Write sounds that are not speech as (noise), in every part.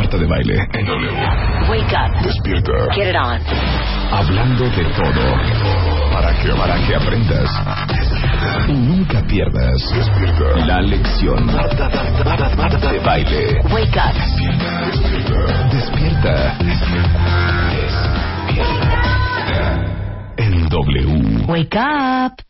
Marta de Baile en W. Wake up. Despierta. Get it on. Hablando de todo. Para que, para que aprendas. Y nunca pierdas. Despierta. La lección. Marta, Marta, Marta, Marta de Baile. Wake up. Despierta. Despierta. En W. Wake up.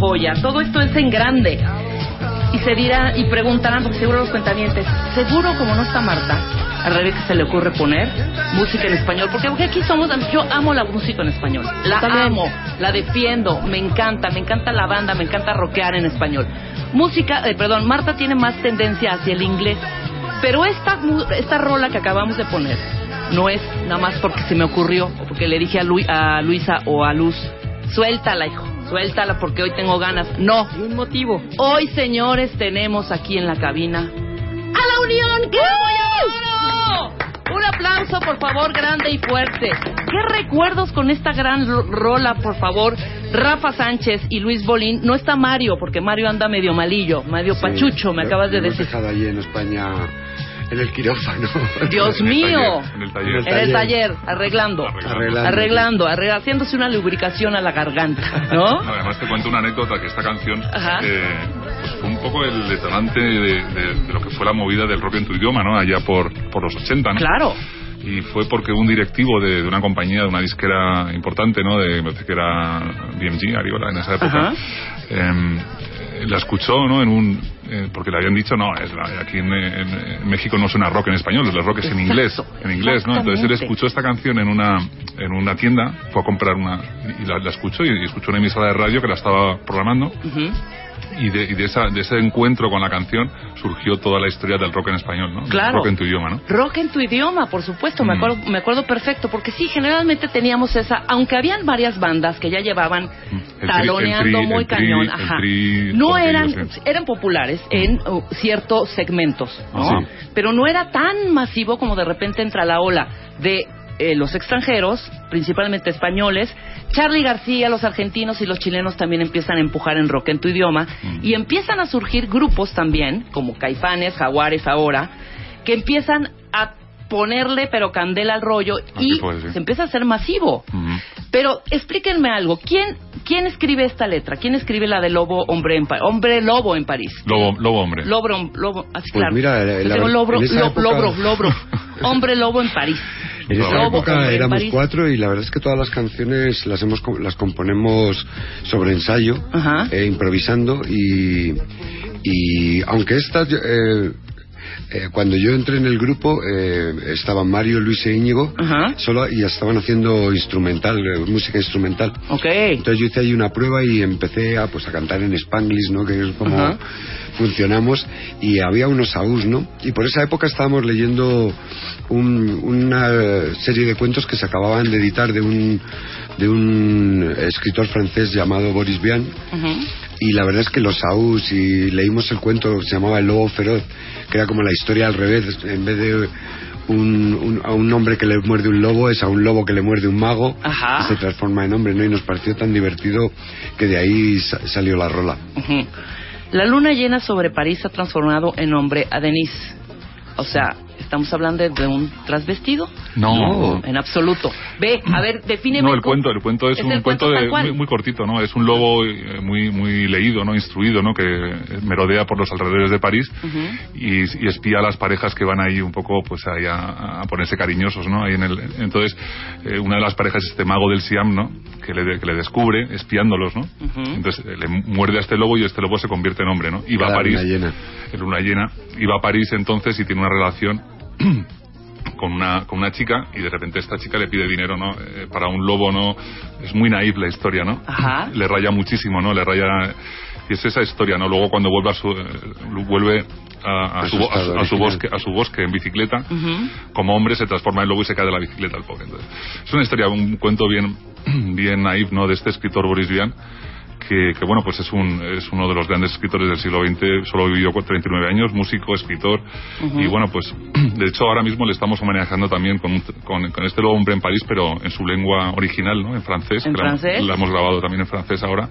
Joya. Todo esto es en grande. Y se dirá y preguntarán, porque seguro los cuentavientes, seguro como no está Marta, a revés que se le ocurre poner música en español. Porque, porque aquí somos, yo amo la música en español. La amo, la defiendo, me encanta, me encanta la banda, me encanta rockear en español. Música, eh, perdón, Marta tiene más tendencia hacia el inglés. Pero esta, esta rola que acabamos de poner no es nada más porque se me ocurrió o porque le dije a, Lu- a Luisa o a Luz, suéltala, hijo, suéltala porque hoy tengo ganas. No, hay un motivo. Hoy, señores, tenemos aquí en la cabina a la Unión que amo Un aplauso, por favor, grande y fuerte. ¿Qué recuerdos con esta gran ro- rola, por favor? Rafa Sánchez y Luis Bolín. No está Mario, porque Mario anda medio malillo, medio Sí, pachucho, me acabas de decir. dejado allí en España, en el quirófano. Dios mío. En el taller. En el taller, arreglando. Arreglando. Arreglando, arregla- haciéndose una lubricación a la garganta, ¿no? No, (laughs) además te cuento una anécdota que esta canción eh, pues fue un poco el detonante de, de- de lo que fue la movida del rock en tu idioma, ¿no? Allá por, por los 80, ¿no? Claro. Y fue porque un directivo de, de una compañía, de una disquera importante, ¿no? De, me parece que era BMG, Ariola, en esa época. Ajá. em, eh, la escuchó, ¿no? En un, eh, porque le habían dicho, no, es la- aquí en, en- en México no suena rock en español, el rock es en inglés, en inglés, ¿no? Entonces él escuchó esta canción en una, en una tienda, fue a comprar una, y la, la escuchó y, y escuchó una emisora de radio que la estaba programando Ujú. Y de, y de, esa, de ese encuentro con la canción surgió toda la historia del rock en español, ¿no? Claro. Rock en tu idioma, ¿no? Rock en tu idioma, por supuesto, me Mm. acuerdo, me acuerdo perfecto, porque sí, generalmente teníamos esa, aunque habían varias bandas que ya llevaban tri- taloneando tri- muy tri- cañón, ajá. tri- no eran, eran populares en uh, ciertos segmentos, ¿no? Ah, sí. Pero no era tan masivo como de repente entra la ola de eh, los extranjeros, principalmente españoles, Charlie García, los argentinos y los chilenos también empiezan a empujar en rock en tu idioma Mm. y empiezan a surgir grupos también, como Caifanes, Jaguares ahora, que empiezan a ponerle pero candela al rollo y Así fue, sí. se empieza a hacer masivo. Ujú. Pero explíquenme algo, ¿quién quién escribe esta letra? ¿Quién escribe la de Lobo hombre en hombre lobo en París? Lobo, lobo hombre. Lobo, lobo, así Pues claro. mira, la- la- lobro, en esa lo- época- lobro, lobro. (laughs) hombre lobo en París. En esa Lobo, época éramos cuatro y la verdad es que todas las canciones las hemos las componemos sobre ensayo, eh, improvisando y, y aunque estas eh, eh, cuando yo entré en el grupo eh, estaban Mario, Luis e Íñigo Ajá. solo y estaban haciendo instrumental, eh, música instrumental. Ok. Entonces yo hice ahí una prueba y empecé a, pues, a cantar en Spanglish, ¿no? Que es como funcionamos. Y había unos AUS, ¿no? Y por esa época estábamos leyendo un- una serie de cuentos que se acababan de editar de un, de un escritor francés llamado Boris Vian. Y la verdad es que los AUS, y leímos el cuento que se llamaba El Lobo Feroz, que era como la historia al revés, en vez de un, un- a un hombre que le muerde un lobo es a un lobo que le muerde un mago Ajá. y se transforma en hombre, ¿no? Y nos pareció tan divertido que de ahí sa- salió la rola. La luna llena sobre París ha transformado en hombre a Denise. O sea, ¿estamos hablando de un trasvestido? No. En absoluto. Ve, a ver, defíneme. No, el cómo- cuento, el cuento es, ¿Es un el cuento, de- muy, muy cortito, ¿no? Es un lobo eh, muy muy leído, ¿no? Instruido, ¿no? Que merodea por los alrededores de París y, y espía a las parejas que van ahí un poco, pues ahí a, a ponerse cariñosos, ¿no? Ahí en el, entonces, eh, una de las parejas es este mago del Siam, ¿no? Que le, que le descubre espiándolos, ¿no? Entonces eh, le muerde a este lobo y este lobo se convierte en hombre, ¿no? Y va a París. luna llena. en luna llena y va a París entonces y tiene una relación (clears throat) con una, con una chica y de repente esta chica le pide dinero, ¿no? Eh, para un lobo, ¿no? Es muy naif la historia, ¿no? Ajá. Le raya muchísimo, ¿no? Le raya... Y es esa historia, ¿no? Luego cuando vuelve a su, eh, vuelve a, su, a su- a bosque, a su bosque en bicicleta, como hombre se transforma en lobo y se cae de la bicicleta al pobre. Entonces, es una historia, un cuento bien, (clears throat) bien naif, ¿no? De este escritor Boris Vian, que, que, bueno, pues es, un, es uno de los grandes escritores del siglo XX, solo vivió con 39 años, músico, escritor, y bueno, pues (clears throat) de hecho ahora mismo le estamos homenajeando también con, con, con este lobo hombre en París, pero en su lengua original, ¿no? En francés, ¿En que la- francés? La, hemos grabado también en francés ahora.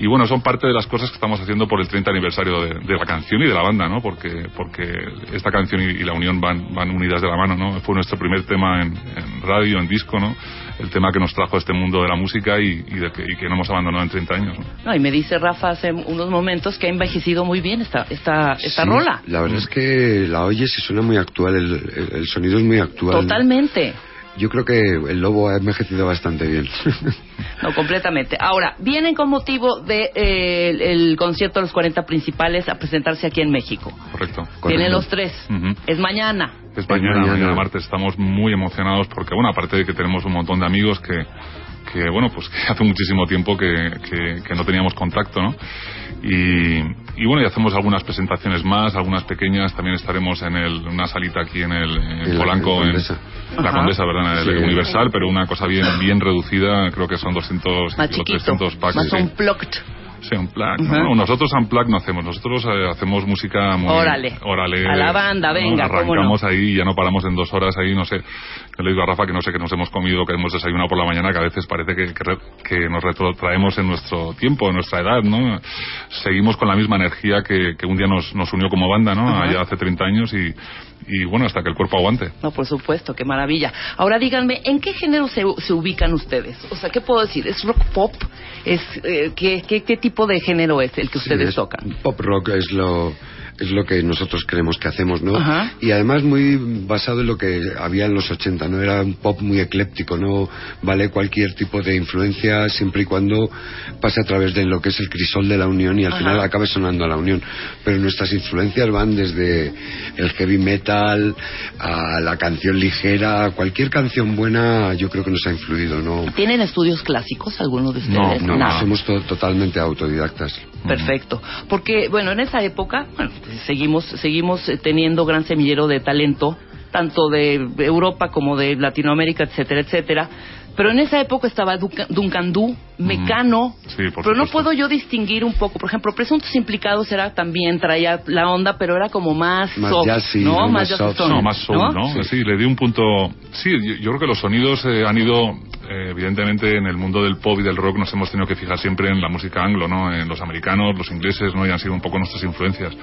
Y bueno, son parte de las cosas que estamos haciendo por el 30 aniversario de, de la canción y de la banda, ¿no? Porque, porque esta canción y, y la unión van, van unidas de la mano, ¿no? Fue nuestro primer tema en, en radio, en disco, ¿no? El tema que nos trajo a este mundo de la música y, y de que, y que no hemos abandonado en 30 años, ¿no? No, y me dice Rafa hace unos momentos que ha envejecido muy bien esta, esta, esta Sí, rola. La verdad es que la oyes y suena muy actual, el, el- el sonido es muy actual. Totalmente. Yo creo que el lobo ha envejecido bastante bien. (laughs) No, completamente. Ahora, vienen con motivo de, eh, el, concierto de los 40 principales a presentarse aquí en México. Correcto. Vienen los tres. Es mañana. Es mañana, mañana. mañana martes. Estamos muy emocionados porque, bueno, aparte de que tenemos un montón de amigos que, que bueno, pues que (laughs) hace muchísimo tiempo que, que- que no teníamos contacto, ¿no? Y, y bueno, y hacemos algunas presentaciones más, algunas pequeñas. También estaremos en el, una salita aquí en el en En la Polanco, en, Condesa. la. Condesa, ¿verdad? En el Sí. Universal, pero una cosa bien, bien reducida. Creo que son 200 Más o chiquito. 300 packs. Más sí. unplugged. Sí. No, nosotros unplugged no hacemos. Nosotros eh, hacemos música muy... Órale. Órale. A la banda, ¿no? venga, cómo no. Arrancamos ahí y ya no paramos en dos horas ahí, no sé. Yo le digo a Rafa que no sé, que nos hemos comido, que hemos desayunado por la mañana, que a veces parece que, que, que nos retrotraemos en nuestro tiempo, en nuestra edad, ¿no? Seguimos con la misma energía que, que un día nos, nos unió como banda, ¿no? Allá hace 30 años y, y bueno, hasta que el cuerpo aguante. No, por supuesto, qué maravilla. Ahora díganme, ¿en qué género se, se ubican ustedes? O sea, ¿qué puedo decir? ¿Es rock pop? ¿Es, eh, ¿qué, qué, qué tipo de género es el que ustedes Sí, es- tocan? Pop rock es lo es lo que nosotros creemos que hacemos, ¿no? Ajá. Y además muy basado en lo que había en los 80, ¿no? Era un pop muy ecléptico, no vale cualquier tipo de influencia siempre y cuando pase a través de lo que es el crisol de la unión y al Ajá. final acabe sonando a la unión. Pero nuestras influencias van desde el heavy metal a la canción ligera, cualquier canción buena yo creo que nos ha influido, ¿no? ¿Tienen estudios clásicos algunos de No, ustedes? No, Nada. somos to- totalmente autodidactas. Perfecto. Porque, bueno, en esa época, bueno, seguimos, seguimos eh, teniendo gran semillero de talento, tanto de Europa como de Latinoamérica, etcétera, etcétera. Pero en esa época estaba Duca- Duncan Du, Mecano, Sí, por pero no puedo yo distinguir un poco. Por ejemplo, Presuntos Implicados era también, traía la onda, pero era como más, Más soft, jazzy, ¿no? ¿no? Más soft. No, más soul, ¿no? Sí. Sí. le di un punto... Sí, yo, yo creo que los sonidos eh, han ido... eh, evidentemente, en el mundo del pop y del rock nos hemos tenido que fijar siempre en la música anglo, ¿no? En los americanos, los ingleses, ¿no? Y han sido un poco nuestras influencias.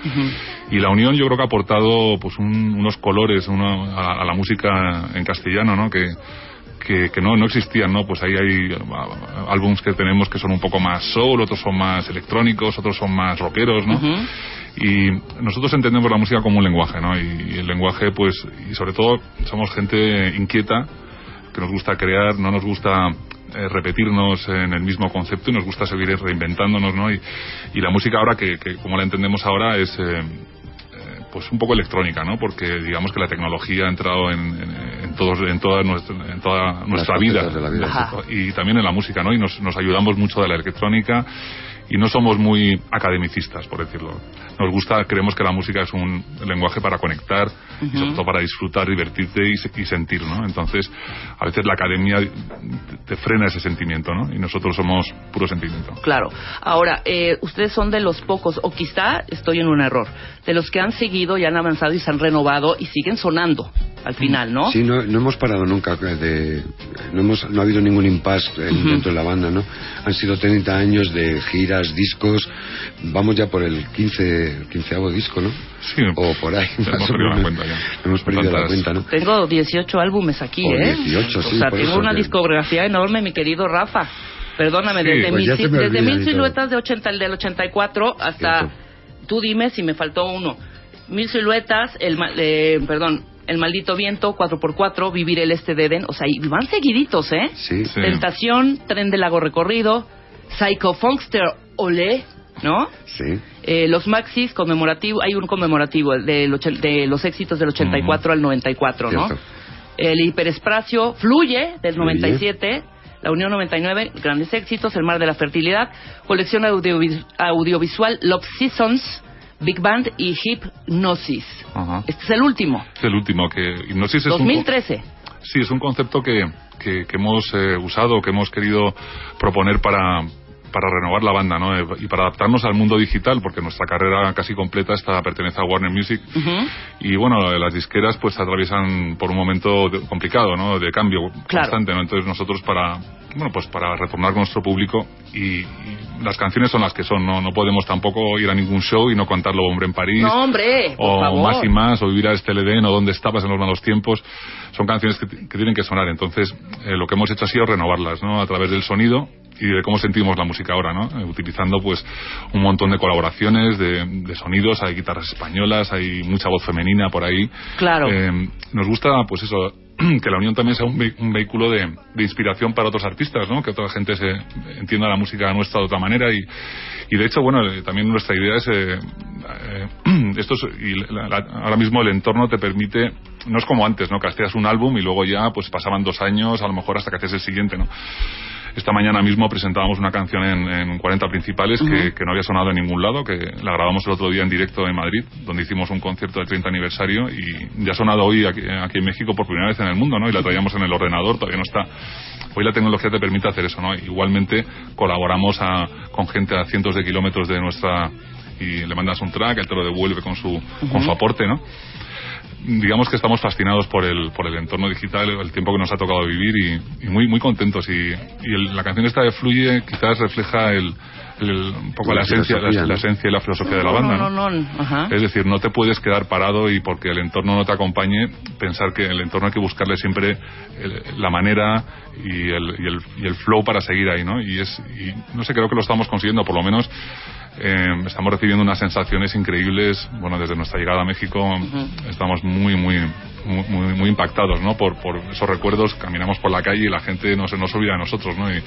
Y la unión yo creo que ha aportado pues un- unos colores uno, a, a la música en castellano, ¿no? Que, que, que no, no existían, ¿no? Pues ahí hay ah, álbums que tenemos que son un poco más soul, otros son más electrónicos, otros son más rockeros, ¿no? Y nosotros entendemos la música como un lenguaje, ¿no? Y, el lenguaje, pues, y sobre todo somos gente inquieta, que nos gusta crear, no nos gusta eh, repetirnos en el mismo concepto y nos gusta seguir reinventándonos, ¿no? Y, y la música ahora, que, que como la entendemos ahora, es... eh, pues un poco electrónica, ¿no? Porque digamos que la tecnología ha entrado en, en, en todos, en toda nuestra, en toda nuestra vida, facetas de la vida, y también en la música, ¿no? Y nos, nos ayudamos mucho de la electrónica y no somos muy academicistas, por decirlo. Nos gusta, creemos que la música es un lenguaje para conectar y sobre todo para disfrutar, divertirte y, se- y sentir, ¿no? Entonces, a veces la academia te frena ese sentimiento, ¿no? Y nosotros somos puro sentimiento. Claro. Ahora, eh, ustedes son de los pocos, o quizá estoy en un error, de los que han seguido y han avanzado y se han renovado y siguen sonando al final, ¿no? Sí, no, no hemos parado nunca de... No, hemos, no ha habido ningún impasse Ujú. dentro de la banda, ¿no? Han sido 30 años de giras, discos... Vamos ya por el 15, quinceavo disco, ¿no? Sí. O por ahí. Hemos perdido la cuenta ya. Hemos perdido la Tantas- cuenta, ¿no? Tengo 18 álbumes aquí, O ¿eh? 18, sí, O sea, tengo una que- discografía enorme, mi querido Rafa. Perdóname, Sí, desde, pues me desde mil siluetas de 80, el del 84 hasta... Cierto. Tú dime si me faltó uno. Mil siluetas, el, eh, perdón, El maldito viento, 4x4, Vivir el este de Eden. O sea, y van seguiditos, ¿eh? Sí. Sí. Tentación, Tren del Lago Recorrido, Psycho Funkster, Olé, ¿no? Sí. Eh, los maxis conmemorativos, hay un conmemorativo del ochen- de los éxitos del 84 al 94, ¿no? Cierto. El hiperespacio Fluye del Fluye. 97, la Unión 99, grandes éxitos, El mar de la fertilidad, colección audiovis- audiovisual Love Seasons, Big Band y Hypnosis. Ajá. Este es el último, Es el último que hipnosis es un 2013. Sí, es un concepto que, que, que hemos eh, usado, que hemos querido proponer para, para renovar la banda, ¿no? Y para adaptarnos al mundo digital, porque nuestra carrera casi completa está pertenece a Warner Music. Y bueno, las disqueras pues atraviesan por un momento de- complicado, ¿no? De cambio Claro. constante, ¿no? Entonces nosotros para, bueno, pues para retornar con nuestro público y, y las canciones son las que son, ¿no? No podemos tampoco ir a ningún show y no contarlo Hombre en París No, hombre, por o favor. más y más, o vivir a este Edén, o dónde estabas en los malos tiempos, son canciones que, que tienen que sonar. Entonces, eh, lo que hemos hecho ha sido renovarlas, ¿no? A través del sonido y de cómo sentimos la música ahora, ¿no? Eh, utilizando, pues, un montón de colaboraciones, de, de sonidos, hay guitarras españolas, hay mucha voz femenina por ahí. Claro. Eh, nos gusta, pues eso, (clears throat) que la unión también sea un, un vehículo de, de inspiración para otros artistas, ¿no? Que otra gente se entienda la música nuestra de otra manera y, y de hecho, bueno, eh, también nuestra idea es, eh, eh, (clears throat) esto es- y la- la- ahora mismo el entorno te permite, no es como antes, ¿no? Que hacías un álbum y luego ya, pues pasaban dos años, a lo mejor hasta que haces el siguiente, ¿no? Esta mañana mismo presentábamos una canción en, en 40 principales que, que no había sonado en ningún lado, que la grabamos el otro día en directo en Madrid, donde hicimos un concierto del 30 aniversario y ya ha sonado hoy aquí, aquí en México por primera vez en el mundo, ¿no? Y la traíamos en el ordenador, todavía no está. Hoy la tecnología te permite hacer eso, ¿no? Igualmente colaboramos a- con gente a cientos de kilómetros de nuestra y le mandas un track, él te lo devuelve con su, con su aporte, ¿no? Digamos que estamos fascinados por el, por el entorno digital, el tiempo que nos ha tocado vivir y, y muy, muy contentos. Y, y el- la canción esta de Fluye quizás refleja el, el- un poco la, La esencia, la, filosofía, ¿no? la esencia y la filosofía de la banda. no, ¿no? no, no, ajá. Es decir, no te puedes quedar parado y porque el entorno no te acompañe, pensar que el entorno hay que buscarle siempre el- la manera y el, y, el, y el flow para seguir ahí, ¿no? Y es, y no sé, creo que lo estamos consiguiendo, por lo menos eh, estamos recibiendo unas sensaciones increíbles, bueno, desde nuestra llegada a México estamos muy, muy, muy, muy, muy impactados, ¿no? Por, por esos recuerdos, caminamos por la calle y la gente no se nos olvida de nosotros, ¿no? Y,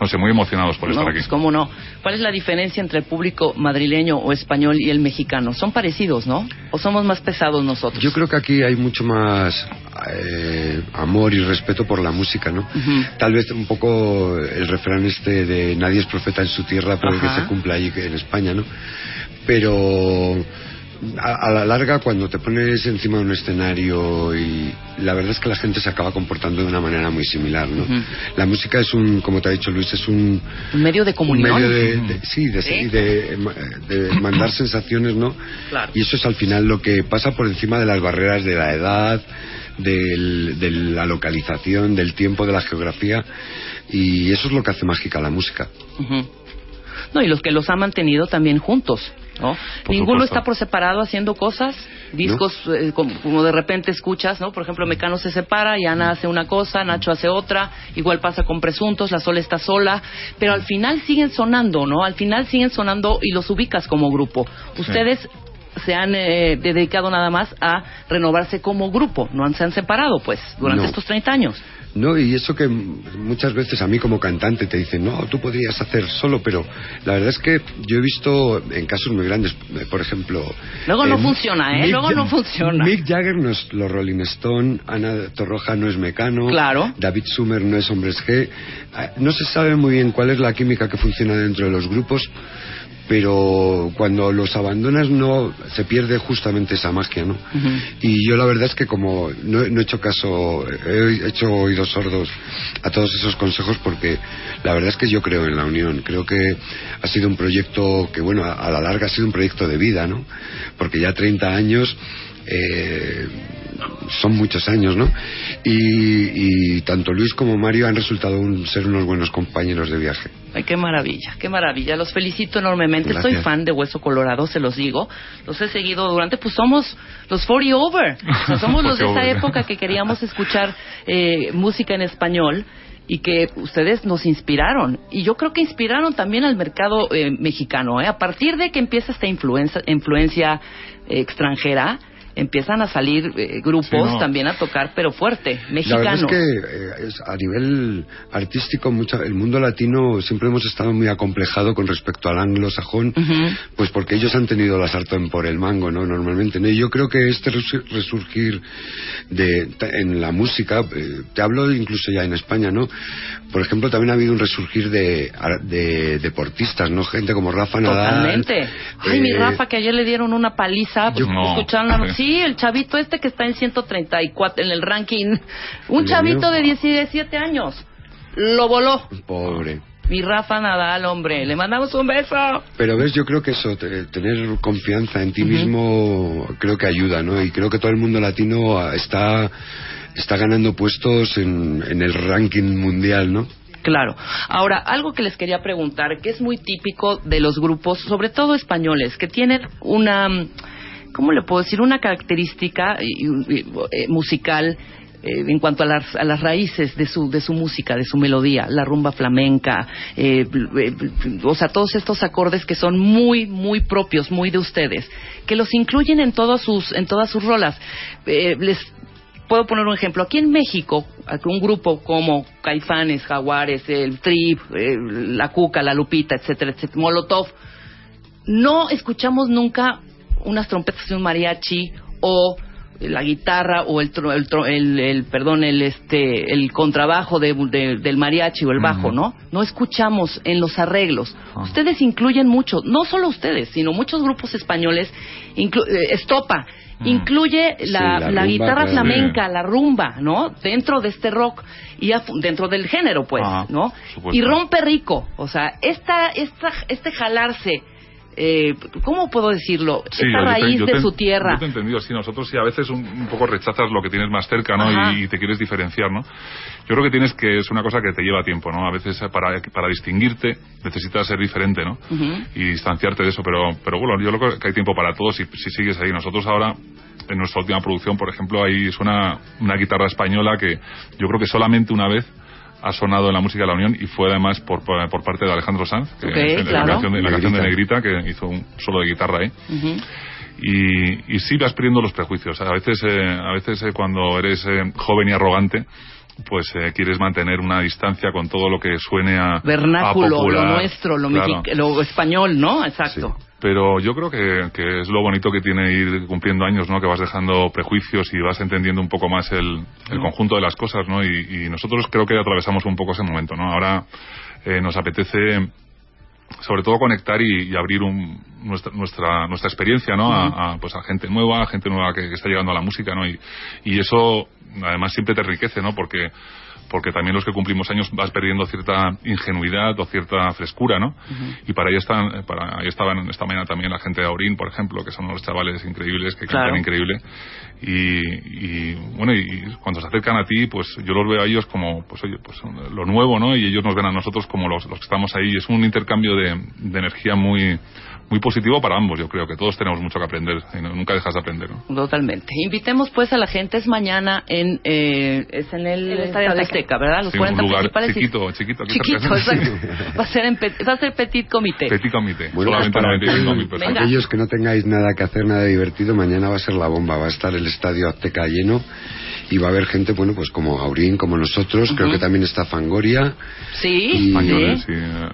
no sé, muy emocionados por No, estar aquí. pues cómo no. ¿Cuál es la diferencia entre el público madrileño o español y el mexicano? Son parecidos, ¿no? ¿O somos más pesados nosotros? Yo creo que aquí hay mucho más eh, amor y respeto por la música, ¿no? Tal vez un poco el refrán este de nadie es profeta en su tierra puede Ajá. que se cumpla allí en España, ¿no? Pero a, a la larga cuando te pones encima de un escenario y la verdad es que la gente se acaba comportando de una manera muy similar, ¿no? La música es un, como te ha dicho Luis, es un, Un medio de un comunión. medio de, de- sí, de, Sí. de- de mandar sensaciones, ¿no? Claro. Y eso es al final lo que pasa por encima de las barreras de la edad, del- de la localización, del tiempo, de la geografía. Y eso es lo que hace mágica la música. Ujú. No, y los que los han mantenido también juntos, ¿no? Por Ninguno supuesto. está por separado haciendo cosas, discos eh, como, como de repente escuchas, ¿no? Por ejemplo, Mecano se separa y Ana hace una cosa, Nacho hace otra, igual pasa con Presuntos, La Sola está sola, pero al final siguen sonando, ¿no? Al final siguen sonando y los ubicas como grupo. Ustedes se han eh, dedicado nada más a renovarse como grupo, no han, se han separado, pues, durante No. estos 30 años. No, y eso que muchas veces a mí como cantante te dicen, no, tú podrías hacer solo, pero la verdad es que yo he visto en casos muy grandes, eh, por ejemplo... Luego no funciona, ¿eh? Mick Luego no funciona. Mick Jagger no es los Rolling Stone, Ana Torroja no es Mecano, Claro. David Sumer no es Hombres G. Ah, No se sabe muy bien cuál es la química que funciona dentro de los grupos, pero cuando los abandonas no se pierde justamente esa magia, ¿no? Y yo la verdad es que como no, no he hecho caso, he hecho oídos sordos a todos esos consejos porque la verdad es que yo creo en la unión, creo que ha sido un proyecto que bueno, a, a la larga ha sido un proyecto de vida, ¿no? Porque ya 30 años eh, son muchos años, ¿no? Y, y tanto Luis como Mario han resultado un- ser unos buenos compañeros de viaje. Ay, qué maravilla, qué maravilla. Los felicito enormemente. Gracias. Soy fan de Hueso Colorado, se los digo. Los he seguido durante, pues somos los 40 Over. O sea, somos los (laughs) de esa 40 over. época que queríamos escuchar eh, música en español y que ustedes nos inspiraron. Y yo creo que inspiraron también al mercado eh, mexicano. ¿eh? A partir de que empieza esta influencia, influencia eh, extranjera, empiezan a salir eh, grupos Sí, no. también a tocar, pero fuerte, La verdad es que eh, es- a nivel artístico mucha- el mundo latino siempre hemos estado muy acomplejado con respecto al anglosajón, pues porque ellos han tenido la sartén por el mango, ¿no? Normalmente. ¿no? Y yo creo que este resu- resurgir de, en la música, eh, te hablo incluso ya en España, ¿no? Por ejemplo, también ha habido un resurgir de, ar- de deportistas, ¿no? Gente como Rafa Nadal. Totalmente. Ay, mi eh, Rafa, que ayer le dieron una paliza. Pues, No, escucharon sí. El chavito este que está en 134 en el ranking. (laughs) Un ¿En chavito de 17 años. Lo voló. Pobre. Mi Rafa Nadal, hombre. Le mandamos un beso. Pero ves, yo creo que eso, te- tener confianza en ti mismo, creo que ayuda, ¿no? Y creo que todo el mundo latino ah, está, está ganando puestos en, el ranking mundial, ¿no? Claro. Ahora, algo que les quería preguntar, que es muy típico de los grupos, sobre todo españoles, que tienen una, ¿cómo le puedo decir? Una característica eh, musical eh, en cuanto a las, a las raíces de su, de su música, de su melodía, la rumba flamenca, eh, eh, o sea, todos estos acordes que son muy, muy propios, muy de ustedes, que los incluyen en todos sus, en todas sus rolas. Eh, les puedo poner un ejemplo. Aquí en México, un grupo como Caifanes, Jaguares, el Trip, eh, la Cuca, la Lupita, etcétera, etcétera, Molotov, no escuchamos nunca unas trompetas de un mariachi o la guitarra o el, el, el- perdón el este el contrabajo de- de- del mariachi o el bajo no no escuchamos en los arreglos Ah. ustedes incluyen mucho no solo ustedes sino muchos grupos españoles inclu- eh, Estopa Mm. incluye Sí, la, la rumba, guitarra claro. flamenca la rumba no dentro de este rock y dentro del género pues Ah, no supuesto. y rompe rico o sea esta esta este jalarse eh, ¿cómo puedo decirlo? Sí, Esta yo te- raíz de te- su tierra. Yo te he entendido, sí, nosotros sí a veces un, un poco rechazas lo que tienes más cerca, ¿no? Y, y te quieres diferenciar, ¿no? Yo creo que tienes que, es una cosa que te lleva tiempo, ¿no? A veces para, para distinguirte necesitas ser diferente, ¿no? Y distanciarte de eso, pero, pero bueno, yo creo que hay tiempo para todos si, si sigues ahí. Nosotros ahora, en nuestra última producción, por ejemplo, ahí suena una guitarra española que yo creo que solamente una vez ha sonado en la música de la Unión y fue además por, por, por parte de Alejandro Sanz, que en claro. la, canción de, en la canción de Negrita. Que hizo un solo de guitarra ahí Ujú. y, y sí vas perdiendo los prejuicios. A veces, eh, a veces eh, cuando eres eh, joven y arrogante, pues eh, quieres mantener una distancia con todo lo que suene a Vernáculo, a popular. lo nuestro, lo, Claro. mexi- lo español, ¿no? Exacto. Pero yo creo que, que es lo bonito que tiene ir cumpliendo años, ¿no? Que vas dejando prejuicios y vas entendiendo un poco más el, el conjunto de las cosas, ¿no? Y, y nosotros creo que atravesamos un poco ese momento, ¿no? Ahora eh, nos apetece sobre todo conectar y, y abrir un- nuestra, nuestra nuestra experiencia no a, a, pues a gente nueva a gente nueva que, que está llegando a la música no y, y eso además siempre te enriquece no porque porque también los que cumplimos años vas perdiendo cierta ingenuidad o cierta frescura no y para ahí están para ahí estaban esta mañana también la gente de Aurín por ejemplo que son unos chavales increíbles que Claro. cantan increíble. Y, y, bueno y cuando se acercan a ti pues yo los veo a ellos como pues oye pues lo nuevo no y ellos nos ven a nosotros como los, los que estamos ahí. Es un intercambio de, de energía muy muy positivo para ambos yo creo que todos tenemos mucho que aprender y no- nunca dejas de aprender ¿no? Totalmente. Invitemos pues a la gente, es mañana en, eh, es en el, El Estadio Azteca. Azteca, ¿verdad? Los Sí, 40 un lugar principales. y- chiquito, chiquito, aquí Chiquito. (laughs) Va a ser, en pe- va a ser Petit Comité. Petit comité. Bueno, Solamente para 95 mil aquellos- personas. Venga. aquellos que no tengáis nada que hacer, nada divertido, mañana va a ser la bomba. Va a estar el estadio Azteca lleno y va a haber gente, bueno, pues como Aurín, como nosotros. Creo que también está Fangoria. Sí, Y- Españoles, sí. sí, eh,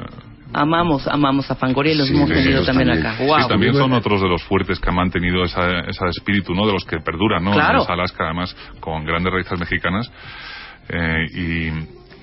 Amamos, amamos a Fangoria y los Sí, hemos tenido también, también. acá. Sí, Wow. también son otros de los fuertes que han mantenido esa, ese espíritu, ¿no? De los que perduran, ¿no? Claro. En Alaska, además, con grandes raíces mexicanas. Eh, y,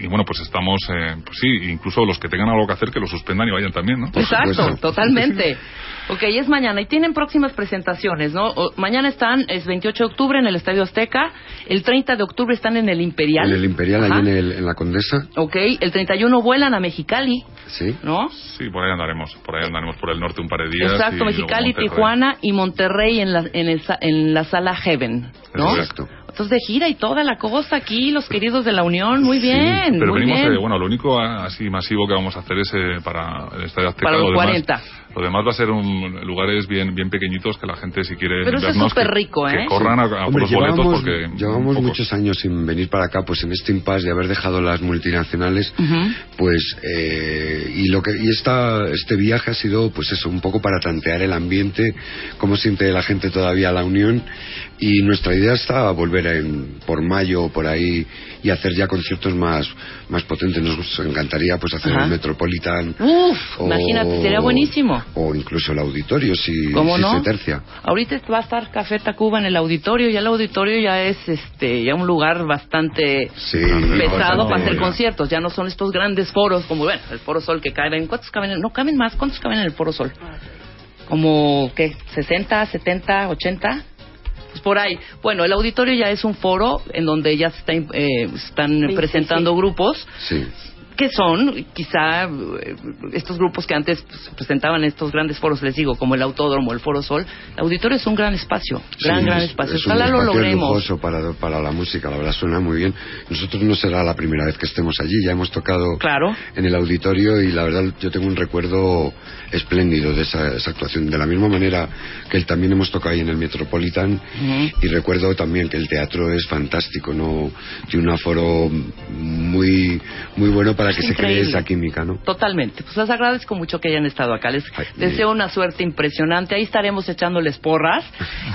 y bueno, pues estamos, eh, pues sí, incluso los que tengan algo que hacer, que lo suspendan y vayan también, ¿no? Exacto, totalmente. (laughs) Ok, es mañana y tienen próximas presentaciones, ¿no? O- mañana están, es 28 de octubre en el Estadio Azteca, el 30 de octubre están en el Imperial. En el Imperial, Ajá. ahí en, el- en la Condesa. Ok, el 31 vuelan a Mexicali, Sí. ¿no? Sí, por ahí andaremos, por ahí andaremos por el norte un par de días. Exacto, Mexicali, Monterrey. Tijuana y Monterrey en la, en, el sa- en la sala Heaven, ¿no? Exacto. Entonces de gira y toda la cosa aquí, los queridos de la Unión, muy bien, Pero muy venimos, bien. eh, bueno, lo único así masivo que vamos a hacer es eh, para el Estadio Azteca. Para los lo demás- 40. Lo demás va a ser un, lugares bien bien pequeñitos que la gente si quiere Pero eso es súper rico, ¿eh? Que corran a, a por Hombre, los boletos llevamos, porque... llevamos pocos. muchos años sin venir para acá, pues en este impasse de haber dejado las multinacionales, pues eh, y lo que y esta este viaje ha sido pues eso un poco para tantear el ambiente, cómo siente la gente todavía la unión y nuestra idea está volver en, por mayo o por ahí y hacer ya conciertos más más potentes. Nos encantaría pues hacer Ajá. el Metropolitan Uf, o- imagínate, sería buenísimo. o incluso el auditorio si, ¿Cómo si no? se tercia. Ahorita va a estar Café Tacuba en el auditorio, ya el auditorio ya es este ya un lugar bastante Sí, pesado para hacer conciertos, ya no son estos grandes foros como bueno, el Foro Sol que caben, ¿cuántos caben? en- No caben más, ¿cuántos caben en el Foro Sol? Como qué, 60, 70, 80? Pues por ahí. Bueno, el auditorio ya es un foro en donde ya se está, eh, están presentando grupos Sí. Que son quizá eh, estos grupos que antes pues, se presentaban en estos grandes foros, les digo, como el Autódromo, el Foro Sol. El auditorio es un gran espacio, gran, Sí, gran es- espacio. es un Ojalá lo espacio logremos. para, para la música, la verdad suena muy bien. Nosotros no será la primera vez que estemos allí, ya hemos tocado Claro. en el auditorio y la verdad yo tengo un recuerdo espléndido de esa, esa actuación. De la misma manera que también hemos tocado ahí en el Metropolitan Ujú. y recuerdo también que el teatro es fantástico, no tiene un aforo muy muy bueno para que se cree esa química, ¿no? Totalmente. Pues les agradezco mucho que hayan estado acá. Les Ay, deseo una suerte impresionante. Ahí estaremos echándoles porras.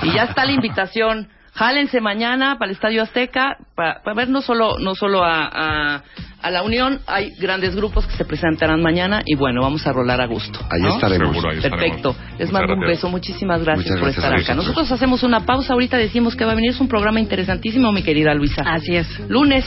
Y ya está la (laughs) invitación. Jálense mañana para el Estadio Azteca para, para ver no solo no solo a, a, a la Unión, hay grandes grupos que se presentarán mañana y bueno, vamos a rolar a gusto. Ahí estaremos. Seguro, ahí Perfecto. estaremos. Les Muchas mando un beso. Muchísimas gracias Muchas por gracias estar acá. Nosotros hacemos una pausa. Ahorita decimos que va a venir. Es un programa interesantísimo, mi querida Luisa. Así es. Lunes.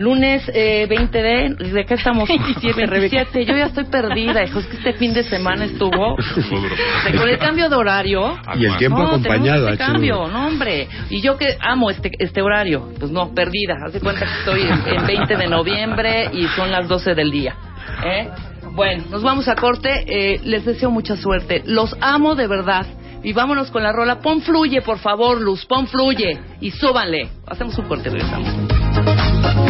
Lunes eh, 20 de... ¿De qué estamos? (laughs) 27, 27. Yo ya estoy perdida, hijo. Es que este fin de semana estuvo... (laughs) Con el cambio de horario... Y el tiempo no, acompañado, este cambio, no, hombre. Y yo que amo este, este horario, pues no, perdida. Haz de cuenta que estoy en, en 20 de noviembre y son las 12 del día. ¿eh? Bueno, nos vamos a corte. Eh, les deseo mucha suerte. Los amo de verdad. Y vámonos con la rola. Pon fluye, por favor, Luz. Pon fluye. Y súbanle. Hacemos un corte regresamos.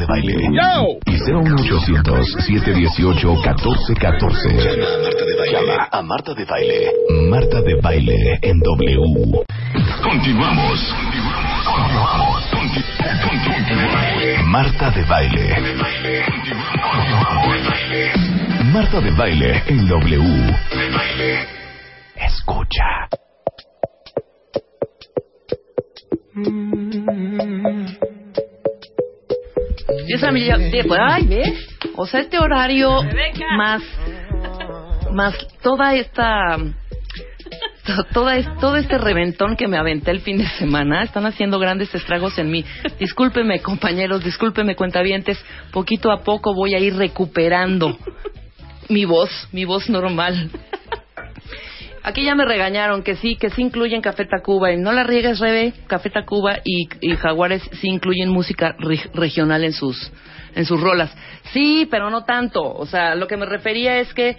de Baile. Y 01800-718-1414. Llama a Marta de Baile. Marta de Baile en W. Continuamos. Continuamos. Marta de baile. Marta de baile en W. Diez a mí ya- de- ay, ¿ves? O sea, este horario más, más toda esta, to- toda es- todo este reventón que me aventé el fin de semana, están haciendo grandes estragos en mí. Discúlpeme, compañeros, discúlpeme, cuentavientes, poquito a poco voy a ir recuperando mi voz, mi voz normal. Aquí ya me regañaron que sí, que sí incluyen Café Tacuba. Y no la riegues, Rebe. Café Tacuba y, y Jaguares sí incluyen música re- regional en sus, en sus rolas. Sí, pero no tanto. O sea, lo que me refería es que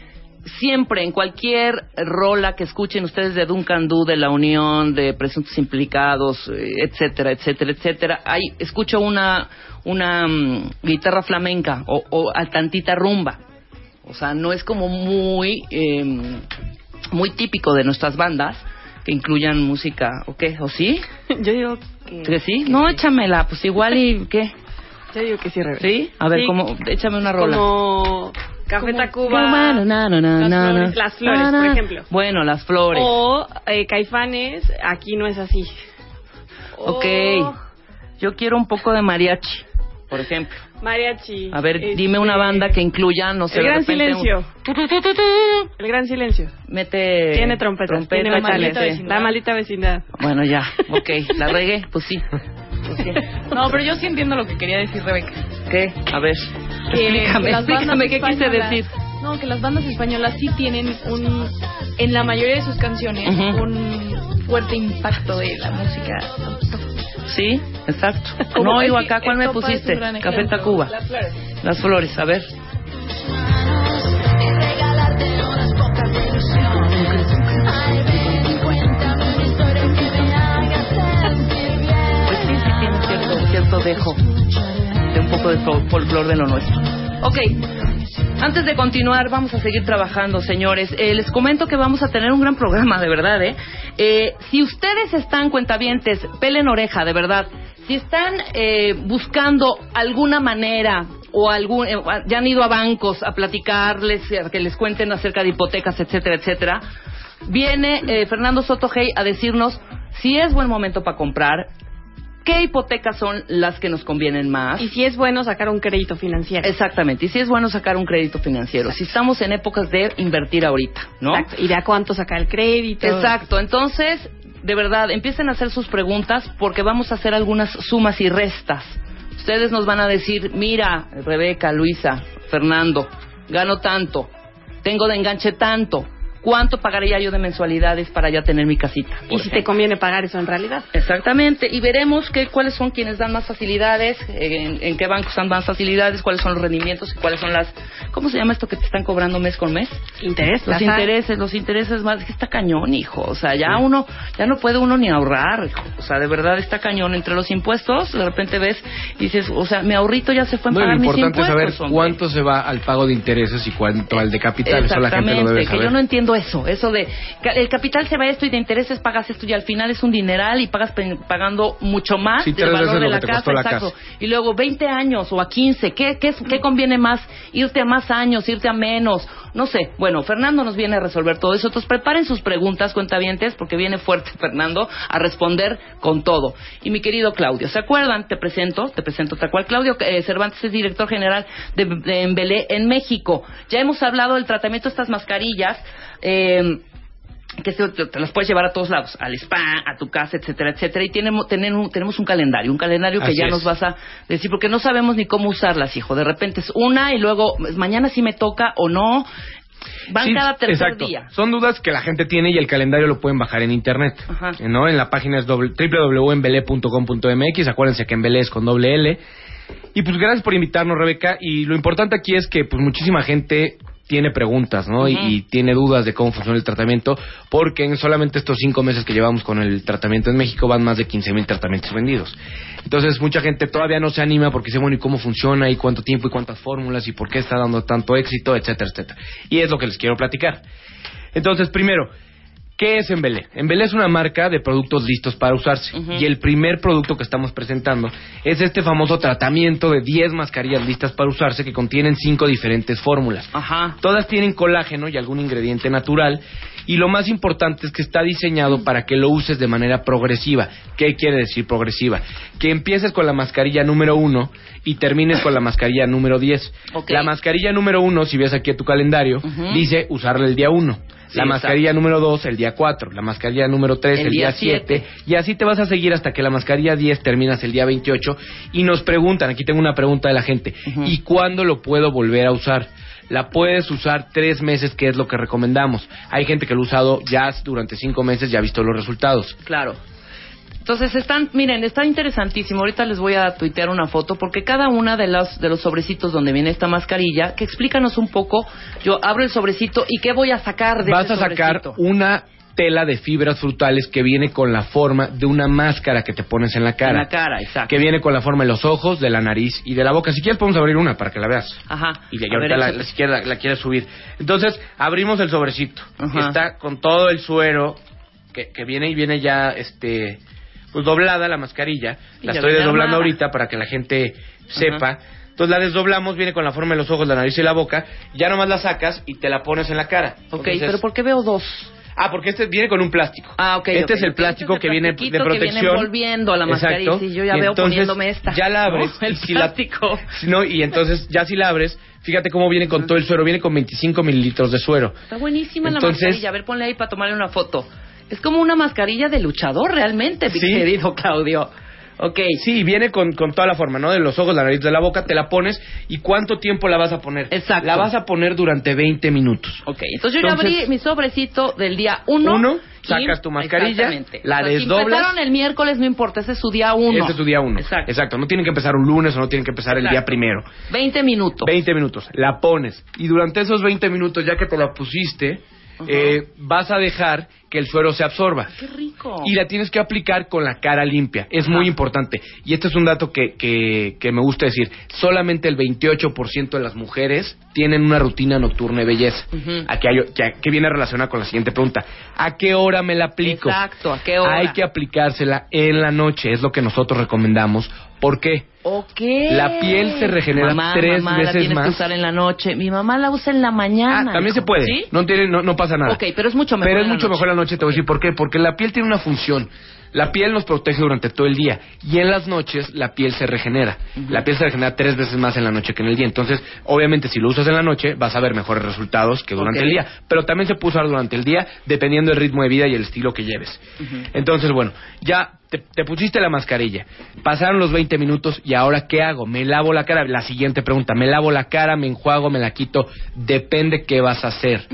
siempre, en cualquier rola que escuchen ustedes de Duncan Du, de La Unión, de Presuntos Implicados, eh, etcétera, etcétera, etcétera, hay, escucho una, una mm, guitarra flamenca o, o a tantita rumba. O sea, no es como muy, eh, muy típico de nuestras bandas que incluyan música, ¿o qué? ¿O sí? (laughs) Yo digo que... ¿Que sí? No, échamela, pues igual y (laughs) ¿qué? Yo digo que sí, Rebeca. ¿Sí? A ver, Sí, ¿cómo? Échame una rola. Como Café Tacuba. Na, na, na, las, flores, las flores, por ejemplo. Bueno, las flores. O eh, Caifanes, aquí no es así. Ok. O Yo quiero un poco de mariachi, por ejemplo. Mariachi. A ver, este, dime una banda que incluya, no sé, El de Gran repente un- Silencio. Tu. (laughs) El Gran Silencio. Mete... tiene trompetas, trompeta, tiene metales. La maldita vecindad. Bueno, ya, ok. ¿La regué? Pues sí. (laughs) No, pero yo sí entiendo lo que quería decir Rebeca. ¿Qué? A ver, Que explícame, explícame qué quise decir. No, que las bandas españolas sí tienen un, en la mayoría de sus canciones, Ujú. un fuerte impacto de la música. Sí, exacto. (laughs) No oigo acá, ¿cuál me pusiste? Café. Tacuba. Las flores. Las flores, a ver. Pues sí, sí tiene cierto, cierto dejo de un poco de fol- folclore de lo nuestro. Ok, antes de continuar, vamos a seguir trabajando, señores. Eh, les comento que vamos a tener un gran programa, de verdad, ¿eh? Eh, si ustedes están cuentavientes, pelen oreja, de verdad. Si están eh, buscando alguna manera o algún, eh, ya han ido a bancos a platicarles, a que les cuenten acerca de hipotecas, etcétera, etcétera, viene eh, Fernando Soto Hey a decirnos si es buen momento para comprar, qué hipotecas son las que nos convienen más. Y si es bueno sacar un crédito financiero. Exactamente, y si es bueno sacar un crédito financiero, si estamos en épocas de invertir ahorita, ¿no? Exacto. Y de a cuánto sacar el crédito. Exacto, entonces, de verdad, empiecen a hacer sus preguntas porque vamos a hacer algunas sumas y restas. Ustedes nos van a decir, mira, Rebeca, Luisa, Fernando, gano tanto, tengo de enganche tanto, ¿cuánto pagaría yo de mensualidades para ya tener mi casita? Y si te conviene pagar eso en realidad. Exactamente, y veremos que, cuáles son quienes dan más facilidades, en, en qué bancos dan más facilidades, cuáles son los rendimientos y cuáles son las... ¿Cómo se llama esto que te están cobrando mes con mes? Interés. Los intereses, los intereses más... es que está cañón, hijo. O sea, ya uno, ya no puede uno ni ahorrar, hijo. O sea, de verdad está cañón. Entre los impuestos, de repente ves y dices, o sea, mi ahorrito ya se fue en No, pagar lo mis importante es impuestos, saber hombre. cuánto se va al pago de intereses y cuánto al de capital. Eso la gente lo debe que saber. yo no entiendo eso, eso de el capital se va a esto y de intereses pagas esto y al final es un dineral y pagas pagando mucho más Sí, del valor de la casa, la casa. Y luego 20 años o a 15, ¿qué, qué, qué conviene más? Irte a más años, irte a menos, no sé. Bueno, Fernando nos viene a resolver todo eso. Entonces preparen sus preguntas, cuentavientes, porque viene fuerte Fernando a responder con todo. Y mi querido Claudio, ¿se acuerdan? Te presento, te presento tal cual. Claudio eh, Cervantes es director general de, de Embelé en México. Ya hemos hablado del tratamiento de estas mascarillas. Eh, que te, las puedes llevar a todos lados, al spa, a tu casa, etcétera, etcétera. Y tenemos, tenemos, tenemos un calendario, un calendario que Así ya es. nos vas a decir, porque no sabemos ni cómo usarlas, hijo. De repente es una y luego mañana sí me toca o no. Van Sí, cada tercer exacto. día. Son dudas que la gente tiene y el calendario lo pueden bajar en internet. Ajá. ¿no? En la página es www.embele.com.mx. Acuérdense que Embele es con doble L. Y pues gracias por invitarnos, Rebeca. Y lo importante aquí es que pues muchísima gente tiene preguntas, ¿no? Y- y, tiene dudas de cómo funciona el tratamiento, porque en solamente estos cinco meses que llevamos con el tratamiento en México van más de 15 mil tratamientos vendidos. Entonces mucha gente todavía no se anima porque dice, bueno, ¿y cómo funciona? ¿Y cuánto tiempo? ¿Y cuántas fórmulas? ¿Y por qué está dando tanto éxito? Etcétera, etcétera. Y es lo que les quiero platicar. Entonces, primero, ¿Qué es Embelé? Embelé es una marca de productos listos para usarse. Y el primer producto que estamos presentando es este famoso tratamiento de 10 mascarillas listas para usarse que contienen 5 diferentes fórmulas. Ajá. Todas tienen colágeno y algún ingrediente natural. Y lo más importante es que está diseñado para que lo uses de manera progresiva. ¿Qué quiere decir progresiva? Que empieces con la mascarilla número uno y termines con la mascarilla número 10. Ok. La mascarilla número uno, si ves aquí a tu calendario, dice usarla el día uno. Sí, la mascarilla número 2 el día 4, la mascarilla número 3 El el, día día 7 y así te vas a seguir hasta que la mascarilla 10 terminas el día 28 y nos preguntan, aquí tengo una pregunta de la gente. ¿y cuándo lo puedo volver a usar? La puedes usar tres meses, que es lo que recomendamos. Hay gente que lo ha usado ya durante cinco meses y ha visto los resultados. Claro. Entonces están, miren, está interesantísimo. Ahorita les voy a tuitear una foto porque cada una de los de los sobrecitos donde viene esta mascarilla, que explícanos un poco. Yo abro el sobrecito y qué voy a sacar de Vas ese a sacar sobrecito? una tela de fibras frutales que viene con la forma de una máscara que te pones en la cara. En la cara, exacto. Que viene con la forma de los ojos, de la nariz y de la boca. Si quieres podemos abrir una para que la veas. Ajá. Y de- ahorita ver, la- si quieres la, la quieres subir. Entonces, abrimos el sobrecito. Ajá. Está con todo el suero que, que viene y viene ya este pues doblada la mascarilla. Y La estoy desdoblando ahorita para que la gente sepa. Entonces la desdoblamos, viene con la forma de los ojos, la nariz y la boca. Ya nomás la sacas y te la pones en la cara. Ok, Entonces- pero ¿por qué veo dos? Ah, porque este viene con un plástico. Ah, ok. Este es el plástico Este que es el viene de plastiquito que protección. viene envolviendo a la mascarilla. Exacto. Sí, yo ya Y veo entonces, poniéndome esta. Ya la abres. (laughs) El y si la- plástico. no, y entonces, ya si la abres, fíjate cómo viene con todo el suero. Viene con 25 mililitros de suero. Está buenísima la mascarilla. A ver, ponle ahí para tomarle una foto. Es como una mascarilla de luchador realmente, mi Sí. querido Claudio. Ok. Sí, viene con, con toda la forma, ¿no? De los ojos, la nariz, de la boca, te la pones. ¿Y cuánto tiempo la vas a poner? Exacto. La vas a poner durante 20 minutos. Ok, entonces yo ya abrí mi sobrecito del día uno. Uno, y- sacas tu mascarilla, la O sea, Si desdoblas. empezaron el miércoles, no importa, ese es su día uno. Este es tu día uno. Exacto. No tienen que empezar un lunes o no tienen que empezar el día Exacto. primero. 20 minutos. 20 minutos. La pones. Y durante esos 20 minutos, ya que te la pusiste, eh, vas a dejar que el suero se absorba. Qué rico. Y la tienes que aplicar con la cara limpia. Es Ajá. muy importante. Y este es un dato que, que, que me gusta decir. Solamente el 28% de las mujeres tienen una rutina nocturna de belleza. Aquí hay- que, que viene relacionada con la siguiente pregunta. ¿A qué hora me la aplico? Exacto, ¿a qué hora? Hay que aplicársela en la noche. Es lo que nosotros recomendamos. ¿Por qué? Ok. La piel se regenera Mamá, tres mamá, la veces tienes más. que usar en la noche. Mi mamá la usa en la mañana. Ah, también hijo. se puede. ¿Sí? No, tiene, no, no pasa nada. Ok, pero es mucho mejor Pero es en la mucho noche. mejor en la noche, te voy a decir por qué. Porque la piel tiene una función. La piel nos protege durante todo el día. Y en las noches la piel se regenera. La piel se regenera tres veces más en la noche que en el día. Entonces, obviamente, si lo usas en la noche, vas a ver mejores resultados que durante el día. Pero también se puede usar durante el día, dependiendo del ritmo de vida y el estilo que lleves. Entonces, bueno, ya te, te pusiste la mascarilla. Pasaron los 20 minutos y ahora, ¿qué hago? ¿Me lavo la cara? La siguiente pregunta. ¿Me lavo la cara? ¿Me enjuago? ¿Me la quito? Depende qué vas a hacer.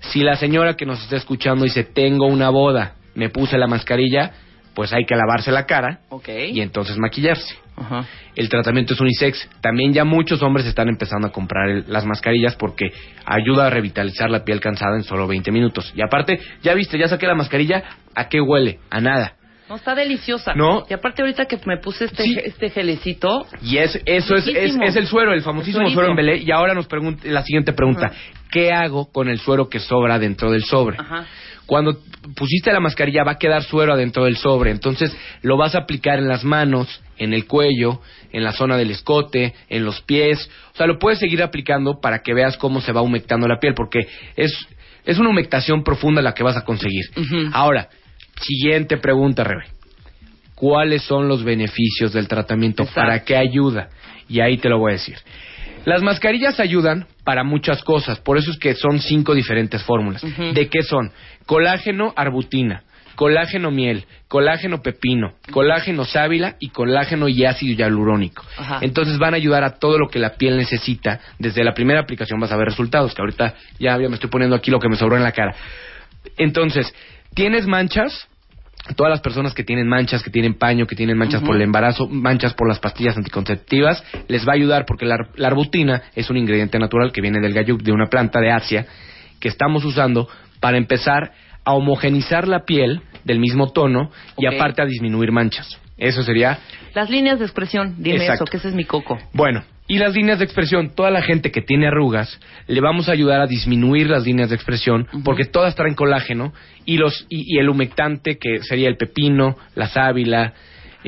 Si la señora que nos está escuchando dice, tengo una boda, me puse la mascarilla, pues hay que lavarse la cara Ok. y entonces maquillarse. Ajá. El tratamiento es unisex. También ya muchos hombres están empezando a comprar el- las mascarillas porque ayuda a revitalizar la piel cansada en solo 20 minutos. Y aparte, ya viste, ya saqué la mascarilla, ¿a qué huele? A nada. No, está deliciosa. No. Y aparte ahorita que me puse este, Sí. este gelecito, Y es, eso es, es, es el suero, el famosísimo El suero en. Belé. Y ahora nos pregunta la siguiente pregunta. ¿Qué hago con el suero que sobra dentro del sobre? Ajá. Cuando pusiste la mascarilla va a quedar suero adentro del sobre, entonces lo vas a aplicar en las manos, en el cuello, en la zona del escote, en los pies, o sea, lo puedes seguir aplicando para que veas cómo se va humectando la piel, porque es, es una humectación profunda la que vas a conseguir. Ahora, siguiente pregunta, Rebe. ¿Cuáles son los beneficios del tratamiento? Exacto. ¿Para qué ayuda? Y ahí te lo voy a decir. Las mascarillas ayudan para muchas cosas, por eso es que son cinco diferentes fórmulas. ¿De qué son? Colágeno arbutina, colágeno miel, colágeno pepino, colágeno sábila y colágeno y ácido hialurónico. Ajá. Entonces van a ayudar a todo lo que la piel necesita. Desde la primera aplicación vas a ver resultados, que ahorita ya, ya me estoy poniendo aquí lo que me sobró en la cara. Entonces, ¿tienes manchas? Todas las personas que tienen manchas, que tienen paño, que tienen manchas por el embarazo, manchas por las pastillas anticonceptivas, les va a ayudar porque la, la arbutina es un ingrediente natural que viene del gayuk, de una planta de Asia, que estamos usando para empezar a homogenizar la piel del mismo tono y aparte a disminuir manchas. Eso sería las líneas de expresión, dime Exacto. eso, que ese es mi coco. bueno, Y las líneas de expresión, toda la gente que tiene arrugas, le vamos a ayudar a disminuir las líneas de expresión porque todas traen colágeno y, los, y, y el humectante, que sería el pepino, la sábila,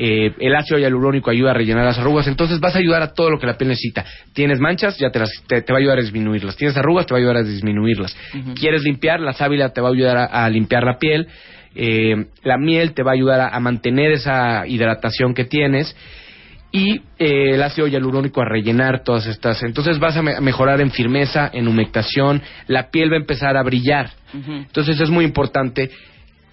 eh, el ácido hialurónico ayuda a rellenar las arrugas, entonces vas a ayudar a todo lo que la piel necesita. Tienes manchas, ya te, las, te, te va a ayudar a disminuirlas. Tienes arrugas, te va a ayudar a disminuirlas. Quieres limpiar, la sábila te va a ayudar a, a limpiar la piel. Eh, la miel te va a ayudar a, a mantener esa hidratación que tienes y eh, el ácido hialurónico a rellenar todas estas. Entonces vas a me- mejorar en firmeza, en humectación, la piel va a empezar a brillar. Entonces es muy importante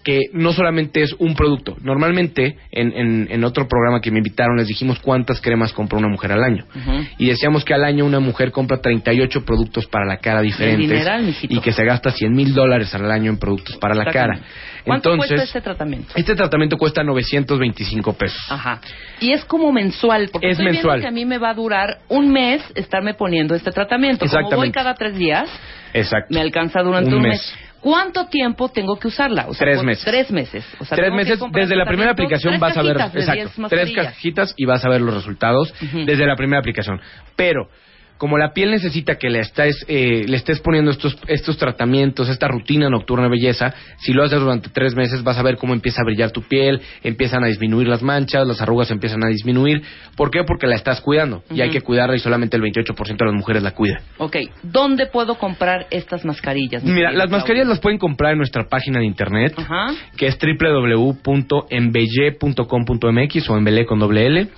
que no solamente es un producto. Normalmente, en, en, en otro programa que me invitaron, les dijimos cuántas cremas compra una mujer al año. Y decíamos que al año una mujer compra 38 productos para la cara diferentes. y que se gasta 100 mil dólares al año en productos para la cara. Exactamente. ¿Cuánto Entonces, cuesta este tratamiento? este tratamiento cuesta 925 pesos. Ajá. Y es como mensual, porque Es estoy mensual. que a mí me va a durar un mes estarme poniendo este tratamiento. Como voy Exactamente. cada tres días, Exacto. me alcanza durante un, Un mes. mes. ¿Cuánto tiempo tengo que usarla? O sea, Tres meses. Tres meses. O sea, tres meses desde la primera aplicación vas a ver exacto 10 tres cajitas y vas a ver los resultados desde la primera aplicación pero como la piel necesita que le estés, eh, le estés poniendo estos, estos tratamientos, esta rutina nocturna de belleza, si lo haces durante tres meses vas a ver cómo empieza a brillar tu piel, empiezan a disminuir las manchas, las arrugas empiezan a disminuir. ¿Por qué? Porque la estás cuidando y hay que cuidarla y solamente el 28% de las mujeres la cuida. Ok, ¿dónde puedo comprar estas mascarillas? mi Mira, las mascarillas las pueden comprar en nuestra página de internet. Ajá. que es www.embelle.com.mx o embele con doble L.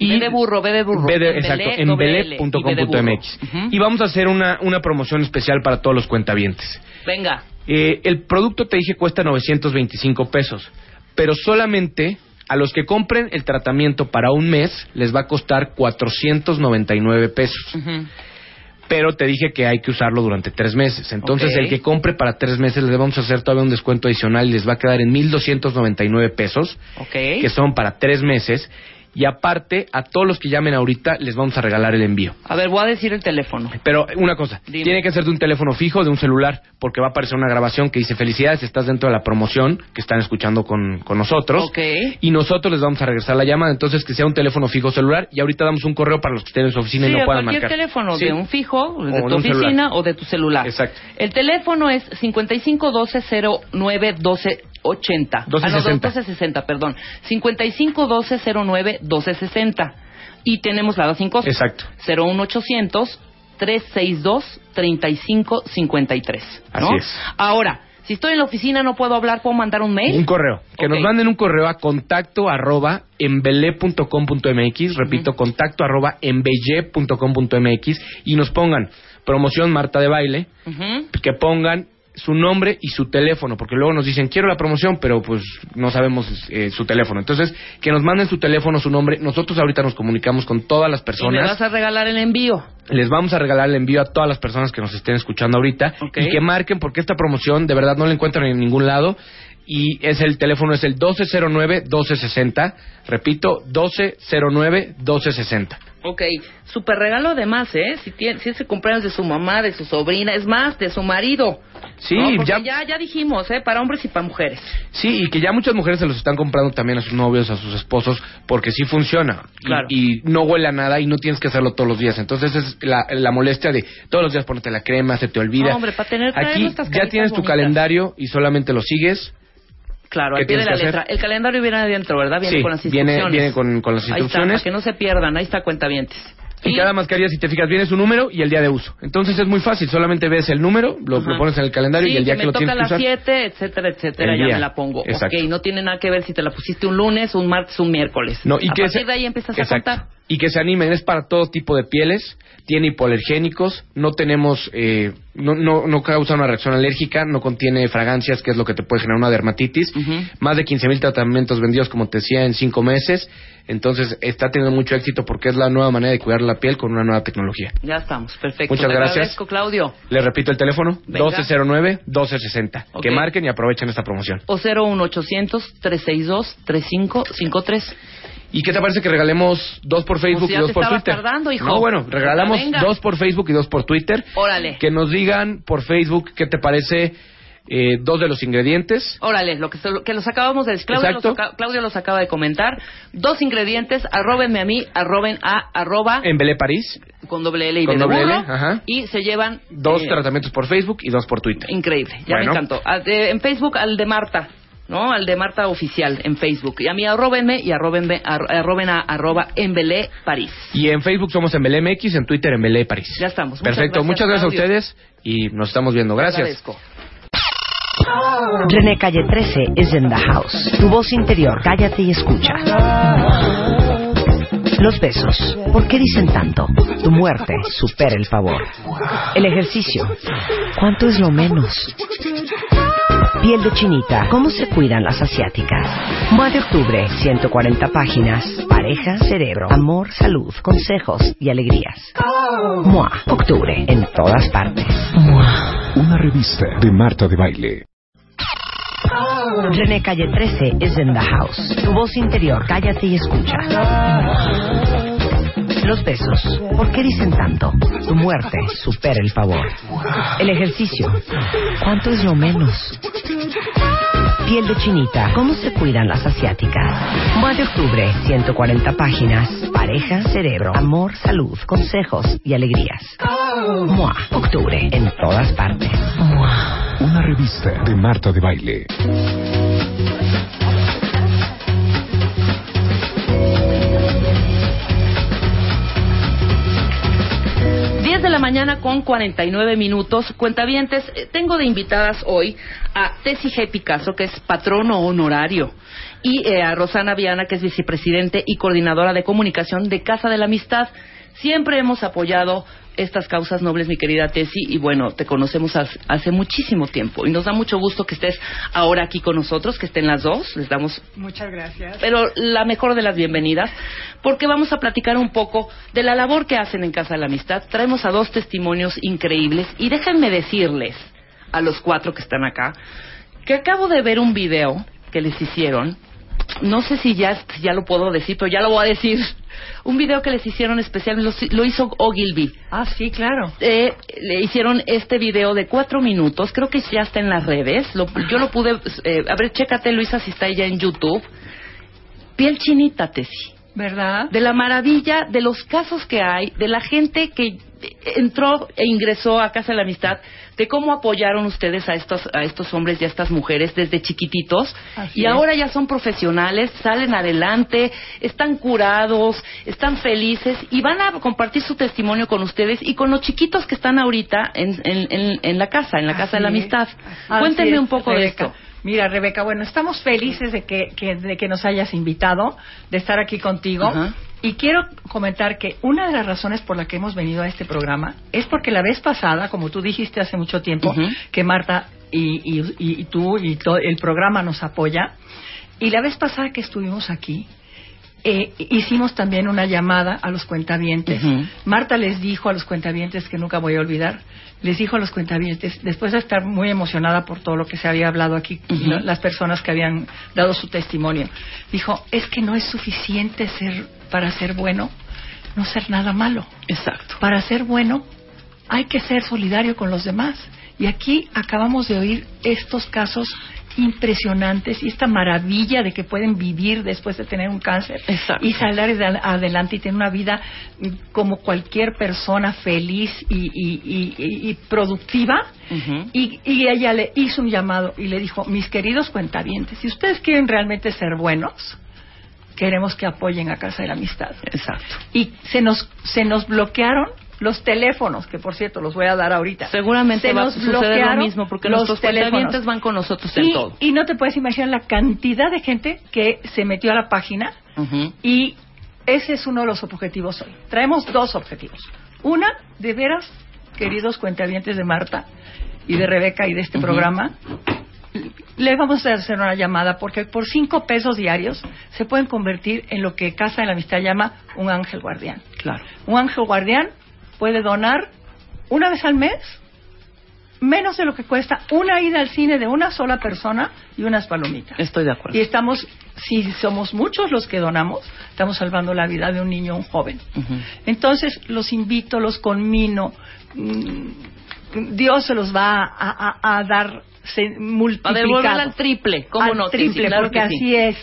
Y B de burro, B de burro. De- exacto, de burro. embele.com.mx. Ujú. Y vamos a hacer una, una promoción especial para todos los cuentavientes. Venga. Eh, el producto, te dije, cuesta 925 pesos, pero solamente a los que compren el tratamiento para un mes les va a costar 499 pesos. Ujú. Pero te dije que hay que usarlo durante tres meses. Entonces, el que compre para tres meses les vamos a hacer todavía un descuento adicional y les va a quedar en 1.299 pesos Ok. que son para tres meses. Y aparte, a todos los que llamen ahorita les vamos a regalar el envío. A ver, voy a decir el teléfono. Pero una cosa, Dime. tiene que ser de un teléfono fijo, de un celular, porque va a aparecer una grabación que dice felicidades, estás dentro de la promoción que están escuchando con, con nosotros. Ok. Y nosotros les vamos a regresar la llamada, entonces que sea un teléfono fijo celular. Y ahorita damos un correo para los que estén en su oficina Sí, y no puedan cualquier marcar. teléfono, Sí. de un fijo, de O de tu celular. oficina o de tu celular. Exacto. El teléfono es 5512091280. 1260. Ah, no, 1260, perdón. 5512091260. Y tenemos la sin costo. Exacto. 01800 362 3553. ¿no? Así es. Ahora, si estoy en la oficina no puedo hablar, puedo mandar un mail. Un correo. Que Ok. nos manden un correo a contacto arroba embele.com.mx. Repito, contacto arroba embelle.com.mx. Y nos pongan promoción Marta de Baile. Ujú. Que pongan su nombre y su teléfono. Porque luego nos dicen, quiero la promoción, pero pues no sabemos eh, su teléfono. Entonces, que nos manden su teléfono, su nombre. Nosotros ahorita nos comunicamos con todas las Y personas. vas a regalar el envío. Les vamos a regalar el envío a todas las personas que nos estén escuchando ahorita y que marquen porque esta promoción de verdad no la encuentran en ningún lado y es el teléfono es el 1209-1260, repito, 1209-1260. Ok, super regalo además, ¿eh? Si, tiene, si es el cumpleaños de su mamá, de su sobrina, es más, de su marido. Sí, ya, ya, ya dijimos, ¿eh? Para hombres y para mujeres. sí, y que ya muchas mujeres se los están comprando también a sus novios, a sus esposos, porque sí funciona. Y- Claro. Y, no huele a nada y no tienes que hacerlo todos los días. Entonces es la, la molestia de todos los días ponerte la crema, se te olvida. No, hombre, para tener- Aquí ya tienes tu bonitas. calendario y solamente lo sigues. Claro, ¿Qué al pie de la letra. hacer? El calendario viene adentro, ¿verdad? Viene Sí, con las instrucciones. viene con- con las Ahí está, instrucciones. para que no se pierdan, ahí está cuentavientes. Y cada mascarilla, si te fijas, viene su número y el día de uso. Entonces es muy fácil, solamente ves el número, lo, lo pones en el calendario Sí, y el día que que, lo me tienes toca que a las usar. 7, etcétera, etcétera, ya me la pongo. Exacto. Ok, no tiene nada que ver si te la pusiste un lunes, un martes, un miércoles. No, y a que partir de ahí empiezas Exacto. a contar. Y que se animen, es para todo tipo de pieles, tiene hipoalergénicos, no tenemos, eh, no, no, no causa una reacción alérgica, no contiene fragancias, que es lo que te puede generar una dermatitis. Más de 15 mil tratamientos vendidos, como te decía, en cinco meses. Entonces está teniendo mucho éxito porque es la nueva manera de cuidar la piel con una nueva tecnología. Ya estamos, perfecto. Muchas Te gracias. agradezco, Claudio. Les repito el teléfono, Venga. 1209-1260. Ok. Que marquen y aprovechen esta promoción. O 01800-362-3553. ¿Y qué te parece que regalemos dos por Facebook Pues ya y dos te por Twitter? tardando, hijo. No, bueno, regalamos Venga. dos por Facebook y dos por Twitter. Órale. Que nos digan por Facebook qué te parece eh, dos de los ingredientes. Órale, lo que, lo que los acabamos de decir. Claudia los, Exacto. aca- Claudia los acaba de comentar. Dos ingredientes, arrobenme a mí, arroben a, arroba, En Belé París, con doble L y con B de doble burro, L, ajá. Y se llevan... dos eh, tratamientos por Facebook y dos por Twitter. Increíble, ya Bueno. me encantó. Ah, de- en Facebook al de Marta, ¿no? Al de Marta Oficial en Facebook. Y a mí arrobenme y arrobenme, ar- arroben a arroba en Belé París. Y en Facebook somos en Belé MX, en Twitter en Belé París. Ya estamos. Muchas Perfecto, gracias, muchas gracias a ustedes y nos estamos viendo. Gracias. René Calle 13 is in the house. Tu voz interior, cállate y escucha. Los besos, ¿por qué dicen tanto? Tu muerte supera el favor. El ejercicio, ¿cuánto es lo menos? Piel de chinita, ¿cómo se cuidan las asiáticas? Mua de octubre, 140 páginas. Pareja, cerebro, amor, salud, consejos y alegrías. Mua, octubre, en todas partes. Mua. Una revista de Marta de Baile. René Calle 13 is in the house. Tu voz interior, cállate y escucha. Los besos, ¿por qué dicen tanto? Tu muerte supera el favor. El ejercicio, ¿cuánto es lo menos? Piel de chinita, ¿cómo se cuidan las asiáticas? Mua de octubre, 140 páginas. Pareja, cerebro, amor, salud, consejos y alegrías. Mua, octubre, en todas partes. Mua. Una revista de Marta de Baile. Mañana con 49 minutos. Cuentavientes, eh, tengo de invitadas hoy a Tessy G. Picasso, que es patrono honorario, y eh, a Rosana Viana, que es vicepresidente y coordinadora de comunicación de Casa de la Amistad. Siempre hemos apoyado estas causas nobles, mi querida Tessy, y bueno, te conocemos hace, hace muchísimo tiempo. Y nos da mucho gusto que estés ahora aquí con nosotros, que estén las dos. Les damos Muchas gracias. pero la mejor de las bienvenidas, porque vamos a platicar un poco de la labor que hacen en Casa de la Amistad. Traemos a dos testimonios increíbles y déjenme decirles a los cuatro que están acá que acabo de ver un video que les hicieron. No sé si ya, ya lo puedo decir, pero ya lo voy a decir. (laughs) Un video que les hicieron especial, lo, lo hizo Ogilvy. Ah, sí, claro. Eh, le hicieron este video de cuatro minutos, creo que ya está en las redes. Lo- yo lo pude, eh, a ver, chécate Luisa si está ya en YouTube. Piel chinita, Tessy. ¿Verdad? De la maravilla, de los casos que hay, de la gente que entró e ingresó a Casa de la Amistad, de cómo apoyaron ustedes a estos, a estos hombres y a estas mujeres desde chiquititos. Así y es. ahora ya son profesionales, salen adelante, están curados, están felices y van a compartir su testimonio con ustedes y con los chiquitos que están ahorita en, en, en- en la casa, en la Casa de la. Amistad. Cuéntenme un poco de esto. Mira, Rebeca, bueno, estamos felices de que, que- de que nos hayas invitado, de estar aquí contigo. Y quiero comentar que una de las razones por la que hemos venido a este programa es porque la vez pasada, como tú dijiste hace mucho tiempo, que Marta y, y- tú y todo el programa nos apoya, y la vez pasada que estuvimos aquí, eh, hicimos también una llamada a los cuentavientes. Marta les dijo a los cuentavientes que nunca voy a olvidar, les dijo a los cuentavientes, después de estar muy emocionada por todo lo que se había hablado aquí, las personas que habían dado su testimonio, dijo, es que no es suficiente ser para ser bueno, no ser nada malo. Exacto. Para ser bueno hay que ser solidario con los demás. Y aquí acabamos de oír estos casos impresionantes y esta maravilla de que pueden vivir después de tener un cáncer Exacto. y salir de- adelante y tener una vida mm, como cualquier persona feliz y, y- y- productiva. Y ella le hizo un llamado y le dijo, mis queridos cuentavientes, si ustedes quieren realmente ser buenos, queremos que apoyen a Casa de la Amistad Exacto. y se nos se nos bloquearon los teléfonos que por cierto los voy a dar ahorita Seguramente se va a nos suceder lo mismo, porque los nuestros teléfonos. van con nosotros en y, todo. y no te puedes imaginar la cantidad de gente que se metió a la página y ese es uno de los objetivos hoy traemos dos objetivos una de veras queridos cuentavientes de Marta y de Rebeca y de este programa le vamos a hacer una llamada porque por cinco pesos diarios se pueden convertir en lo que Casa de la Amistad llama un ángel guardián. Claro. Un ángel guardián puede donar una vez al mes menos de lo que cuesta una ida al cine de una sola persona y unas palomitas. Estoy de acuerdo. Y estamos, si somos muchos los que donamos, estamos salvando la vida de un niño o un joven. Entonces los invito, los conmino. mm, Dios se los va a, a- a dar se al triple, ¿cómo Al no? Sí, triple, claro porque que sí. así es.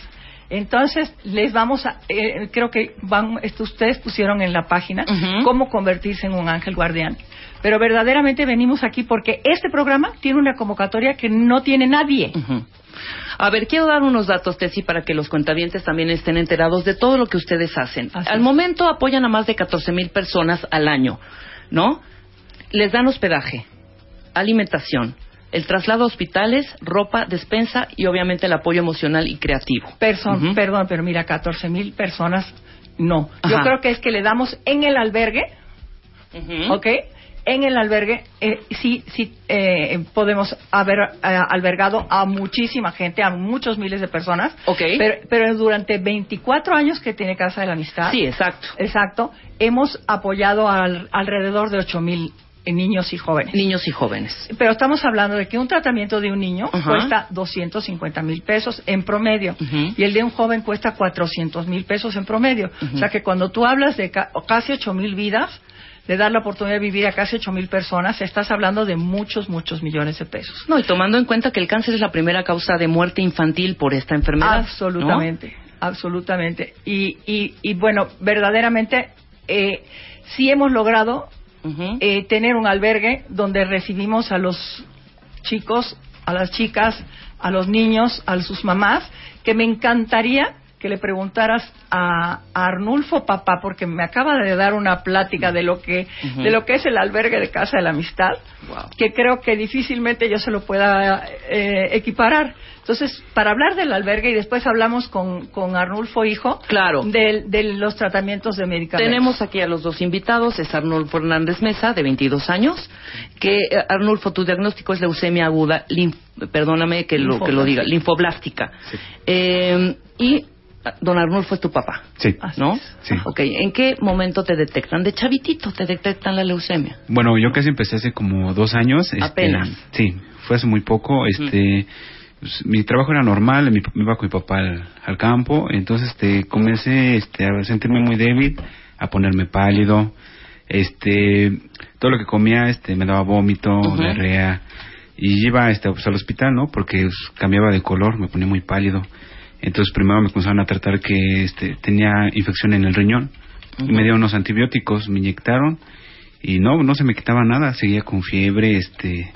Entonces, les vamos a, eh, creo que van, esto ustedes pusieron en la página cómo convertirse en un ángel guardián. Pero verdaderamente venimos aquí porque este programa tiene una convocatoria que no tiene nadie. A ver, quiero dar unos datos, Tessy, para que los cuentavientes también estén enterados de todo lo que ustedes hacen. Así al es. momento apoyan a más de 14 mil personas al año, ¿no? Les dan hospedaje, alimentación, el traslado a hospitales, ropa, despensa y obviamente el apoyo emocional y creativo. Person- Ujú. Perdón, pero mira, 14 mil personas, no. Yo creo que es que le damos en el albergue, Ujú. ¿ok? En el albergue eh, sí, sí eh, podemos haber eh, albergado a muchísima gente, a muchos miles de personas. Ok. Pero, pero durante 24 años que tiene Casa de la Amistad. Sí, exacto. Exacto. Hemos apoyado al- alrededor de 8 mil niños y jóvenes. Niños y jóvenes. Pero estamos hablando de que un tratamiento de un niño cuesta 250 mil pesos en promedio y el de un joven cuesta 400 mil pesos en promedio. O sea que cuando tú hablas de ca- casi 8 mil vidas, de dar la oportunidad de vivir a casi 8 mil personas, estás hablando de muchos, muchos millones de pesos. No, y tomando en cuenta que el cáncer es la primera causa de muerte infantil por esta enfermedad. ¿no? Absolutamente, absolutamente. Y, y, y bueno, verdaderamente eh, sí hemos logrado Eh, tener un albergue donde recibimos a los chicos, a las chicas, a los niños, a sus mamás, que me encantaría que le preguntaras a, a Arnulfo papá porque me acaba de dar una plática de lo que de lo que es el albergue de casa de la amistad Wow. que creo que difícilmente yo se lo pueda eh, equiparar entonces para hablar del albergue y después hablamos con, con Arnulfo hijo Claro. de, de los tratamientos de medicamentos Tenemos aquí a los dos invitados, es Arnulfo Hernández Mesa, de 22 años, que eh, Arnulfo, tu diagnóstico es leucemia aguda, lim- perdóname que lo, que lo diga, linfoblástica. Eh, y ah, don Arnulfo es tu papá, Sí. ¿no? Sí. Ok, ¿en qué momento te detectan? De chavitito te detectan la leucemia. Bueno, yo casi empecé hace como dos años. este, Apenas. Sí, fue hace muy poco. Este, pues, mi trabajo era normal, mi, me iba con mi papá al, al campo, entonces este, comencé este, a sentirme muy débil, a ponerme pálido. Este, todo lo que comía este, me daba vómito, diarrea. Y iba este, pues, al hospital, ¿no? Porque pues, cambiaba de color, me ponía muy pálido. Entonces primero me comenzaron a tratar que este, tenía infección en el riñón. Ujú. Me dieron unos antibióticos, me inyectaron y no, no se me quitaba nada, seguía con fiebre, este,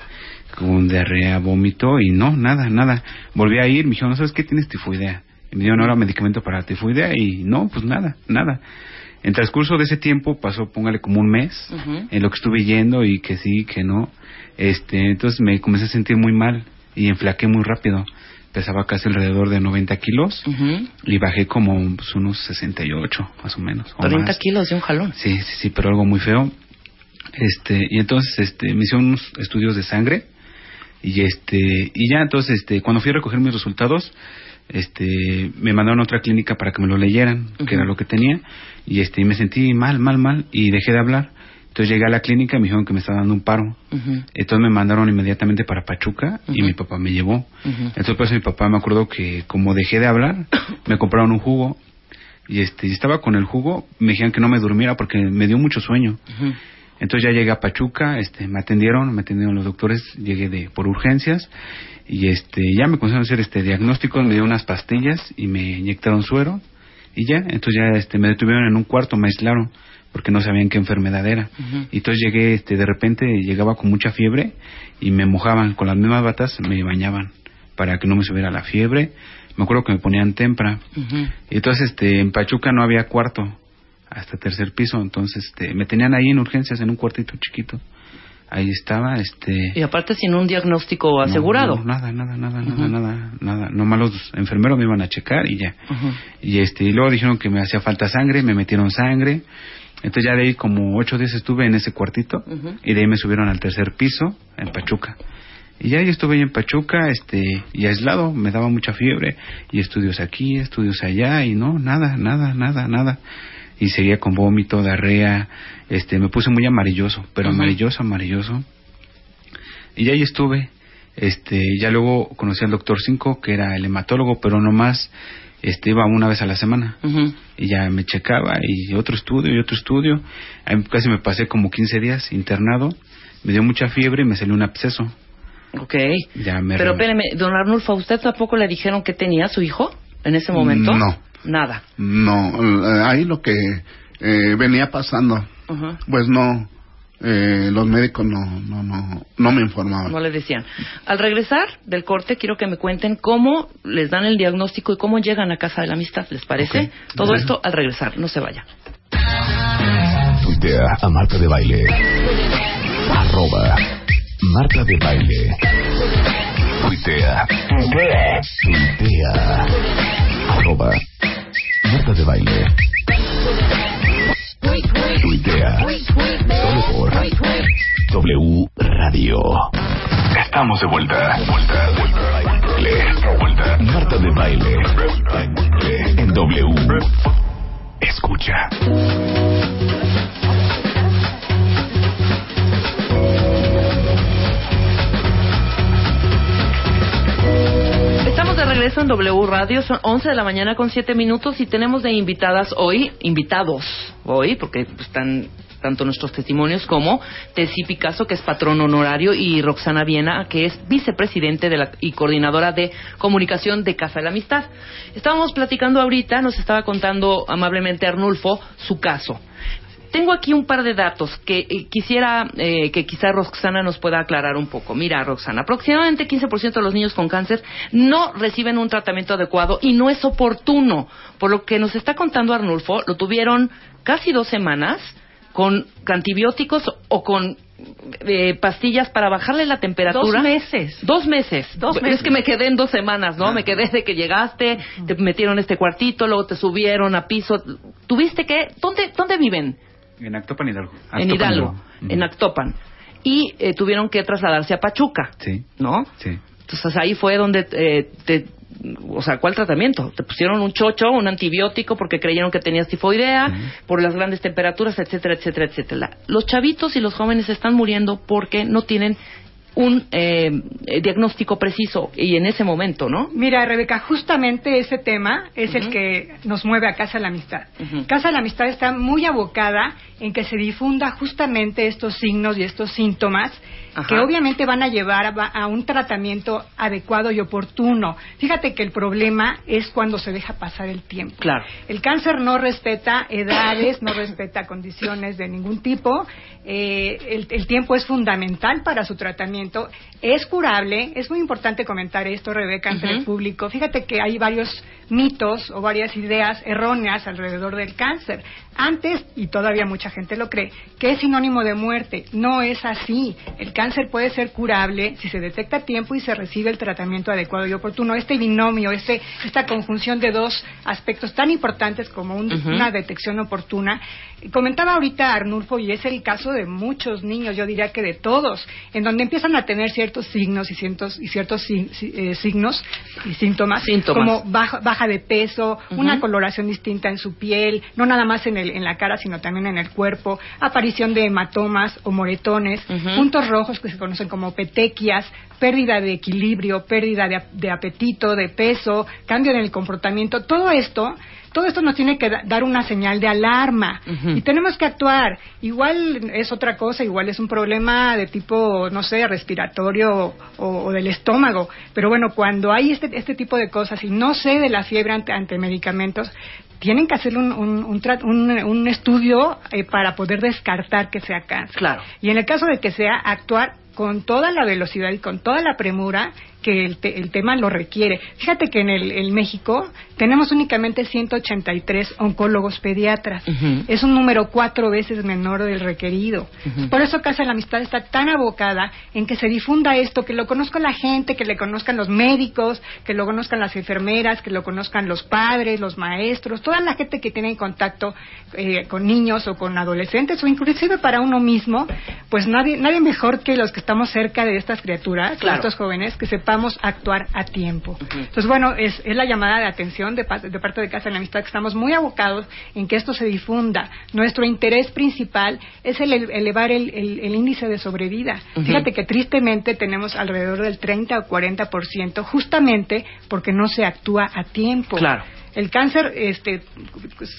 con diarrea, vómito y no, nada, nada. Volví a ir, me dijeron, ¿no sabes qué? Tienes tifoidea. Y me dieron ahora medicamento para tifoidea y no, pues nada, nada. En transcurso de ese tiempo pasó, póngale como un mes, en lo que estuve yendo y que sí, que no. Este, entonces me comencé a sentir muy mal y enflaqué muy rápido. Pesaba casi alrededor de 90 kilos y bajé como pues, unos 68 más o menos. o 30 más. kilos de un jalón. Sí, sí, sí, pero algo muy feo. Este, y entonces este me hicieron unos estudios de sangre y este y ya entonces este cuando fui a recoger mis resultados este me mandaron a otra clínica para que me lo leyeran, que era lo que tenía y este y me sentí mal, mal, mal y dejé de hablar. Entonces llegué a la clínica y me dijeron que me estaba dando un paro. Entonces me mandaron inmediatamente para Pachuca y mi papá me llevó. Ujú. Entonces pues mi papá me acuerdo que como dejé de hablar, (coughs) me compraron un jugo y este y estaba con el jugo, me dijeron que no me durmiera porque me dio mucho sueño. Entonces ya llegué a Pachuca, este, me atendieron, me atendieron los doctores, llegué de por urgencias y este ya me comenzaron a hacer este diagnóstico, me dieron unas pastillas y me inyectaron suero y ya, entonces ya este me detuvieron en un cuarto, me aislaron porque no sabían qué enfermedad era. Y entonces llegué, este, de repente llegaba con mucha fiebre y me mojaban con las mismas batas, me bañaban para que no me subiera la fiebre. Me acuerdo que me ponían tempra. Y entonces, este, en Pachuca no había cuarto hasta tercer piso, entonces, este, me tenían ahí en urgencias en un cuartito chiquito. Ahí estaba, este. Y aparte sin un diagnóstico asegurado. No, no, nada, nada, nada, nada, nada, nada. Nomás los enfermeros me iban a checar y ya. Y este, y luego dijeron que me hacía falta sangre, me metieron sangre. Entonces ya de ahí como ocho días estuve en ese cuartito y de ahí me subieron al tercer piso en Pachuca. Y ya yo estuve ahí en Pachuca, este, y aislado, me daba mucha fiebre, y estudios aquí, estudios allá, y no, nada, nada, nada, nada. Y seguía con vómito, diarrea, este, me puse muy amarilloso, pero Ujú. amarilloso, amarilloso. Y ahí estuve, este, ya luego conocí al doctor Cinco, que era el hematólogo, pero nomás, este, iba una vez a la semana. Y ya me checaba, y otro estudio, y otro estudio. Ahí casi me pasé como 15 días internado, me dio mucha fiebre y me salió un absceso. Ok. Ya me Pero re- espéreme, don Arnulfo, ¿a usted tampoco le dijeron que tenía su hijo en ese momento? No. Nada. No, eh, ahí lo que eh, venía pasando, pues no, eh, los médicos no, no, no, no me informaban. No le decían. Al regresar del corte, quiero que me cuenten cómo les dan el diagnóstico y cómo llegan a casa de la amistad. ¿Les parece? Todo Bueno. esto al regresar. No se vaya. Tuitea a Marta de Baile. Arroba Marta de Baile. Tuitea. Tuitea. Arroba Marta de Baile. Tuitea. Solo por W Radio. Estamos de vuelta. Vuelta, vuelta. Baile. Vuelta. Marta de Baile. En W. Escucha. Regreso en W Radio, son 11 de la mañana con 7 minutos y tenemos de invitadas hoy, invitados hoy, porque están tanto nuestros testimonios como Tessy Picasso, que es patrón honorario, y Roxana Viena, que es vicepresidente de la, y coordinadora de comunicación de Casa de la Amistad. Estábamos platicando ahorita, nos estaba contando amablemente Arnulfo su caso. Tengo aquí un par de datos que eh, quisiera eh, que quizá Roxana nos pueda aclarar un poco. Mira, Roxana, aproximadamente 15% de los niños con cáncer no reciben un tratamiento adecuado y no es oportuno. Por lo que nos está contando Arnulfo, lo tuvieron casi dos semanas con antibióticos o con eh, pastillas para bajarle la temperatura. Dos meses. Dos meses. Dos Es meses. que me quedé en dos semanas, ¿no? Me quedé de que llegaste, te metieron este cuartito, luego te subieron a piso. ¿Tuviste que? ¿Dónde, dónde viven? En Actopan Hidalgo. en Actopan, Hidalgo, Ujú. en Actopan. Y eh, tuvieron que trasladarse a Pachuca, Sí, ¿no? sí. Entonces ahí fue donde eh, te... O sea, ¿cuál tratamiento? Te pusieron un chocho, un antibiótico porque creyeron que tenías tifoidea, por las grandes temperaturas, etcétera, etcétera, etcétera. Los chavitos y los jóvenes están muriendo porque no tienen un eh, diagnóstico preciso y en ese momento, ¿no? Mira, Rebeca, justamente ese tema es el que nos mueve a Casa de la Amistad. Casa de la Amistad está muy abocada en que se difunda justamente estos signos y estos síntomas Ajá. que obviamente van a llevar a, a un tratamiento adecuado y oportuno. Fíjate que el problema es cuando se deja pasar el tiempo. Claro. El cáncer no respeta edades, no respeta condiciones de ningún tipo. Eh, el, el tiempo es fundamental para su tratamiento. Es curable. Es muy importante comentar esto, Rebeca, ante el público. Fíjate que hay varios mitos o varias ideas erróneas alrededor del cáncer. Antes, y todavía mucha gente lo cree, que es sinónimo de muerte. No es así. El cáncer puede ser curable si se detecta a tiempo y se recibe el tratamiento adecuado y oportuno. Este binomio, este, esta conjunción de dos aspectos tan importantes como un- una detección oportuna. Comentaba ahorita Arnulfo, y es el caso de muchos niños, yo diría que de todos, en donde empiezan a tener ciertos signos y ciertos, y ciertos eh, signos y síntomas, Síntomas. como baja, baja de peso, una coloración distinta en su piel, no nada más en, el, en la cara, sino también en el cuerpo, aparición de hematomas o moretones, puntos rojos que se conocen como petequias, pérdida de equilibrio, pérdida de apetito, de peso, cambio en el comportamiento, todo esto todo esto nos tiene que da- dar una señal de alarma y tenemos que actuar. Igual es otra cosa, igual es un problema de tipo, no sé, respiratorio o, o del estómago. Pero bueno, cuando hay este, este tipo de cosas y no sé de la fiebre ante, ante medicamentos, tienen que hacer un, un, un- un estudio eh, para poder descartar que sea cáncer. Claro. Y en el caso de que sea, actuar con toda la velocidad y con toda la premura que el, te- el tema lo requiere. Fíjate que en el en México tenemos únicamente 183 oncólogos pediatras. Es un número cuatro veces menor del requerido. Por eso Casa de la Amistad está tan abocada en que se difunda esto, que lo conozca la gente, que le conozcan los médicos, que lo conozcan las enfermeras, que lo conozcan los padres, los maestros, toda la gente que tiene en contacto eh, con niños o con adolescentes o inclusive para uno mismo, pues nadie, nadie mejor que los que estamos cerca de estas criaturas, Claro. de estos jóvenes, que sepamos actuar a tiempo. Entonces, bueno, es, es la llamada de atención de, de parte de Casa de la Amistad, que estamos muy abocados en que esto se difunda. Nuestro interés principal es el ele- elevar el, el- el índice de sobrevida. Fíjate que tristemente tenemos alrededor del 30 o 40% justamente porque no se actúa a tiempo. Claro. El cáncer este,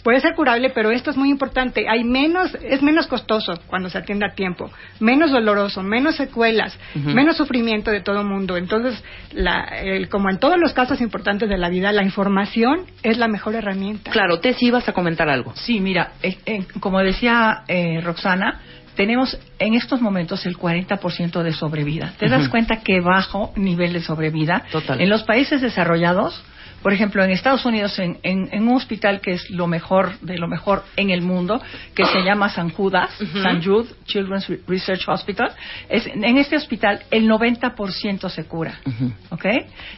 puede ser curable, pero esto es muy importante. Hay menos, es menos costoso cuando se atiende a tiempo, menos doloroso, menos secuelas, menos sufrimiento de todo mundo. Entonces, la, el- como en todos los casos importantes de la vida, la información es la mejor herramienta. Claro, Tessy, ibas a comentar algo. Sí, mira, eh, eh, como decía eh, Roxana, tenemos en estos momentos el 40% de sobrevida. ¿Te das cuenta qué bajo nivel de sobrevida? Total. En los países desarrollados, por ejemplo, en Estados Unidos, en, en- en un hospital que es lo mejor de lo mejor en el mundo, que se llama San Judas. San Jude Children's Re- Research Hospital, es, en este hospital el 90% se cura. ¿ok?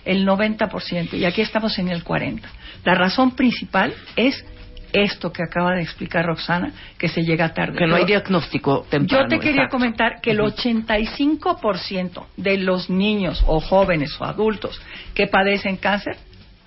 El 90%, y aquí estamos en el 40%. La razón principal es esto que acaba de explicar Roxana, que se llega tarde. Que no hay diagnóstico temprano. Yo te quería exacto. comentar que el Ujú. 85% de los niños o jóvenes o adultos que padecen cáncer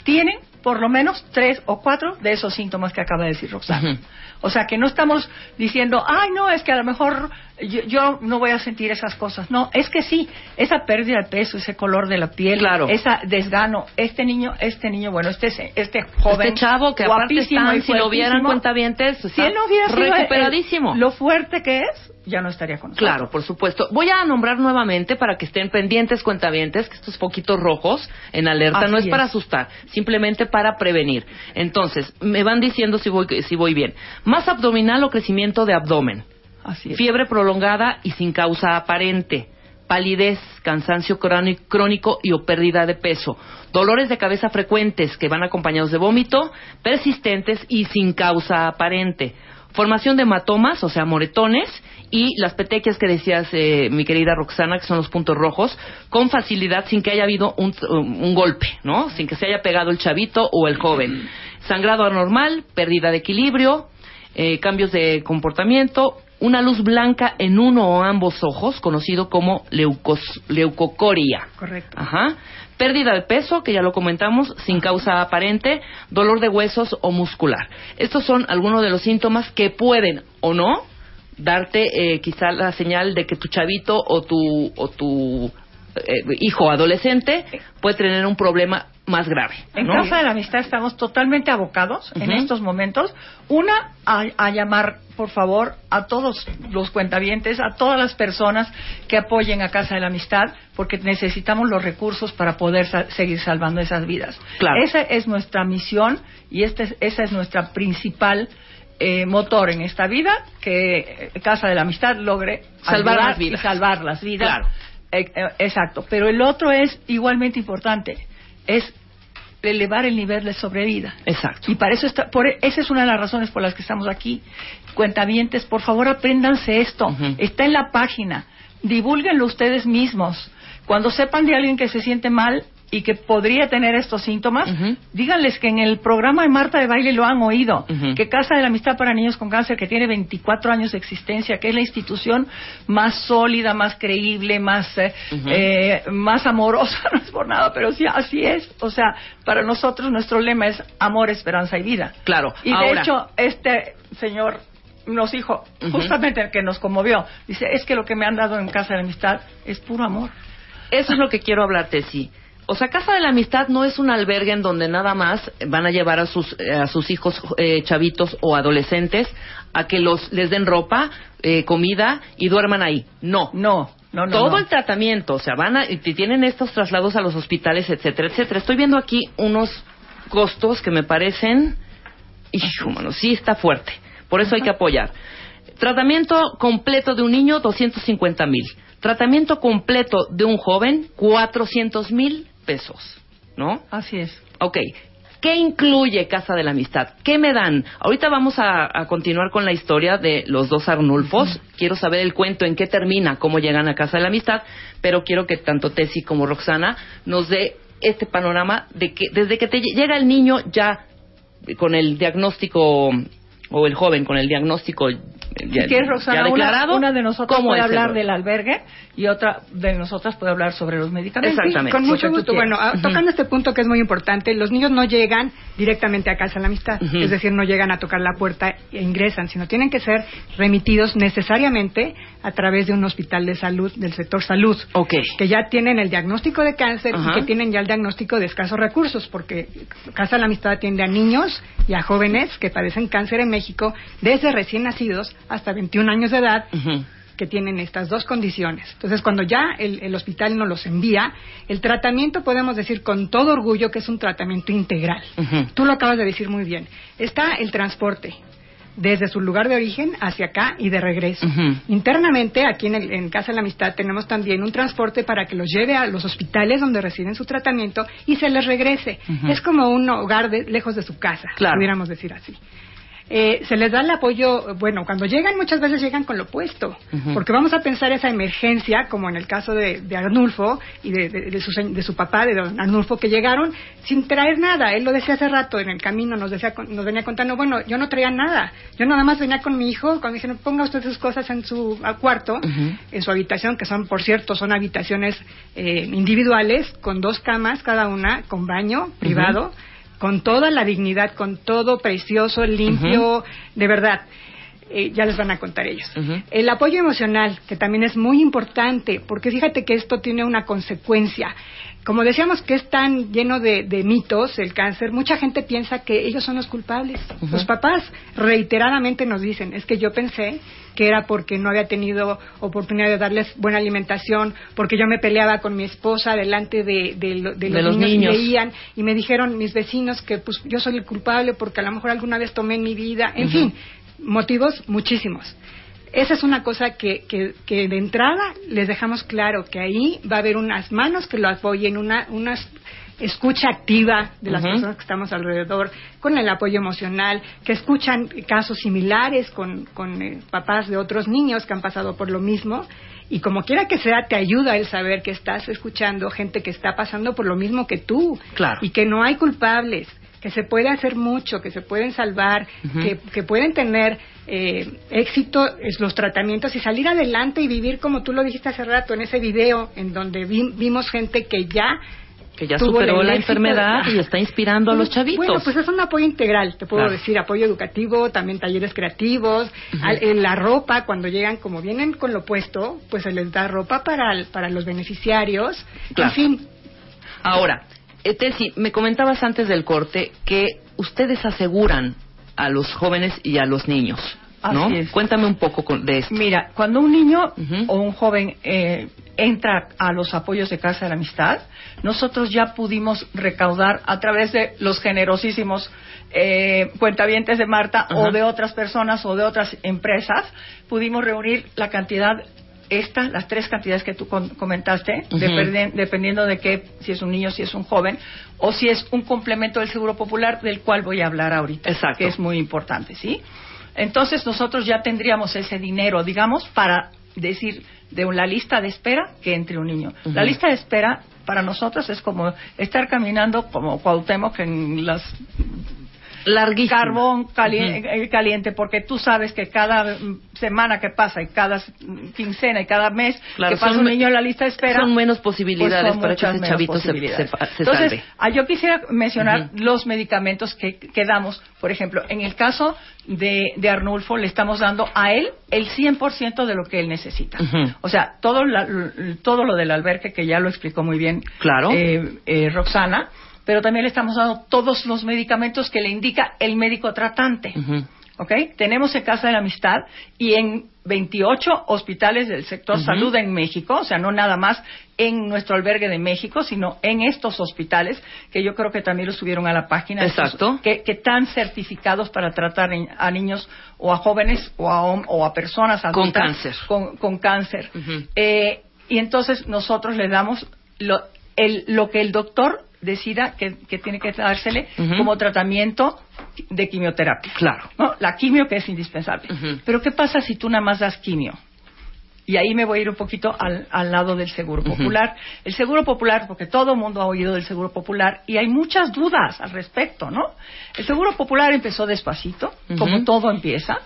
tienen por lo menos tres o cuatro de esos síntomas que acaba de decir Roxana. O sea, que no estamos diciendo, ay, no, es que a lo mejor yo, yo no voy a sentir esas cosas. No, es que sí, esa pérdida de peso, ese color de la piel, Claro. ese desgano, este niño, este niño, bueno, este, este joven. Este chavo que aparte guapísimo están, y si lo vieran cuentavientes, si él no hubiera sido el- recuperadísimo. lo fuerte que es, ya no estaría con nosotros. Claro, por supuesto. Voy a nombrar nuevamente para que estén pendientes cuentavientes que estos poquitos rojos en alerta Así no es, es. para asustar, simplemente para prevenir. Entonces, me van diciendo si voy si voy bien. Más abdominal o crecimiento de abdomen. Así es. Fiebre prolongada y sin causa aparente. Palidez, cansancio crónico y o pérdida de peso. Dolores de cabeza frecuentes que van acompañados de vómito, persistentes y sin causa aparente. Formación de hematomas, o sea, moretones, y las petequias que decías, eh, mi querida Roxana, que son los puntos rojos, con facilidad sin que haya habido un, un golpe, ¿no? Sin que se haya pegado el chavito o el joven. Sangrado anormal, pérdida de equilibrio, eh, cambios de comportamiento, una luz blanca en uno o ambos ojos, conocido como leucos- leucocoria. Correcto. Ajá. Pérdida de peso, que ya lo comentamos, sin causa aparente, dolor de huesos o muscular. Estos son algunos de los síntomas que pueden o no darte eh, quizá la señal de que tu chavito o tu, o tu eh, hijo adolescente puede tener un problema más grave. En ¿no? Casa de la Amistad estamos totalmente abocados en estos momentos. Una, a, a llamar, por favor, a todos los cuentavientes, a todas las personas que apoyen a Casa de la Amistad, porque necesitamos los recursos para poder sa- seguir salvando esas vidas. Claro. Esa es nuestra misión y este es- esa es nuestra principal eh, motor en esta vida, que eh, Casa de la Amistad logre Salvar ayudar las vidas. y salvar las vidas. Claro. Eh, eh, exacto. Pero el otro es igualmente importante, es elevar el nivel de sobrevida. Exacto. Y para eso está, por, esa es una de las razones por las que estamos aquí. Cuentavientes, por favor, apréndanse esto. Está en la página. Divúlguenlo ustedes mismos. Cuando sepan de alguien que se siente mal y que podría tener estos síntomas, díganles que en el programa de Marta de Baile lo han oído. Que Casa de la Amistad para Niños con Cáncer, que tiene 24 años de existencia, que es la institución más sólida, más creíble, más, eh, eh, más amorosa, (laughs) no es por nada, pero sí, así es. O sea, para nosotros nuestro lema es amor, esperanza y vida. Claro. Y de hecho, este señor nos dijo, justamente el que nos conmovió, dice, es que lo que me han dado en Casa de la Amistad es puro amor. Eso es lo que quiero hablarte, sí. O sea, Casa de la Amistad no es un albergue en donde nada más van a llevar a sus, eh, a sus hijos eh, chavitos o adolescentes a que los les den ropa, eh, comida y duerman ahí. No. No, no, no. Todo no. el tratamiento, o sea, van a, y tienen estos traslados a los hospitales, etcétera, etcétera. Estoy viendo aquí unos costos que me parecen, hijo, mano, sí está fuerte. Por eso hay que apoyar. Tratamiento completo de un niño, 250 mil. Tratamiento completo de un joven, 400 mil pesos. ¿No? Así es. Ok. ¿Qué incluye Casa de la Amistad? ¿Qué me dan? Ahorita vamos a, a continuar con la historia de los dos Arnulfos. Quiero saber el cuento, en qué termina, cómo llegan a Casa de la Amistad, pero quiero que tanto Tessy como Roxana nos dé este panorama de que desde que te llega el niño ya con el diagnóstico o el joven con el diagnóstico ya, Si quieres, Roxana, ya una- declarado. una, de nosotros ¿cómo puede hablar del albergue y otra de nosotras puede hablar sobre los medicamentos. Sí, con mucho gusto. Bueno, tocando este punto que es muy importante, los niños no llegan directamente a casa de la amistad, es decir, no llegan a tocar la puerta e ingresan, sino tienen que ser remitidos necesariamente a través de un hospital de salud, del sector salud, que ya tienen el diagnóstico de cáncer y que tienen ya el diagnóstico de escasos recursos, porque Casa de la Amistad atiende a niños y a jóvenes que padecen cáncer en México desde recién nacidos hasta 21 años de edad que tienen estas dos condiciones. Entonces, cuando ya el, el hospital nos los envía, el tratamiento podemos decir con todo orgullo que es un tratamiento integral. Tú lo acabas de decir muy bien. Está el transporte desde su lugar de origen hacia acá y de regreso. Internamente, aquí en, el- en Casa de la Amistad, tenemos también un transporte para que los lleve a los hospitales donde reciben su tratamiento y se les regrese. Es como un hogar de- lejos de su casa, Claro. pudiéramos decir así. Eh, se les da el apoyo, bueno, cuando llegan muchas veces llegan con lo opuesto, porque vamos a pensar esa emergencia, como en el caso de, de Arnulfo y de, de- de su, de su papá, de don Arnulfo, que llegaron sin traer nada. Él lo decía hace rato en el camino, nos, decía, nos venía contando, bueno, yo no traía nada, yo nada más venía con mi hijo, cuando dijeron, ponga usted sus cosas en su cuarto, en su habitación, que son, por cierto, son habitaciones eh, individuales, con dos camas cada una, con baño privado, con toda la dignidad, con todo precioso, limpio, de verdad. Eh, ya les van a contar ellos. El apoyo emocional, que también es muy importante, porque fíjate que esto tiene una consecuencia. Como decíamos que es tan lleno de, de mitos el cáncer, mucha gente piensa que ellos son los culpables. Los papás reiteradamente nos dicen, es que yo pensé que era porque no había tenido oportunidad de darles buena alimentación, porque yo me peleaba con mi esposa delante de, de lo- de De los, los niños, y veían y me dijeron mis vecinos que pues yo soy el culpable porque a lo mejor alguna vez tomé en mi vida, en fin, motivos muchísimos. Esa es una cosa que, que, que de entrada les dejamos claro, que ahí va a haber unas manos que lo apoyen, una, una escucha activa de las personas que estamos alrededor, con el apoyo emocional, que escuchan casos similares con, con eh, papás de otros niños que han pasado por lo mismo. Y como quiera que sea, te ayuda el saber que estás escuchando gente que está pasando por lo mismo que tú. Claro. Y que no hay culpables, que se puede hacer mucho, que se pueden salvar, que, que pueden tener eh, éxito es los tratamientos y salir adelante y vivir como tú lo dijiste hace rato en ese video en donde vi- vimos gente que ya Que ya superó la enfermedad y está inspirando a los chavitos. Bueno, pues es un apoyo integral, te puedo Claro. decir, apoyo educativo, también talleres creativos, al- en la ropa, cuando llegan, como vienen con lo opuesto, pues se les da ropa para, para los beneficiarios, Claro. en fin, Ahora, Tessy, me comentabas antes del corte que ustedes aseguran a los jóvenes y a los niños, ¿no? Así es. Cuéntame un poco con- de esto. Mira, cuando un niño o un joven eh, entra a los apoyos de Casa de la Amistad, nosotros ya pudimos recaudar a través de los generosísimos eh, cuentavientes de Marta o de otras personas o de otras empresas, pudimos reunir la cantidad esta, las tres cantidades que tú comentaste, dependiendo de qué, si es un niño, si es un joven, o si es un complemento del Seguro Popular, del cual voy a hablar ahorita, Exacto. que es muy importante, ¿sí? Entonces nosotros ya tendríamos ese dinero, digamos, para decir de la lista de espera que entre un niño. La lista de espera para nosotros es como estar caminando como Cuauhtémoc en las Carbón eh, caliente porque tú sabes que cada mm, semana que pasa y cada mm, quincena y cada mes Claro, que pasa un niño en la lista de espera son menos posibilidades pues son para que ese chavito se- posibilidades. se- se Entonces, salve. ah, yo quisiera mencionar los medicamentos que, que damos. Por ejemplo, en el caso de, de Arnulfo, le estamos dando a él el 100% de lo que él necesita. O sea, todo, la- todo lo del albergue, que ya lo explicó muy bien Claro. eh, eh, Roxana, pero también le estamos dando todos los medicamentos que le indica el médico tratante. ¿ok? Tenemos en Casa de la Amistad y en 28 hospitales del sector salud en México, o sea, no nada más en nuestro albergue de México, sino en estos hospitales, que yo creo que también lo subieron a la página. Exacto. estos, que, que están certificados para tratar a niños o a jóvenes o a, o a personas Con adultas cáncer. Con, con cáncer. Eh, y entonces nosotros le damos lo, el- lo que el doctor decida que, que tiene que dársele como tratamiento de quimioterapia. Claro. ¿no? La quimio que es indispensable. Pero ¿qué pasa si tú nada más das quimio? Y ahí me voy a ir un poquito al, al lado del Seguro. Popular. El Seguro Popular, porque todo el mundo ha oído del Seguro Popular y hay muchas dudas al respecto, ¿no? El Seguro Popular empezó despacito, como todo empieza.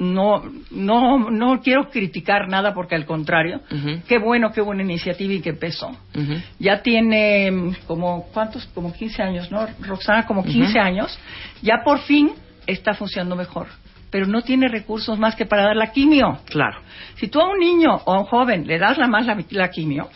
No, no, no quiero criticar nada porque al contrario, Ujú. qué bueno que hubo una iniciativa y empezó. Ujú. Ya tiene mm, como, ¿cuántos? Como 15 años, ¿no? Roxana, como 15 Ujú. años. Ya por fin está funcionando mejor. Pero no tiene recursos más que para dar la quimio. Claro. Si tú a un niño o a un joven le das la más la, la quimio,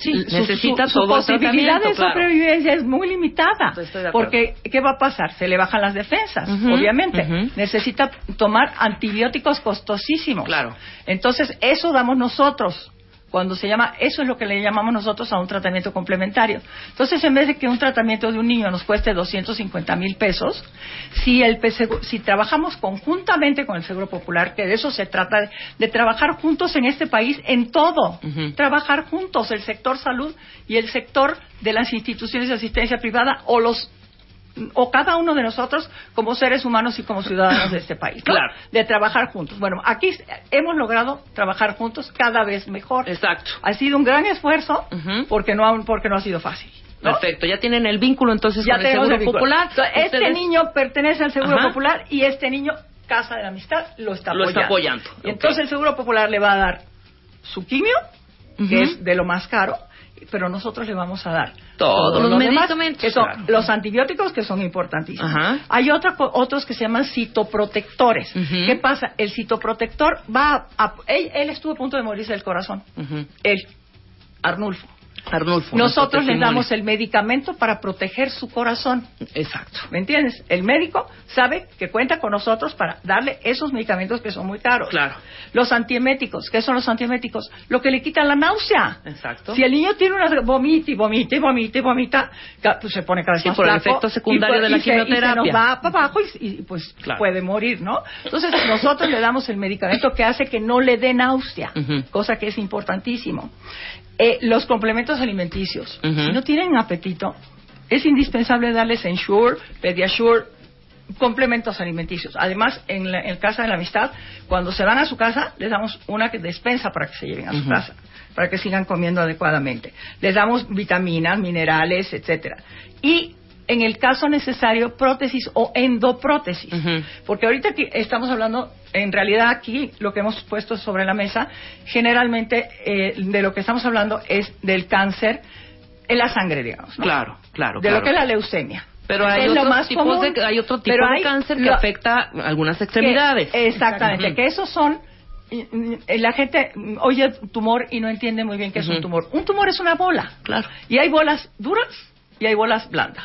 Sí, necesita su, su todo el posibilidad de claro. sobrevivencia es muy limitada. Porque, ¿qué va a pasar? Se le bajan las defensas, obviamente. Necesita tomar antibióticos costosísimos. Claro. Entonces, eso damos nosotros. Cuando se llama, eso es lo que le llamamos nosotros a un tratamiento complementario. Entonces, en vez de que un tratamiento de un niño nos cueste 250 mil pesos, si, el si trabajamos conjuntamente con el Seguro Popular, que de eso se trata, de, de trabajar juntos en este país en todo, trabajar juntos, el sector salud y el sector de las instituciones de asistencia privada o los o cada uno de nosotros como seres humanos y como ciudadanos de este país, ¿no? Claro. De trabajar juntos. Bueno, aquí hemos logrado trabajar juntos cada vez mejor. Exacto. Ha sido un gran esfuerzo porque no ha, porque no ha sido fácil. ¿no? Perfecto, ya tienen el vínculo entonces Ya con el Seguro el. Popular. Entonces, Este niño pertenece al Seguro Ajá. Popular y este niño, Casa de la Amistad, lo está Lo apoyando. está apoyando. Y entonces el Seguro Popular le va a dar su quimio, que es de lo más caro, pero nosotros le vamos a dar Todos los lo demás, medicamentos, que son claro. los antibióticos que son importantísimos. Ajá. Hay otra otros que se llaman citoprotectores. ¿Qué pasa? El citoprotector va a, él, él estuvo a punto de morirse del corazón. Ujú. Él, Arnulfo. Arnulfo. Nosotros nuestro le damos el medicamento para proteger su corazón. Exacto. ¿Me entiendes? El médico sabe que cuenta con nosotros para darle esos medicamentos que son muy caros. Claro. Los antieméticos, ¿qué son los antieméticos? Lo que le quita la náusea. Exacto. Si el niño tiene una vomita y vomita y vomita y vomita, pues se pone cada vez Sí, más por el efecto secundario y, pues, de la y se- y se quimioterapia. nos va para abajo y, y, pues Claro. puede morir, ¿no? Entonces nosotros le damos el medicamento que hace que no le dé náusea, cosa que es importantísimo. Eh, los complementos alimenticios. Si no tienen apetito, es indispensable darles Ensure, Pediasure, complementos alimenticios. Además, en, la, en casa de la amistad, cuando se van a su casa, les damos una despensa para que se lleven a su casa, para que sigan comiendo adecuadamente. Les damos vitaminas, minerales, etcétera. Y en el caso necesario, prótesis o endoprótesis. Porque ahorita que estamos hablando, en realidad aquí lo que hemos puesto sobre la mesa, generalmente eh, de lo que estamos hablando es del cáncer en la sangre, digamos. ¿no? Claro, claro. de claro. lo que es la leucemia. Pero hay, Es otros más tipos común, de, hay otro tipo pero de hay cáncer que lo- afecta algunas extremidades. que- exactamente, que esos son y- la gente oye tumor y no entiende muy bien qué es un tumor. Un tumor es una bola. Claro. Y hay bolas duras y hay bolas blandas.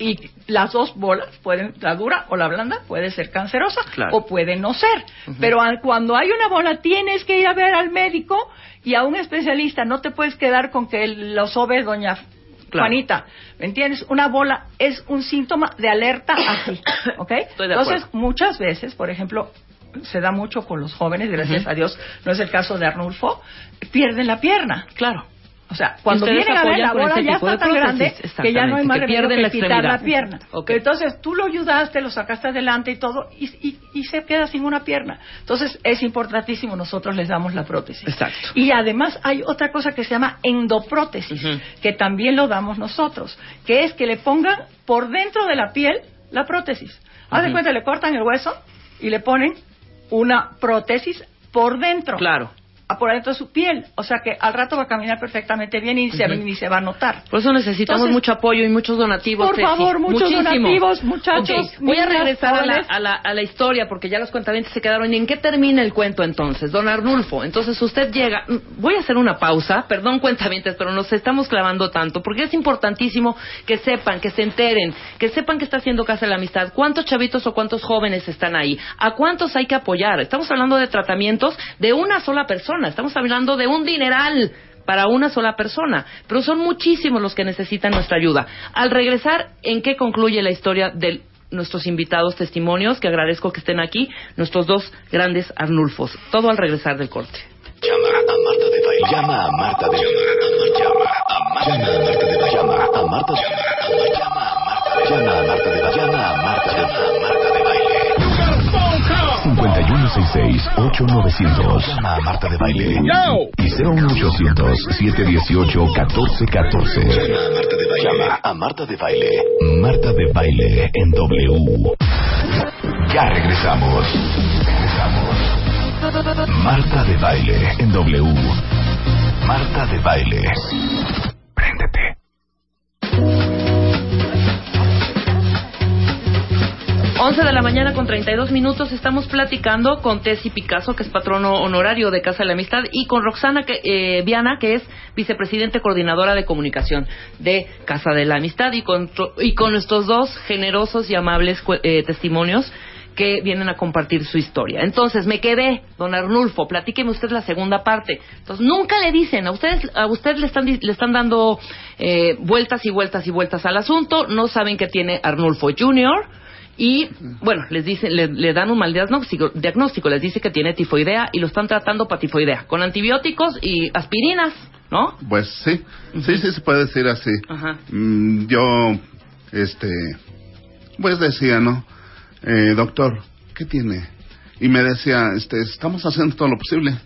Y las dos bolas, pueden, la dura o la blanda, puede ser cancerosa Claro. o puede no ser. Pero al- cuando hay una bola, tienes que ir a ver al médico y a un especialista. No te puedes quedar con que lo sobe doña Claro. Juanita. ¿Me entiendes? Una bola es un síntoma de alerta aquí. (coughs) ¿Ok? Estoy de Entonces, acuerdo. muchas veces, por ejemplo, se da mucho con los jóvenes, gracias a Dios, no es el caso de Arnulfo, pierden la pierna. Claro. O sea, cuando vienen a ver la bola ese ya está tan grande que ya no hay más que remedio que la quitar la pierna. Entonces tú lo ayudaste, lo sacaste adelante y todo, y, y- y se queda sin una pierna. Entonces es importantísimo, nosotros les damos la prótesis. Exacto. Y además hay otra cosa que se llama endoprótesis, que también lo damos nosotros, que es que le pongan por dentro de la piel la prótesis. Haz de cuenta, le cortan el hueso y le ponen una prótesis por dentro Claro. A por dentro de su piel. O sea que al rato va a caminar perfectamente bien y, se, Ujú. ni se va a notar. Por eso necesitamos Entonces, mucho apoyo y muchos donativos. por favor, muchos Muchísimo. donativos, muchachos, Voy a regresar a la, a, la, a la historia porque ya los cuentavientes se quedaron. ¿Y en qué termina el cuento entonces? Don Arnulfo, entonces usted llega. Voy a hacer una pausa. Perdón, cuentavientes, pero nos estamos clavando tanto porque es importantísimo que sepan, que se enteren, que sepan que está haciendo Casa de la Amistad. ¿Cuántos chavitos o cuántos jóvenes están ahí? ¿A cuántos hay que apoyar? Estamos hablando de tratamientos de una sola persona. Estamos hablando de un dineral para una sola persona, pero son muchísimos los que necesitan nuestra ayuda. Al regresar, ¿en qué concluye la historia de nuestros invitados testimonios? Que agradezco que estén aquí, nuestros dos grandes Arnulfos. Todo al regresar del corte. Llama a Marta de Baile. Llama a Marta de Baile. Llama a Marta de de Llama a Marta de Llama 5166-8900. Llama a Marta de Baile. Y 01800-718-1414. Llama a Marta de Baile. Llama a Marta de Baile. Marta de Baile en W. Ya regresamos. Regresamos. Marta de baile en W. Marta de baile. Préndete. 11 de la mañana con 32 minutos estamos platicando con Tessy Picasso, que es patrono honorario de Casa de la Amistad, y con Roxana que, eh, Viana, que es vicepresidente coordinadora de comunicación de Casa de la Amistad, y con, y con estos dos generosos y amables eh, testimonios que vienen a compartir su historia. Entonces, me quedé, don Arnulfo, platíqueme usted la segunda parte. Entonces, nunca le dicen, a ustedes, a usted le están, le están dando eh, vueltas y vueltas y vueltas al asunto, no saben que tiene Arnulfo Jr., y bueno, les dicen, le, le dan un mal diagnóstico, diagnóstico, les dice que tiene tifoidea y lo están tratando para tifoidea, con antibióticos y aspirinas, ¿no? Pues sí, sí, sí se puede decir así. Ajá. Mm, yo, este, pues decía, ¿no? Eh, doctor, ¿qué tiene? Y me decía, este, estamos haciendo todo lo posible.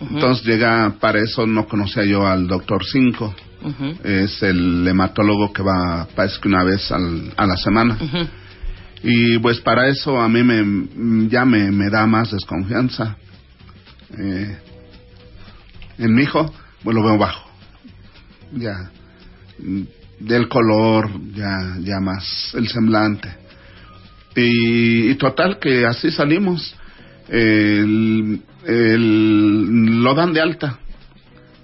Entonces llega, para eso no conocía yo al doctor 5. Ujú. Es el hematólogo que va, parece que una vez al- a la semana. Y pues para eso a mí me, ya me, me da más desconfianza. Eh, en mi hijo, pues lo veo bajo. Ya. Del color, ya, ya más el semblante. Y, y total que así salimos. El, el- lo dan de alta.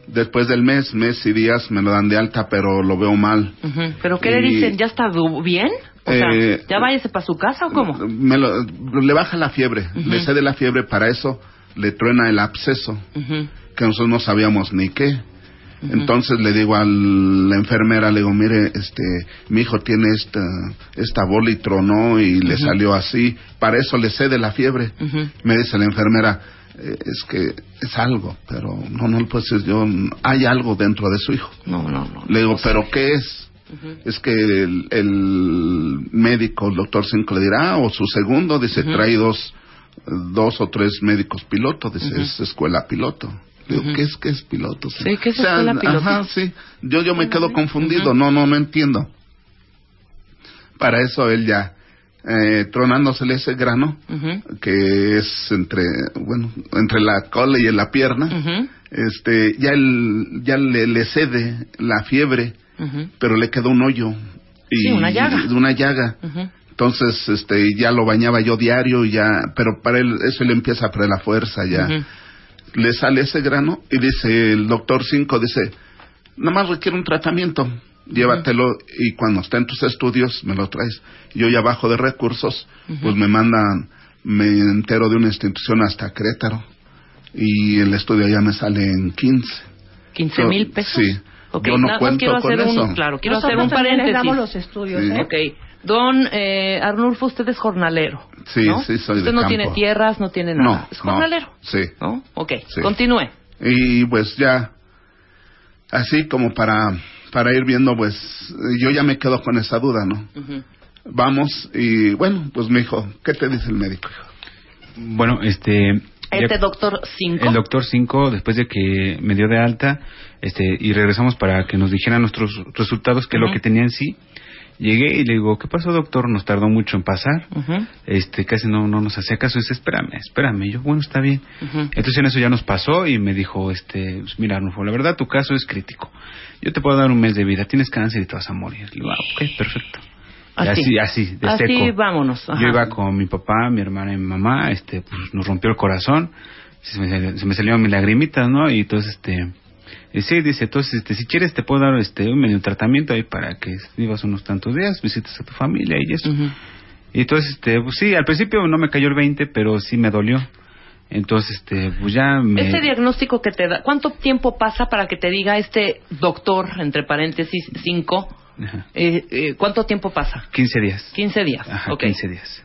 Después del mes, mes y días me lo dan de alta, pero lo veo mal. ¿Pero qué le dicen? ¿Ya está bien? O sea, Eh, ¿ya váyase para su casa o cómo? Me lo- le baja la fiebre, le cede la fiebre, para eso le truena el absceso, que nosotros no sabíamos ni qué. Entonces le digo a la enfermera, le digo, mire, este, mi hijo tiene esta, esta bola y tronó y le salió así, para eso le cede la fiebre. Me dice la enfermera, "Eh, es que es algo, pero no, no lo puedo decir yo, hay algo dentro de su hijo. No, no, no. Le digo, ¿pero qué es? Es que el, el médico, el doctor Cinco, le dirá, "Ah, o su segundo, dice, trae dos, dos o tres médicos pilotos, dice, Ujú. es escuela piloto. Digo. ¿qué es, qué es piloto? Sí, ¿qué es escuela piloto? Ajá, sí. Yo, yo me quedo confundido, no, no, no entiendo. Para eso él ya, eh, tronándosele ese grano, que es entre, bueno, entre la cola y en la pierna, este, ya, él, ya le, le cede la fiebre, Pero le quedó un hoyo. Y, Sí, una llaga. Una llaga. Ujú. Entonces, este, ya lo bañaba yo diario, y ya, pero para él eso le empieza a perder la fuerza, ya. Le sale ese grano y dice el doctor 5, dice, nada más requiere un tratamiento, llévatelo y cuando esté en tus estudios me lo traes. Yo ya bajo de recursos, pues me mandan, me entero de una institución hasta Querétaro y el estudio ya me sale en 15. 15 mil pesos. Sí. Ok, Yo no nada más cuento quiero con hacer un, eso. claro, quiero Nosotros hacer un paréntesis. damos los estudios, Sí. ¿eh? Ok. Don eh, Arnulfo, usted es jornalero. Sí, ¿no? sí, soy Usted de no campo. tiene tierras, no tiene nada. No, es no. jornalero. Sí. ¿No? Ok, Sí. continúe. Y pues ya, así como para, para ir viendo, pues yo ya me quedo con esa duda, ¿no? Ujú. Vamos y bueno, pues me dijo, ¿qué te dice el médico? Bueno, este... Este doctor 5. El doctor 5, después de que me dio de alta, este, y regresamos para que nos dijeran nuestros resultados, que es lo que tenía en sí, llegué y le digo, ¿qué pasó, doctor? Nos tardó mucho en pasar. Este, casi no, no nos hacía caso. Dice, espérame, espérame. Y yo, bueno, está bien. Entonces en eso ya nos pasó y me dijo, este, pues, mira, Arnulfo, la verdad tu caso es crítico. Yo te puedo dar un mes de vida, tienes cáncer y te vas a morir. Le digo, ah, ok, perfecto. Así. así, así, de Así, seco. vámonos. Ajá. Yo iba con mi papá, mi hermana y mi mamá, este, pues nos rompió el corazón, se me, salió- se me salieron mis lagrimitas, ¿no? Y entonces, este, y sí, dice, entonces, este, si quieres te puedo dar, este, un medio tratamiento ahí para que vivas unos tantos días, visites a tu familia y eso. Y entonces, este, pues sí, al principio no me cayó el 20, pero sí me dolió. Entonces, este, pues ya me... Este diagnóstico que te da, ¿cuánto tiempo pasa para que te diga este doctor, entre paréntesis, 5? Ajá, Eh, eh, ¿Cuánto tiempo pasa? 15 días. 15 días. Ajá, ok. 15 días.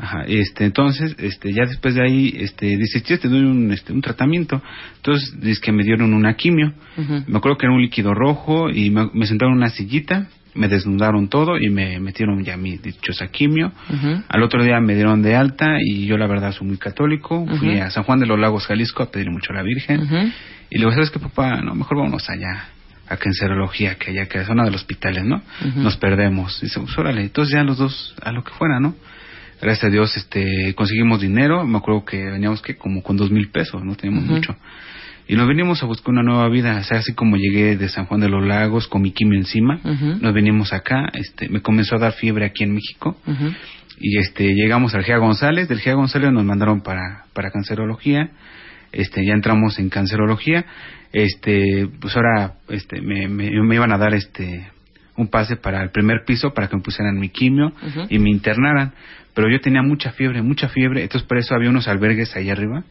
Ajá, este, entonces, este, ya después de ahí, este, dice, "Che, te doy un, este, un tratamiento. Entonces, dice que me dieron una quimio. Me acuerdo que era un líquido rojo y me, me sentaron en una sillita, me desnudaron todo y me metieron ya mi dichosa quimio. Al otro día me dieron de alta y yo la verdad soy muy católico. Fui a San Juan de los Lagos, Jalisco, a pedirle mucho a la Virgen. Y le digo, ¿sabes qué, papá? No, mejor vámonos allá, a cancerología, que allá, que es zona de los hospitales, ¿no? Nos perdemos. Dice, pues órale. Entonces ya los dos, a lo que fuera, ¿no? gracias a Dios, este, conseguimos dinero. Me acuerdo que veníamos que como con dos mil pesos, no teníamos mucho. Y nos venimos a buscar una nueva vida. O sea, así como llegué de San Juan de los Lagos con mi quimio encima, nos venimos acá. Este, me comenzó a dar fiebre aquí en México. Y este, llegamos al GEA González. Del GEA González nos mandaron para, para cancerología. Este, ya entramos en cancerología. Este, pues ahora, este, me, me, me iban a dar este, un pase para el primer piso para que me pusieran mi quimio y me internaran. Pero yo tenía mucha fiebre, mucha fiebre. Entonces por eso había unos albergues ahí arriba.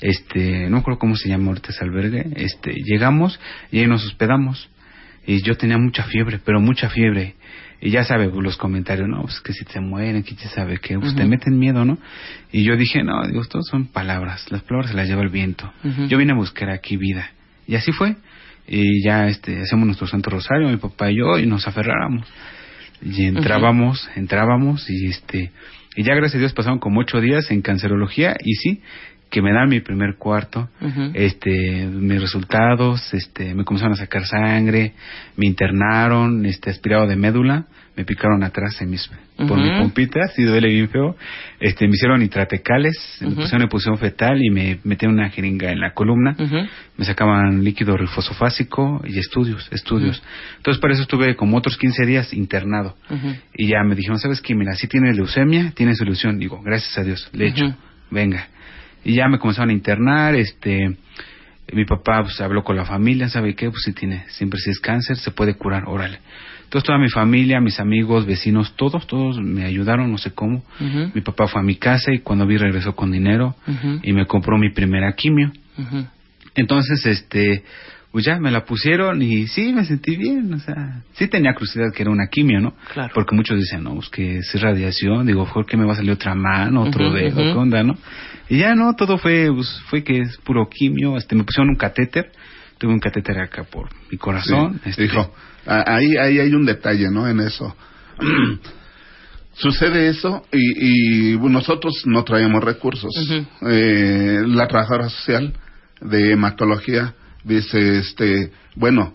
Este, no acuerdo cómo se llama ahorita ese albergue. Este, llegamos y ahí nos hospedamos. Y yo tenía mucha fiebre, pero mucha fiebre. Y ya sabe, pues, los comentarios, no, pues que si te mueren, que ya sabe que pues, te meten miedo, ¿no? Y yo dije, no, digo, estos son palabras, las palabras se las lleva el viento. Yo vine a buscar aquí vida. Y así fue. Y ya este, hacemos nuestro Santo Rosario, mi papá y yo, y nos aferráramos. Y entrábamos, entrábamos, y este, y ya gracias a Dios pasaron como ocho días en cancerología, y sí, que me dan mi primer cuarto, este mis resultados este me comenzaron a sacar sangre me internaron este aspirado de médula me picaron atrás en mis por Ujú. mi pompita sí duele bien feo este me hicieron nitratecales me Ujú. pusieron una posición fetal y me metieron una jeringa en la columna me sacaban líquido rifosofásico y estudios estudios entonces para eso estuve como otros 15 días internado y ya me dijeron, ¿sabes qué? Mira, si tienes leucemia, tienes solución. Digo, gracias a Dios, le echo, venga. Y ya me comenzaron a internar, este, mi papá pues, habló con la familia, ¿sabe qué? Pues si tiene, siempre si es cáncer, se puede curar, órale. Entonces toda mi familia, mis amigos, vecinos, todos, todos me ayudaron, no sé cómo. Mi papá fue a mi casa y cuando vi regresó con dinero y me compró mi primera quimio. Entonces, este, pues ya me la pusieron y sí, me sentí bien, o sea, sí tenía curiosidad que era una quimio, ¿no? Claro. Porque muchos dicen, no, pues que es radiación, digo, ¿por qué me va a salir otra mano, otro dedo, qué onda, no? Y ya no, todo fue, pues, fue que es puro quimio, este, me pusieron un catéter, tuve un catéter acá por mi corazón, Sí, este, Hijo, a- ahí, ahí hay un detalle, ¿no? En eso. (clears throat) Sucede eso y, y nosotros no traemos recursos. Eh, la trabajadora social de hematología dice, este, bueno,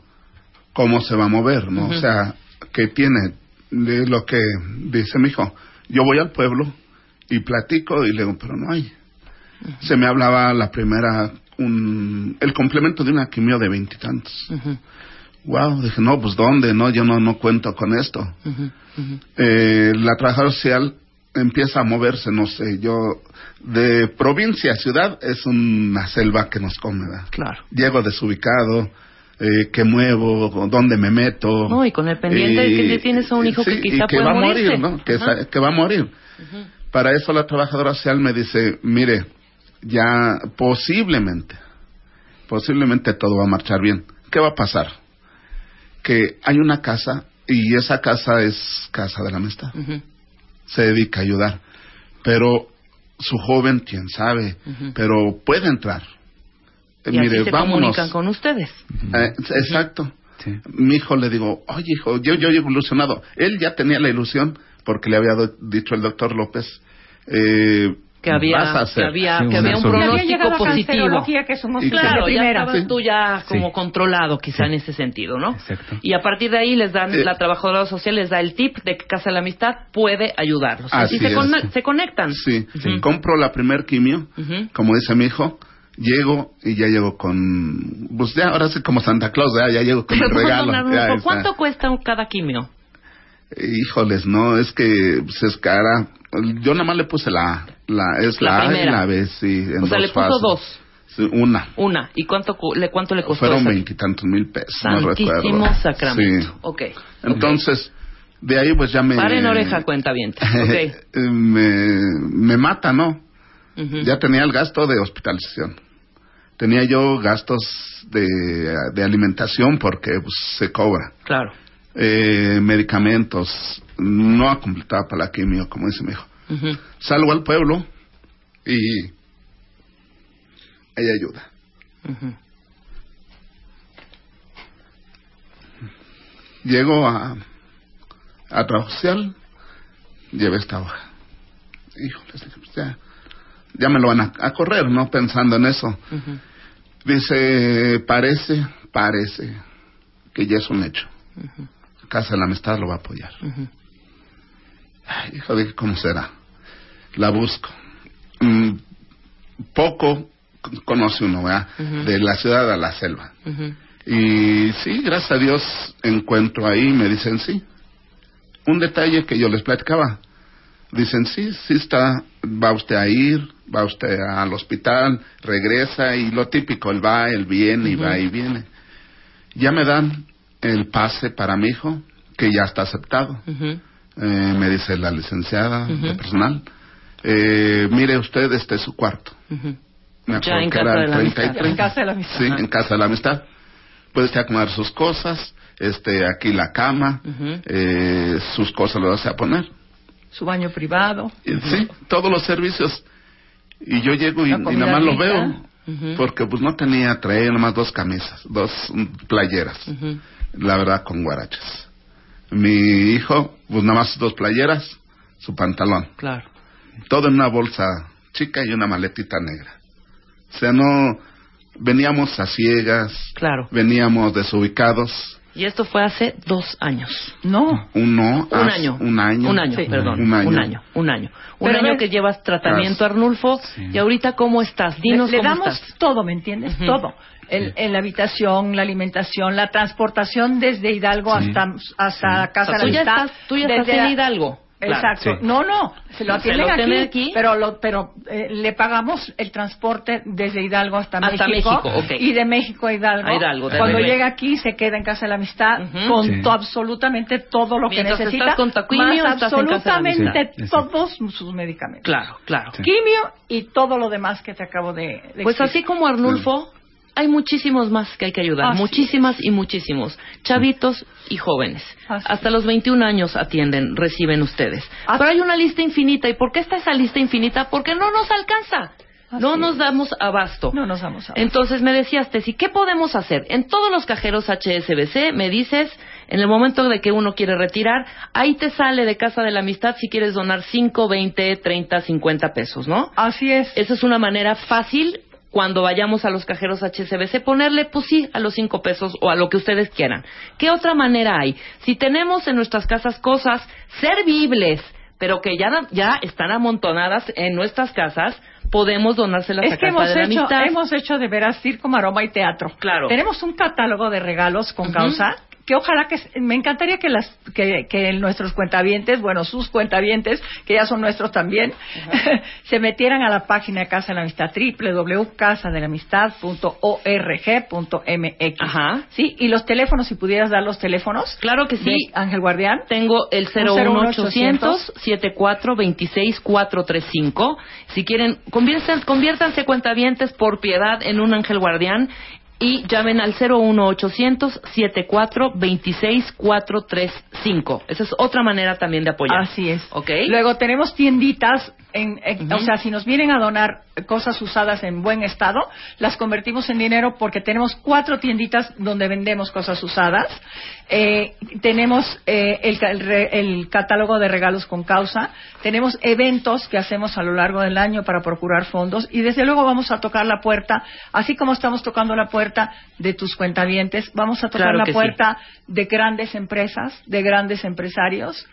¿cómo se va a mover, no? O sea, ¿qué tiene? De lo que dice mi hijo. Yo voy al pueblo y platico y le digo, pero no hay. Se me hablaba la primera, un, el complemento de una quimio de veintitantos. Wow, dije, no, pues ¿dónde? No, yo no, no cuento con esto. Eh, la trabajadora social empieza a moverse, no sé, yo, de provincia a ciudad es una selva que nos come, ¿verdad? Claro. Llego desubicado, eh, que muevo, dónde me meto. No, y con el pendiente de que tienes a un hijo que quizá y que puede va a morir, ¿no? Que, va a morir. Para eso la trabajadora social me dice, mire, ya posiblemente, posiblemente todo va a marchar bien. ¿Qué va a pasar? Que hay una casa y esa casa es casa de la amistad. Se dedica a ayudar. Pero su joven, quién sabe, pero puede entrar. Eh, Y mire, así se vámonos. comunican con ustedes. Eh, exacto. Sí. Mi hijo le digo, oye hijo, yo, yo he ilusionado. Él ya tenía la ilusión porque le había do- dicho el doctor López, eh, Que había, hacer. que había, que había un había pronóstico positivo. que somos Y Claro, ya estabas Sí. tú ya como Sí. controlado quizá en ese sentido, ¿no? Exacto. Y a partir de ahí les dan, Eh. la trabajadora social les da el tip de que Casa de la Amistad puede ayudarlos. Así y se, se conectan. Sí, Ujú. compro la primer quimio, como dice mi hijo, llego y ya llego con, pues ya ahora sí como Santa Claus, ya, ya llego con el Pero, regalo. don Arnulfo, ya está. ¿Cuánto cuesta cada quimio? Híjoles, no, es que pues, es cara. Yo nada más le puse la, la es La la, A y primera. la B, sí, en O sea, dos le puso fases. dos. Sí, una. Una. ¿Y cuánto, cu- le, cuánto le costó Fueron veintitantos mil pesos, no Santísimo recuerdo. Sacramento. Sí. Ok. Entonces, de ahí pues ya me... Paren oreja, cuenta bien. (laughs) Ok. me, me mata, ¿no? Ujú. Ya tenía el gasto de hospitalización. Tenía yo gastos de, de alimentación porque pues, se cobra. Claro. Eh, medicamentos. No ha completado para la quimio, como dice mi hijo. Salgo al pueblo y ella ayuda. Llego a, a trabajo social, llevé esta hoja. Híjoles, pues ya, ya me lo van a, a correr, ¿no? Pensando en eso. Dice, parece, parece que ya es un hecho. Casa de la Amistad lo va a apoyar. Ay, hijo, dije, ¿cómo será? la busco. Mm, poco conoce uno, ¿verdad? De la ciudad a la selva. Y sí, gracias a Dios encuentro ahí, me dicen sí. Un detalle que yo les platicaba. Dicen sí, sí está, va usted a ir, va usted al hospital, regresa y lo típico, él va, él viene y va y viene. Ya me dan el pase para mi hijo, que ya está aceptado. Ujú. Eh, me dice la licenciada de personal. Eh, mire usted, este es su cuarto. Me Ya acuerdo en que casa era de la 30 y amistad. 30. En casa de la amistad. Sí, en casa de la amistad. Puede usted acomodar sus cosas, este, aquí la cama, eh, sus cosas lo vas a poner. Su baño privado. Y, Sí, todos los servicios. Y yo llego y, nada más lo veo. Porque pues no tenía, traía nomás dos camisas, dos mm, playeras. La verdad, con guarachas. Mi hijo, pues nada más dos playeras, su pantalón. Claro. Todo en una bolsa chica y una maletita negra. O sea, no, veníamos a ciegas, Claro. veníamos desubicados. Y esto fue hace dos años. No. Uno, Un año. Un año. Un año, Sí. perdón. Un año. Un año. Un año. Un que llevas tratamiento, Arnulfo. Y ahorita, ¿cómo estás? Dinos le, le cómo damos estás. todo, ¿me entiendes? Todo. El, en la habitación, la alimentación, la transportación desde Hidalgo Sí. hasta, hasta Casa O sea, de la Amistad. tú ya estás en Hidalgo. Claro. Exacto. Sí. No, no, se lo Se atienden lo aquí, aquí. pero lo, pero eh, le pagamos el transporte desde Hidalgo hasta, Hasta México, ok. y de México a Hidalgo. A Hidalgo, Cuando llega aquí se queda en casa de la amistad Ujú. con Sí. to- absolutamente todo lo Mientras que necesita, estás con taquimio, más estás en casa de absolutamente. Sí. todos sus medicamentos. Claro, claro. Sí. Quimio y todo lo demás que te acabo de, de Pues explicar. así como Arnulfo, hay muchísimos más que hay que ayudar. Así muchísimas y muchísimos. Chavitos y jóvenes. Así Hasta los 21 años atienden, reciben ustedes. Así- Pero hay una lista infinita. ¿Y por qué está esa lista infinita? Porque no nos alcanza. No nos damos abasto. No nos damos abasto. Entonces me decías, Tessy, ¿qué podemos hacer? En todos los cajeros HSBC me dices, en el momento de que uno quiere retirar, ahí te sale de Casa de la Amistad si quieres donar 5, 20, 30, 50 pesos, ¿no? Así es. Esa es una manera fácil cuando vayamos a los cajeros HSBC, ponerle, pues sí, a los cinco pesos o a lo que ustedes quieran. ¿Qué otra manera hay? Si tenemos en nuestras casas cosas servibles, pero que ya, ya están amontonadas en nuestras casas, podemos donárselas Es a que Casa hemos de la hecho, Amistad. hemos hecho de veras circo, maroma y teatro. Claro. Tenemos un catálogo de regalos con causa que ojalá que me encantaría que las que, que nuestros cuentavientes, bueno, sus cuentavientes, que ya son nuestros también, (laughs) se metieran a la página de Casa de la Amistad www.casadelamistad.org.mx. Ajá. Sí, y los teléfonos si pudieras dar los teléfonos. Claro que sí. de Ángel Guardián. Tengo el 01800 7426 435. Si quieren, conviértanse, conviértanse cuentavientes por piedad en un ángel guardián y llamen al 01800 7426 435. Esa es otra manera también de apoyar. Así es. ¿Ok? Luego tenemos tienditas, en, en- Ujú. o sea, si nos vienen a donar cosas usadas en buen estado, las convertimos en dinero porque tenemos cuatro tienditas donde vendemos cosas usadas. Eh, tenemos eh, el, el el catálogo de regalos con causa. Tenemos eventos que hacemos a lo largo del año para procurar fondos y desde luego vamos a tocar la puerta, así como estamos tocando la puerta de tus cuentavientes, vamos a tocar Claro la sí. puerta de grandes empresas, de grandes empresarios,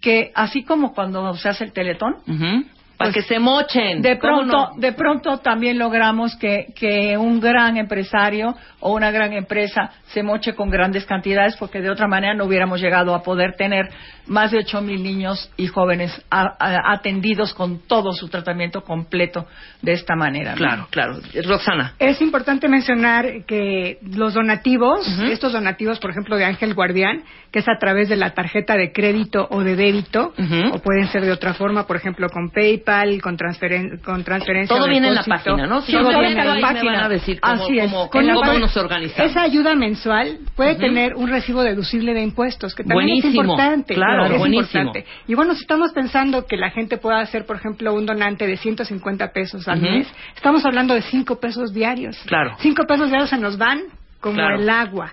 que así como cuando se hace el teletón, Ujú. Para Pues, que se mochen. de ¿Cómo pronto, no? de pronto también logramos que, que un gran empresario o una gran empresa se moche con grandes cantidades porque de otra manera no hubiéramos llegado a poder tener más de ocho mil niños y jóvenes a- a- atendidos con todo su tratamiento completo de esta manera. ¿no? Claro, claro. Roxana. Es importante mencionar que los donativos, estos donativos, por ejemplo, de Ángel Guardián, que es a través de la tarjeta de crédito o de débito, o pueden ser de otra forma, por ejemplo, con PayPal, con, transferen- con transferencia. Todo viene en la página, ¿no? Si todo viene en la página. van a decir cómo- Así es. cómo- Con cómo nos organizamos. Esa ayuda mensual puede tener un recibo deducible de impuestos, que también es importante. Claro, es buenísimo. importante. Y bueno, si estamos pensando que la gente pueda hacer, por ejemplo, un donante de 150 pesos al mes, estamos hablando de 5 pesos diarios. Claro. Cinco pesos diarios se nos van como Claro. el agua.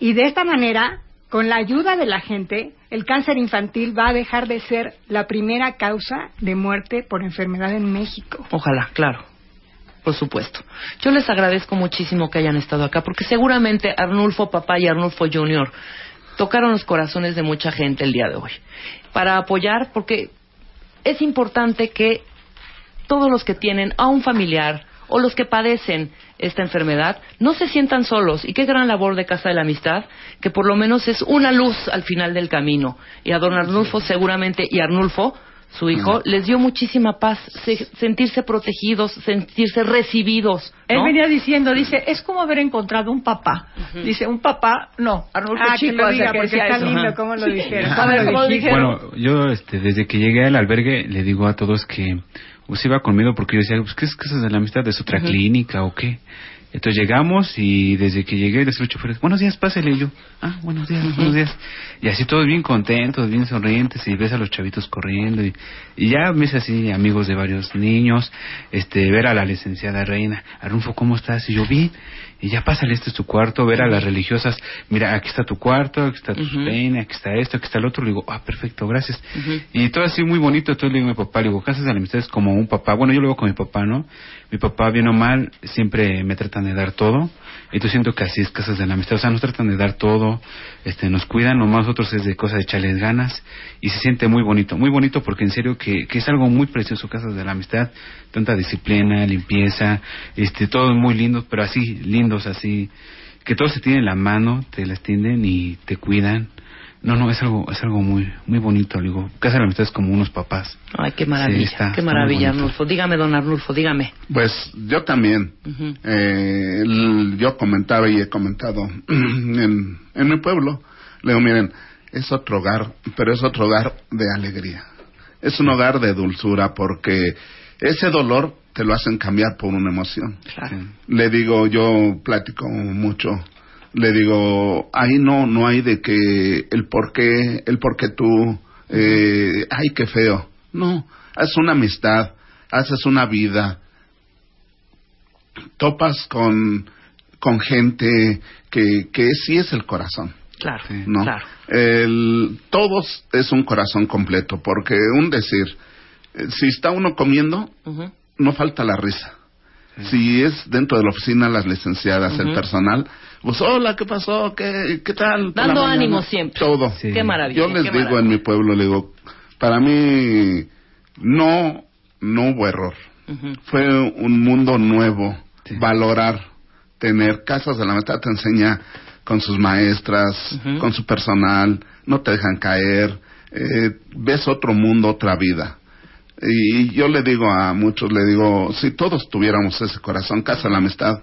Y de esta manera, con la ayuda de la gente, el cáncer infantil va a dejar de ser la primera causa de muerte por enfermedad en México. Ojalá, claro. Por supuesto. Yo les agradezco muchísimo que hayan estado acá, porque seguramente Arnulfo Papá y Arnulfo Junior tocaron los corazones de mucha gente el día de hoy. Para apoyar, porque es importante que todos los que tienen a un familiar o los que padecen esta enfermedad no se sientan solos y qué gran labor de Casa de la Amistad que por lo menos es una luz al final del camino y a don Arnulfo seguramente y Arnulfo su hijo les dio muchísima paz se- sentirse protegidos sentirse recibidos Él venía diciendo, dice, es como haber encontrado un papá. Dice, un papá, no, Arnulfo Ah, que lo diga, que porque está eso. lindo cómo lo Sí. dijeron. A ¿Cómo lo ¿cómo dijeron? Bueno, yo este, desde que llegué al albergue le digo a todos que pues iba conmigo porque yo decía, pues, ¿qué es Casas de la Amistad? ¿Es otra clínica o qué? Entonces llegamos y desde que llegué les los choferes, buenos días, pásale. Y yo, ah, buenos días, buenos días. Y así todos bien contentos, bien sonrientes y ves a los chavitos corriendo y, y ya me hice así amigos de varios niños, este, ver a la licenciada Reina, Arnulfo, ¿cómo estás? Y yo, bien. Y ya pásale, este es tu cuarto, ver a las religiosas, mira, aquí está tu cuarto, aquí está tu peine, aquí está esto, aquí está el otro. Le digo, ah, perfecto, gracias. Y todo así muy bonito. Entonces le digo a mi papá, le digo, Casas de la Amistad es como un papá. Bueno, yo lo veo con mi papá, ¿no? Mi papá, bien o mal, siempre me tratan de dar todo. Y tú siento que así es Casas de la Amistad. O sea, nos tratan de dar todo, este, nos cuidan, nomás nosotros es de cosa de echarles ganas. Y se siente muy bonito, muy bonito porque en serio que, que es algo muy precioso Casas de la Amistad. Tanta disciplina, limpieza, este, todo muy lindo, pero así, lindos, así. Que todos se tienen la mano, te la extienden y te cuidan. No, no, es algo, es algo muy, muy bonito, digo. Casa de la Amistad es como unos papás. ay qué Sí, maravilla está- qué maravilla. Arnulfo dígame don Arnulfo dígame Pues yo también. Eh, el- yo comentaba y he comentado (clears throat) en, en mi pueblo. Le digo, miren, es otro hogar, pero es otro hogar de alegría. Es un hogar de dulzura porque ese dolor te lo hacen cambiar por una emoción. Le digo, yo platico mucho. Le digo, ahí no, no hay de que el por qué, el por qué tú, eh, ay, qué feo. No, es una amistad, haces una vida, topas con, con gente que, que sí es el corazón. Claro, ¿no? claro. El, todos es un corazón completo, porque un decir, eh, si está uno comiendo, no falta la risa. Si es dentro de la oficina, las licenciadas, el personal, pues hola, ¿qué pasó? ¿Qué, qué tal? Dando mañana?" ánimo siempre. Todo. Qué maravilla, Yo les digo maravilla. en mi pueblo, le digo, para mí no, no hubo error. Fue un mundo nuevo, valorar, tener casas de la meta te enseña con sus maestras, con su personal, no te dejan caer, eh, ves otro mundo, otra vida. Y yo le digo a muchos, le digo, si todos tuviéramos ese corazón, casa de la amistad,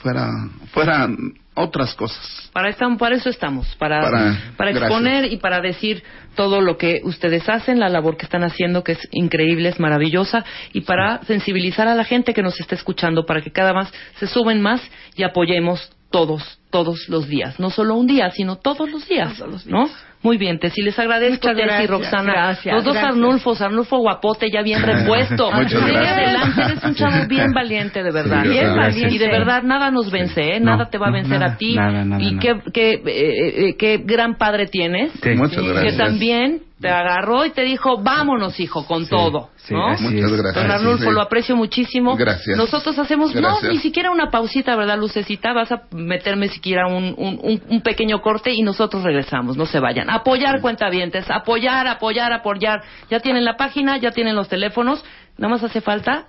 fuera, fueran otras cosas. Para, esta- para eso estamos, para, Para- para gracias. exponer y para decir todo lo que ustedes hacen, la labor que están haciendo, que es increíble, es maravillosa, y para sensibilizar a la gente que nos está escuchando, para que cada vez se suben más y apoyemos todos, todos los días. No solo un día, sino todos los días. ¿no? Muy bien, Tessy, les agradezco, Muchas Tessy y gracias, Roxana. gracias, los dos gracias. Arnulfos, Arnulfo guapote, ya bien (laughs) repuesto. Muchas gracias. adelante, eres un chavo bien valiente, de verdad. Sí, bien valiente. Y de verdad, nada nos vence, ¿eh? No, Nada te va a vencer nada, a ti. nada, nada, y nada. qué, qué, eh, eh, qué gran padre tienes. Sí. Muchas Que gracias. también te agarró y te dijo, vámonos, hijo, con todo. sí, ¿no? Muchas gracias. Don Arnulfo, Sí. lo aprecio muchísimo. Gracias. Nosotros hacemos, Gracias. no, ni siquiera una pausita, ¿verdad, Lucecita? Vas a meterme siquiera un, un, pequeño corte y nosotros regresamos, no se vayan. Apoyar cuentavientes, apoyar, apoyar, apoyar. Ya tienen la página, ya tienen los teléfonos, nada más hace falta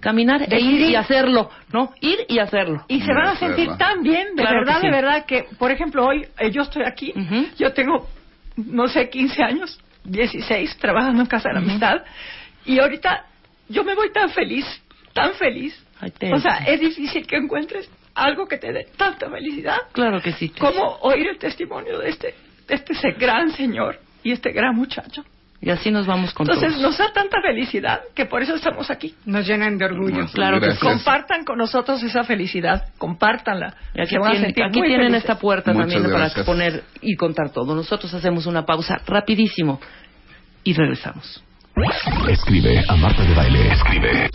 caminar e ir y hacerlo, ¿no? Ir y hacerlo. Y se van a sentir tan bien, de Claro verdad, que sí. de verdad, que, por ejemplo, hoy eh, yo estoy aquí, yo tengo, no sé, 15 años, 16, trabajando en Casa de la Amistad, y ahorita yo me voy tan feliz, tan feliz. o sea, es difícil que encuentres algo que te dé tanta felicidad Claro que sí. como oír el testimonio de este, de este gran señor y este gran muchacho. Y así nos vamos con Entonces todos. nos da tanta felicidad que por eso estamos aquí. Nos llenan de orgullo. Claro que. Compartan con nosotros esa felicidad, compártanla. Y aquí a aquí tienen felices. esta puerta Muchas también para gracias. exponer y contar todo. Nosotros hacemos una pausa rapidísimo y regresamos. Escribe a Marta de Baile. Escribe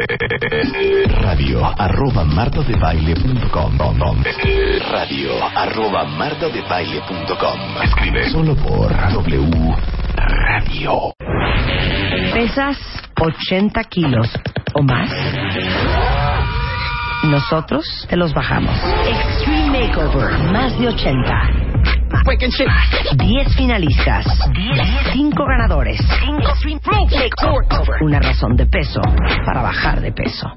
radio arroba martadebaile.com radio arroba martadebaile.com Escribe solo por W Radio. ¿Pesas 80 kilos o más? Nosotros te los bajamos. Extreme Makeover, más de 80. 10 finalistas. 5 ganadores. Una razón de peso para bajar de peso.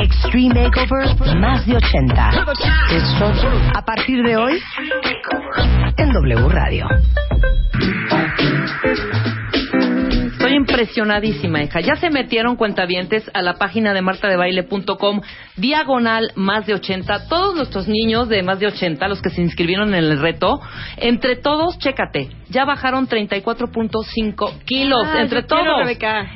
Extreme Makeover más de 80. Esto a partir de hoy en W Radio. Impresionadísima, hija. Ya se metieron cuentavientes a la página de martadebaile.com, diagonal más de 80. Todos nuestros niños de más de 80, los que se inscribieron en el reto, entre todos, chécate, ya bajaron 34.5 kilos. Ah, entre quiero, todos.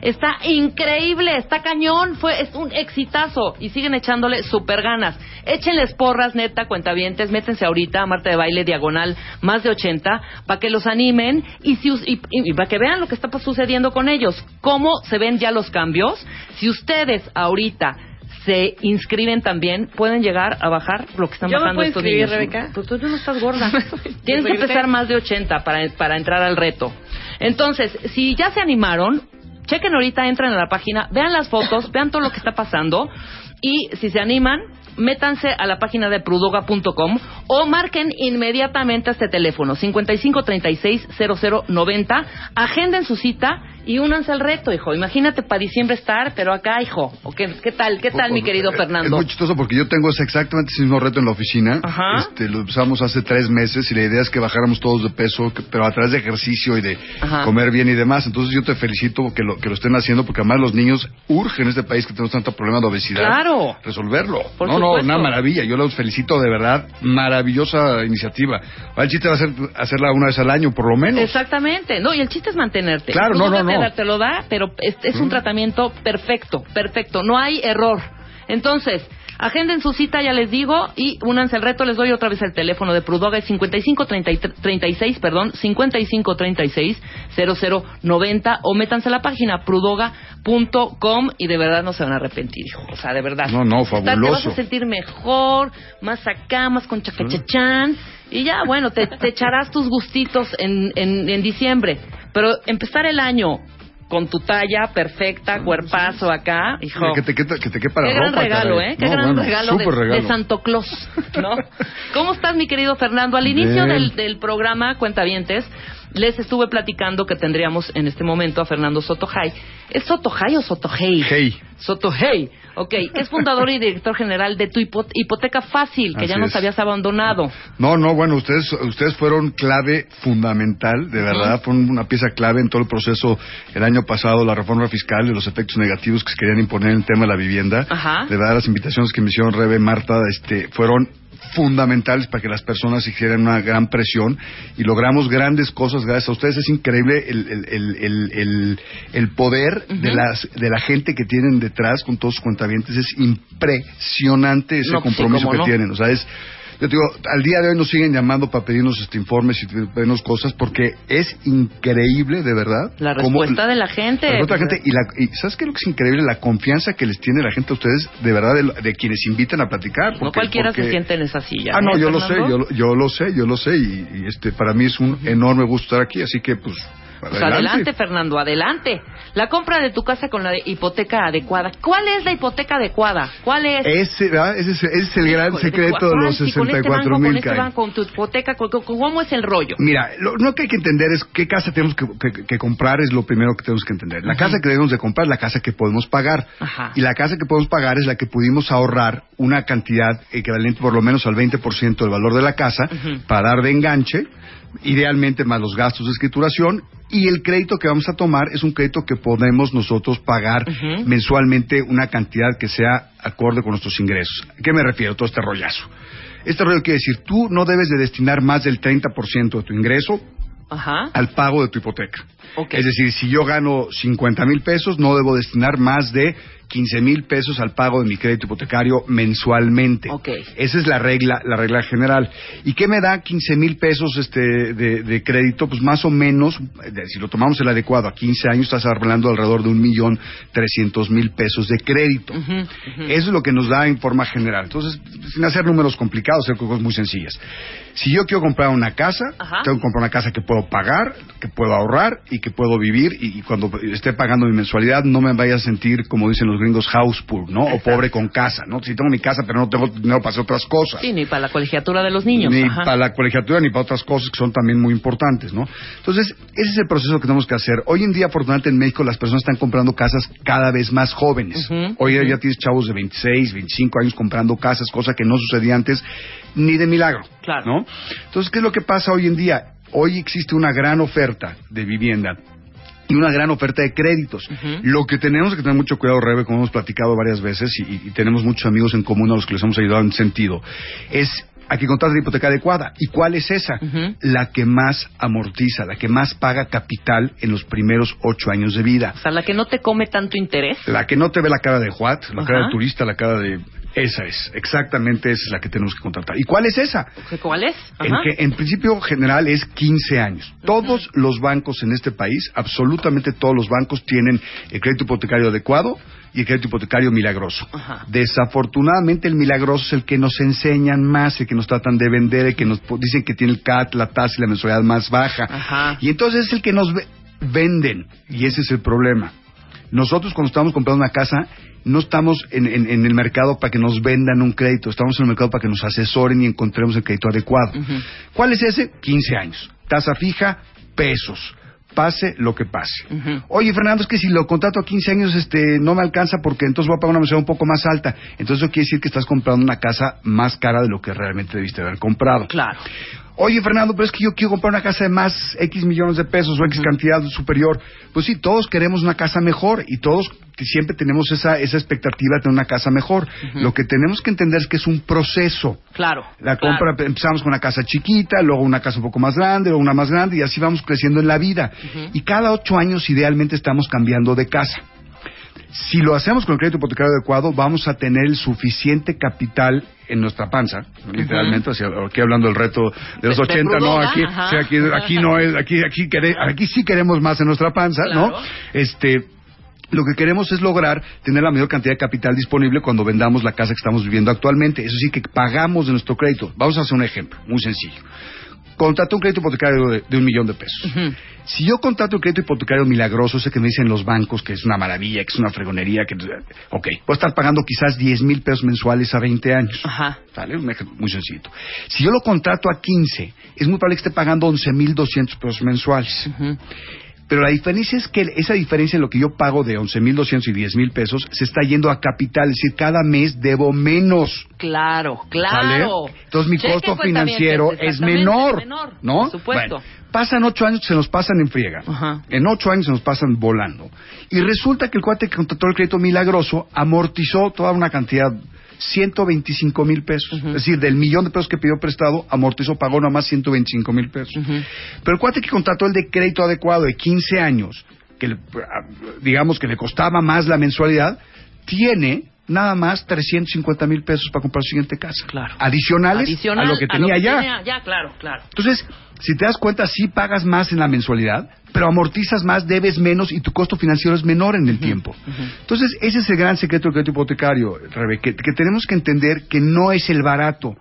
Está increíble, está cañón, fue es un exitazo y siguen echándole super ganas. Échenles porras, neta, cuentavientes, métense ahorita a Marta de Baile diagonal más de 80 para que los animen y, si, us- y, y- y para que vean lo que está sucediendo con ellos, cómo se ven ya los cambios. Si ustedes ahorita se inscriben también, pueden llegar a bajar lo que están ¿Yo me bajando puedo estos inscribir, niños. Rebeca? Pues tú no estás gorda. (laughs) Tienes que pesar más de 80 para, para entrar al reto. Entonces, si ya se animaron, chequen ahorita, entren a la página, vean las fotos, vean todo lo que está pasando y si se animan, métanse a la página de prudoga.com o marquen inmediatamente a este teléfono 5536-0090, agenden su cita y únanse al reto, hijo. Imagínate para diciembre estar, pero acá, hijo. ¿O qué, qué tal? ¿Qué tal, mi querido Es Fernando? muy chistoso porque yo tengo ese- exactamente ese mismo reto en la oficina. Ajá. Este, lo usamos hace tres meses y la idea es que bajáramos todos de peso, que- pero a través de ejercicio y de Ajá. comer bien y demás. Entonces yo te felicito que lo, que lo estén haciendo porque además los niños urgen en este país que tenemos tanto problema de obesidad. Claro. Resolverlo. Por no, no, una maravilla. Yo los felicito de verdad. Maravillosa iniciativa. Ahora, El chiste va a ser hacerla una vez al año, por lo menos. Exactamente. No, y el chiste es mantenerte. Claro, no, no. Te lo da, pero es, es un tratamiento perfecto, perfecto. No hay error. Entonces, agenden su cita, ya les digo, y únanse al reto. Les doy otra vez el teléfono de Prudoga, es 5536, perdón, 5536 0090 o métanse a la página prudoga.com y de verdad no se van a arrepentir, hijo. O sea, de verdad. No, no, Está- Te vas fabuloso. a sentir mejor, más acá, más con chacachachán. Y ya, bueno, te, te echarás tus gustitos en, en, en diciembre. Pero empezar el año con tu talla perfecta, cuerpazo acá, hijo. Que te, que te, que te quepa la Qué gran ropa, regalo, caray. ¿eh? Qué No, gran bueno, regalo, de, súper regalo. de Santo Claus, ¿no? (laughs) ¿Cómo estás, mi querido Fernando? Al inicio del, del programa Cuentavientes, les estuve platicando que tendríamos en este momento a Fernando Sotojay. ¿Es Sotojay o Sotojay? Hey. Sotojay, ok, es fundador y director general de tu hipo- hipoteca fácil, que Así ya nos es. habías abandonado. No, no, bueno, ustedes, ustedes fueron clave fundamental, de verdad, fueron una pieza clave en todo el proceso el año pasado, la reforma fiscal y los efectos negativos que se querían imponer en el tema de la vivienda. Ajá. De verdad, las invitaciones que me hicieron Rebe, Marta, este, fueron fundamentales para que las personas hicieran una gran presión y logramos grandes cosas gracias a ustedes. Es increíble el, el, el, el, el- el poder de, las, de la gente que tienen detrás con todos sus cuentavientes. Es impresionante ese No, pues sí, compromiso que no. tienen. O sea, es, yo te digo, al día de hoy nos siguen llamando para pedirnos este informes y pedirnos cosas porque es increíble, de verdad. La cómo- respuesta de la gente. la respuesta de la gente y, la, y ¿sabes qué es lo que es increíble? La confianza que les tiene la gente a ustedes, de verdad, de, de quienes invitan a platicar. no cualquiera porque- se siente en esa silla. Ah, no, ¿eh, yo lo sé, yo, lo- yo lo sé, yo lo sé y, y, este para mí es un enorme gusto estar aquí, así que pues Pues adelante, Fernando, adelante. La compra de tu casa con la hipoteca adecuada. ¿Cuál es la hipoteca adecuada? ¿Cuál es? Ese, ese, es, ese es el gran secreto de los Si con este 64 banco, mil Con este banco, con tu hipoteca, con- con- ¿cómo es el rollo? Mira, lo, lo que hay que entender es qué casa tenemos que, que- que comprar es lo primero que tenemos que entender. La Ajá. casa que debemos de comprar es la casa que podemos pagar. Ajá. Y la casa que podemos pagar es la que pudimos ahorrar una cantidad equivalente por lo menos al 20% del valor de la casa para dar de enganche, idealmente más los gastos de escrituración. Y el crédito que vamos a tomar es un crédito que podemos nosotros pagar mensualmente una cantidad que sea acorde con nuestros ingresos. ¿A qué me refiero todo este rollazo? Este rollo quiere decir, tú no debes de destinar más del 30% de tu ingreso Ajá. al pago de tu hipoteca. Es decir, si yo gano 50 mil pesos, no debo destinar más de 15 mil pesos al pago de mi crédito hipotecario mensualmente. Ok. Esa es la regla, la regla general. ¿Y qué me da 15 mil pesos este, de, de crédito? Pues más o menos, eh, si lo tomamos el adecuado, a 15 años estás hablando alrededor de un millón trescientos mil pesos de crédito. Eso es lo que nos da en forma general. Entonces, sin hacer números complicados, hacer cosas muy sencillas. Si yo quiero comprar una casa, Ajá. tengo que comprar una casa que puedo pagar, que puedo ahorrar y que puedo vivir y, y cuando esté pagando mi mensualidad no me vaya a sentir, como dicen los gringos house poor, ¿no? O pobre con casa, ¿no? Si tengo mi casa, pero no tengo dinero para hacer otras cosas. Sí, ni para la colegiatura de los niños. Ni Ajá. para la colegiatura ni para otras cosas que son también muy importantes, ¿no? Entonces, ese es el proceso que tenemos que hacer. Hoy en día, afortunadamente, en México las personas están comprando casas cada vez más jóvenes. Hoy ya tienes chavos de 26, 25 años comprando casas, cosa que no sucedía antes ni de milagro. Claro. ¿no? Entonces, ¿qué es lo que pasa hoy en día? Hoy existe una gran oferta de vivienda y una gran oferta de créditos. Lo que tenemos que tener mucho cuidado, Rebe, como hemos platicado varias veces y, y tenemos muchos amigos en común a los que les hemos ayudado en sentido, es hay que encontrar la hipoteca adecuada. ¿Y cuál es esa? La que más amortiza, la que más paga capital en los primeros ocho años de vida. O sea, la que no te come tanto interés. La que no te ve la cara de Juat, la cara de turista, la cara de... Esa es, exactamente esa es la que tenemos que contratar. ¿Y cuál es esa? ¿Cuál es? En, que, en principio general es 15 años. Todos los bancos en este país, absolutamente todos los bancos tienen el crédito hipotecario adecuado y el crédito hipotecario milagroso. Desafortunadamente el milagroso es el que nos enseñan más, el que nos tratan de vender, el que nos dicen que tiene el CAT, la tasa y la mensualidad más baja. Y entonces es el que nos ve- venden y ese es el problema. Nosotros cuando estamos comprando una casa no estamos en, en- en el mercado para que nos vendan un crédito, estamos en el mercado para que nos asesoren y encontremos el crédito adecuado. ¿Cuál es ese? 15 años. Tasa fija, pesos. Pase lo que pase. Oye, Fernando, es que si lo contrato a 15 años este, no me alcanza porque entonces voy a pagar una mensualidad un poco más alta. Entonces eso quiere decir que estás comprando una casa más cara de lo que realmente debiste haber comprado. Claro. Oye, Fernando, pero es que yo quiero comprar una casa de más X millones de pesos o X cantidad superior. Pues sí, todos queremos una casa mejor y todos siempre tenemos esa, esa expectativa de tener una casa mejor. Lo que tenemos que entender es que es un proceso. Claro. La claro. compra, empezamos con una casa chiquita, luego una casa un poco más grande, luego una más grande y así vamos creciendo en la vida. Y cada ocho años idealmente estamos cambiando de casa. Si lo hacemos con el crédito hipotecario adecuado, vamos a tener el suficiente capital en nuestra panza, literalmente, o sea, aquí hablando del reto de los De- de 80, no, aquí, aquí, aquí no es, aquí, aquí, quere- aquí sí queremos más en nuestra panza, ¿no? Este, lo que queremos es lograr tener la mayor cantidad de capital disponible cuando vendamos la casa que estamos viviendo actualmente. Eso sí que pagamos de nuestro crédito. Vamos a hacer un ejemplo, muy sencillo. Contrato un crédito hipotecario de, de un millón de pesos. Si yo contrato un crédito hipotecario milagroso, ese que me dicen los bancos que es una maravilla, que es una fregonería, que... Ok, voy a estar pagando quizás 10 mil pesos mensuales a 20 años. Ajá. ¿Sale? Un ejemplo muy sencillo. Si yo lo contrato a 15, es muy probable que esté pagando 11 mil 200 pesos mensuales. Pero la diferencia es que esa diferencia en lo que yo pago de 11.200 y 10.000 pesos se está yendo a capital, es decir, cada mes debo menos. Claro, claro. ¿Sale? Entonces mi Cheque costo financiero es menor, es menor, ¿no? Por supuesto. Bueno, pasan ocho años que se nos pasan en friega. En ocho años se nos pasan volando. Y resulta que el cuate que contrató el crédito milagroso amortizó toda una cantidad 125 mil pesos. Es decir, del millón de pesos que pidió prestado, amortizó, pagó nomás 125 mil pesos. Pero el cuate que contrató el de crédito adecuado de 15 años, que le- digamos que le costaba más la mensualidad, tiene nada más 350 mil pesos para comprar su siguiente casa. Claro. Adicionales Adicional a lo que tenía ya. tenía ya, claro, claro. Entonces, si te das cuenta, sí pagas más en la mensualidad, pero amortizas más, debes menos y tu costo financiero es menor en el tiempo. Entonces, ese es el gran secreto del crédito hipotecario, Rebe, que, que tenemos que entender que no es el barato,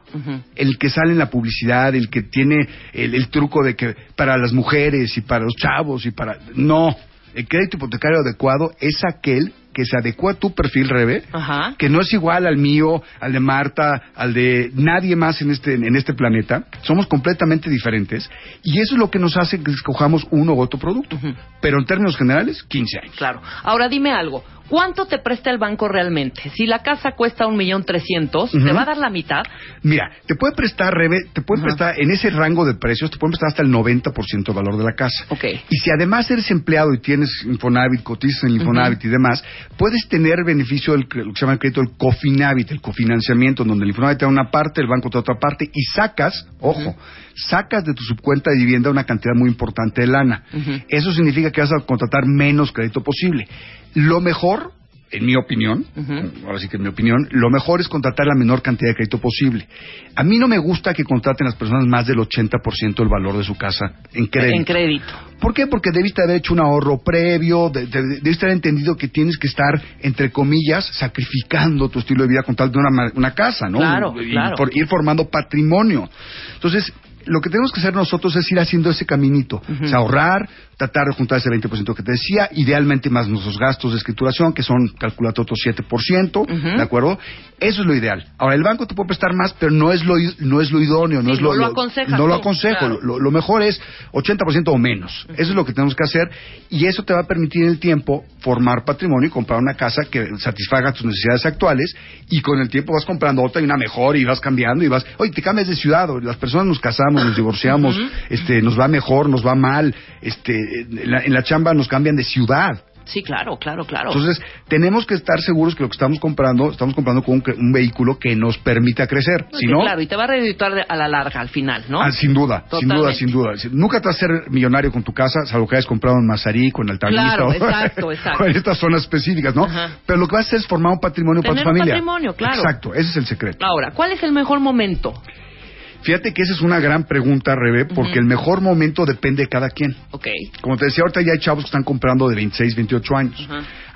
el que sale en la publicidad, el que tiene el, el truco de que para las mujeres y para los chavos y para... No, el crédito hipotecario adecuado es aquel que se adecua a tu perfil, Rebe, Ajá. que no es igual al mío, al de Marta, al de nadie más en este, en este planeta. Somos completamente diferentes y eso es lo que nos hace que escojamos uno u otro producto. Pero en términos generales, 15 años. Claro. Ahora dime algo. ¿Cuánto te presta el banco realmente? Si la casa cuesta un millón trescientos, ¿te va a dar la mitad? Mira, te puede prestar, Rebe, te puede prestar en ese rango de precios, te pueden prestar hasta el 90% del valor de la casa. Y si además eres empleado y tienes Infonavit, cotizas en Infonavit y demás, puedes tener beneficio del lo que se llama el crédito, el Cofinavit, el cofinanciamiento, donde el Infonavit te da una parte, el banco te da otra parte y sacas, ojo, sacas de tu subcuenta de vivienda una cantidad muy importante de lana. Eso significa que vas a contratar menos crédito posible. Lo mejor, en mi opinión, ahora sí que en mi opinión, lo mejor es contratar la menor cantidad de crédito posible. A mí no me gusta que contraten las personas más del 80% del valor de su casa en crédito. En crédito. ¿Por qué? Porque debiste haber hecho un ahorro previo, de- de- debiste haber entendido que tienes que estar, entre comillas, sacrificando tu estilo de vida con tal de una, una casa, ¿no? Claro, y claro. por ir formando patrimonio. Entonces, lo que tenemos que hacer nosotros es ir haciendo ese caminito. O sea, ahorrar, tratar de juntar ese 20% que te decía, idealmente más nuestros gastos de escrituración, que son, calculate otro 7%, ¿de acuerdo? Eso es lo ideal. Ahora, el banco te puede prestar más, pero no es lo, no es lo idóneo, no Sí, es lo, no lo No lo aconsejo. claro. Lo, lo mejor es 80% o menos. Eso es lo que tenemos que hacer y eso te va a permitir en el tiempo formar patrimonio y comprar una casa que satisfaga tus necesidades actuales y con el tiempo vas comprando otra y una mejor y vas cambiando y vas, oye, te cambias de ciudad, o las personas nos casamos, nos divorciamos, este, nos va mejor, nos va mal, este, en la, en la chamba nos cambian de ciudad. Sí, claro, claro, claro. Entonces, tenemos que estar seguros que lo que estamos comprando, estamos comprando con un, un vehículo que nos permita crecer. No, si sí, no, claro, y te va a redituar de- a la larga, al final, ¿no? Ah, sin duda, sin duda, sin duda. Nunca te vas a ser millonario con tu casa, salvo que hayas comprado en Mazarí, con Altavista Claro, o, (laughs) exacto, exacto. en estas zonas específicas, ¿no? Pero lo que vas a hacer es formar un patrimonio para tu un familia. patrimonio, claro. Exacto, ese es el secreto. Ahora, ¿cuál es el mejor momento? Fíjate que esa es una gran pregunta, Rebe, porque el mejor momento depende de cada quien. Ok. Como te decía, ahorita ya hay chavos que están comprando de 26, 28 años.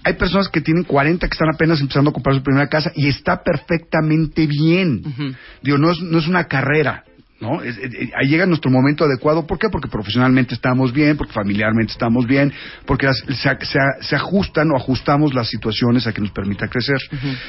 Hay personas que tienen 40 que están apenas empezando a comprar su primera casa y está perfectamente bien. Digo, no es, no es una carrera. ¿No? Es- es- es- ahí llega nuestro momento adecuado. ¿Por qué? Porque profesionalmente estamos bien, porque familiarmente estamos bien, porque las- se, se- se ajustan o ajustamos las situaciones a que nos permita crecer.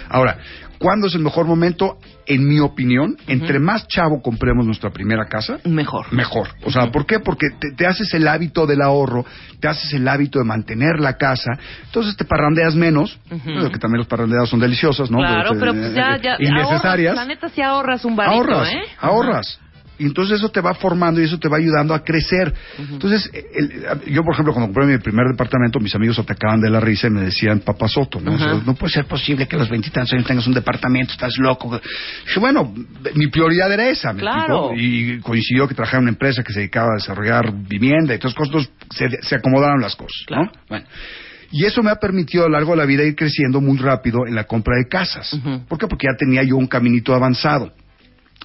Ahora, ¿cuándo es el mejor momento? En mi opinión, entre más chavo compremos nuestra primera casa, mejor. Mejor. O sea, ¿por qué? Porque te, te haces el hábito del ahorro, te haces el hábito de mantener la casa, entonces te parrandeas menos, que también los parrandeados son deliciosos, ¿no? Claro, pero pues ya, ya. innecesarias. ahorras, la neta, si ahorras un varito, ahorras, ¿eh? ahorras. Y entonces eso te va formando y eso te va ayudando a crecer. Entonces, el- yo, por ejemplo, cuando compré mi primer departamento, mis amigos atacaban de la risa y me decían papasoto, ¿no? O sea, Ajá. no puede ser posible que a los veintitantos años tengas un departamento, estás loco. Dije, bueno, mi prioridad era esa, ¿me Claro. Y coincidió que trabajaba en una empresa que se dedicaba a desarrollar vivienda y todas cosas, se, se acomodaron las cosas, ¿no? Bueno. Y eso me ha permitido a lo largo de la vida ir creciendo muy rápido en la compra de casas. ¿Por qué? Porque ya tenía yo un caminito avanzado.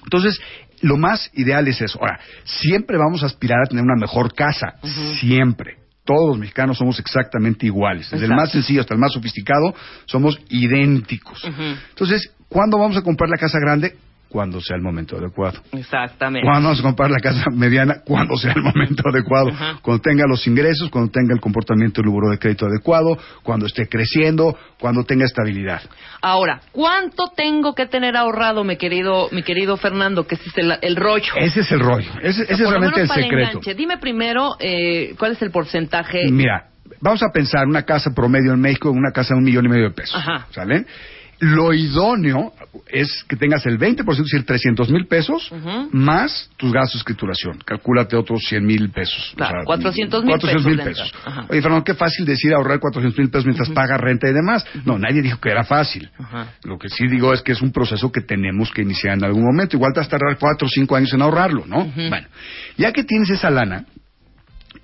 Entonces, lo más ideal es eso. Ahora, siempre vamos a aspirar a tener una mejor casa. Siempre. Todos los mexicanos somos exactamente iguales. Desde el más sencillo hasta el más sofisticado, somos idénticos. Entonces, ¿cuándo vamos a comprar la casa grande? Cuando sea el momento adecuado. Exactamente. ¿Cuándo vamos a comprar la casa mediana? Cuando sea el momento adecuado. Cuando tenga los ingresos, cuando tenga el comportamiento del buro de crédito adecuado, cuando esté creciendo, cuando tenga estabilidad. Ahora, ¿cuánto tengo que tener ahorrado, mi querido, mi querido Fernando? Que ese es el, el rollo. Ese es el rollo. Ese, ese es realmente el secreto. enganche. Dime primero, eh, ¿cuál es el porcentaje? Mira, vamos a pensar una casa promedio en México, una casa de un millón y medio de pesos. Ajá. ¿Sale? Lo idóneo es que tengas el 20%, es decir, 300 mil pesos, más tus gastos de escrituración. Calcúlate otros 100 mil pesos. Claro, 400,000 400 mil pesos pesos. Oye, Fernando, qué fácil decir ahorrar 400 mil pesos mientras pagas renta y demás. No, nadie dijo que era fácil. Lo que sí digo es que es un proceso que tenemos que iniciar en algún momento. Igual te vas a tardar 4 o 5 años en ahorrarlo, ¿no? Bueno, ya que tienes esa lana,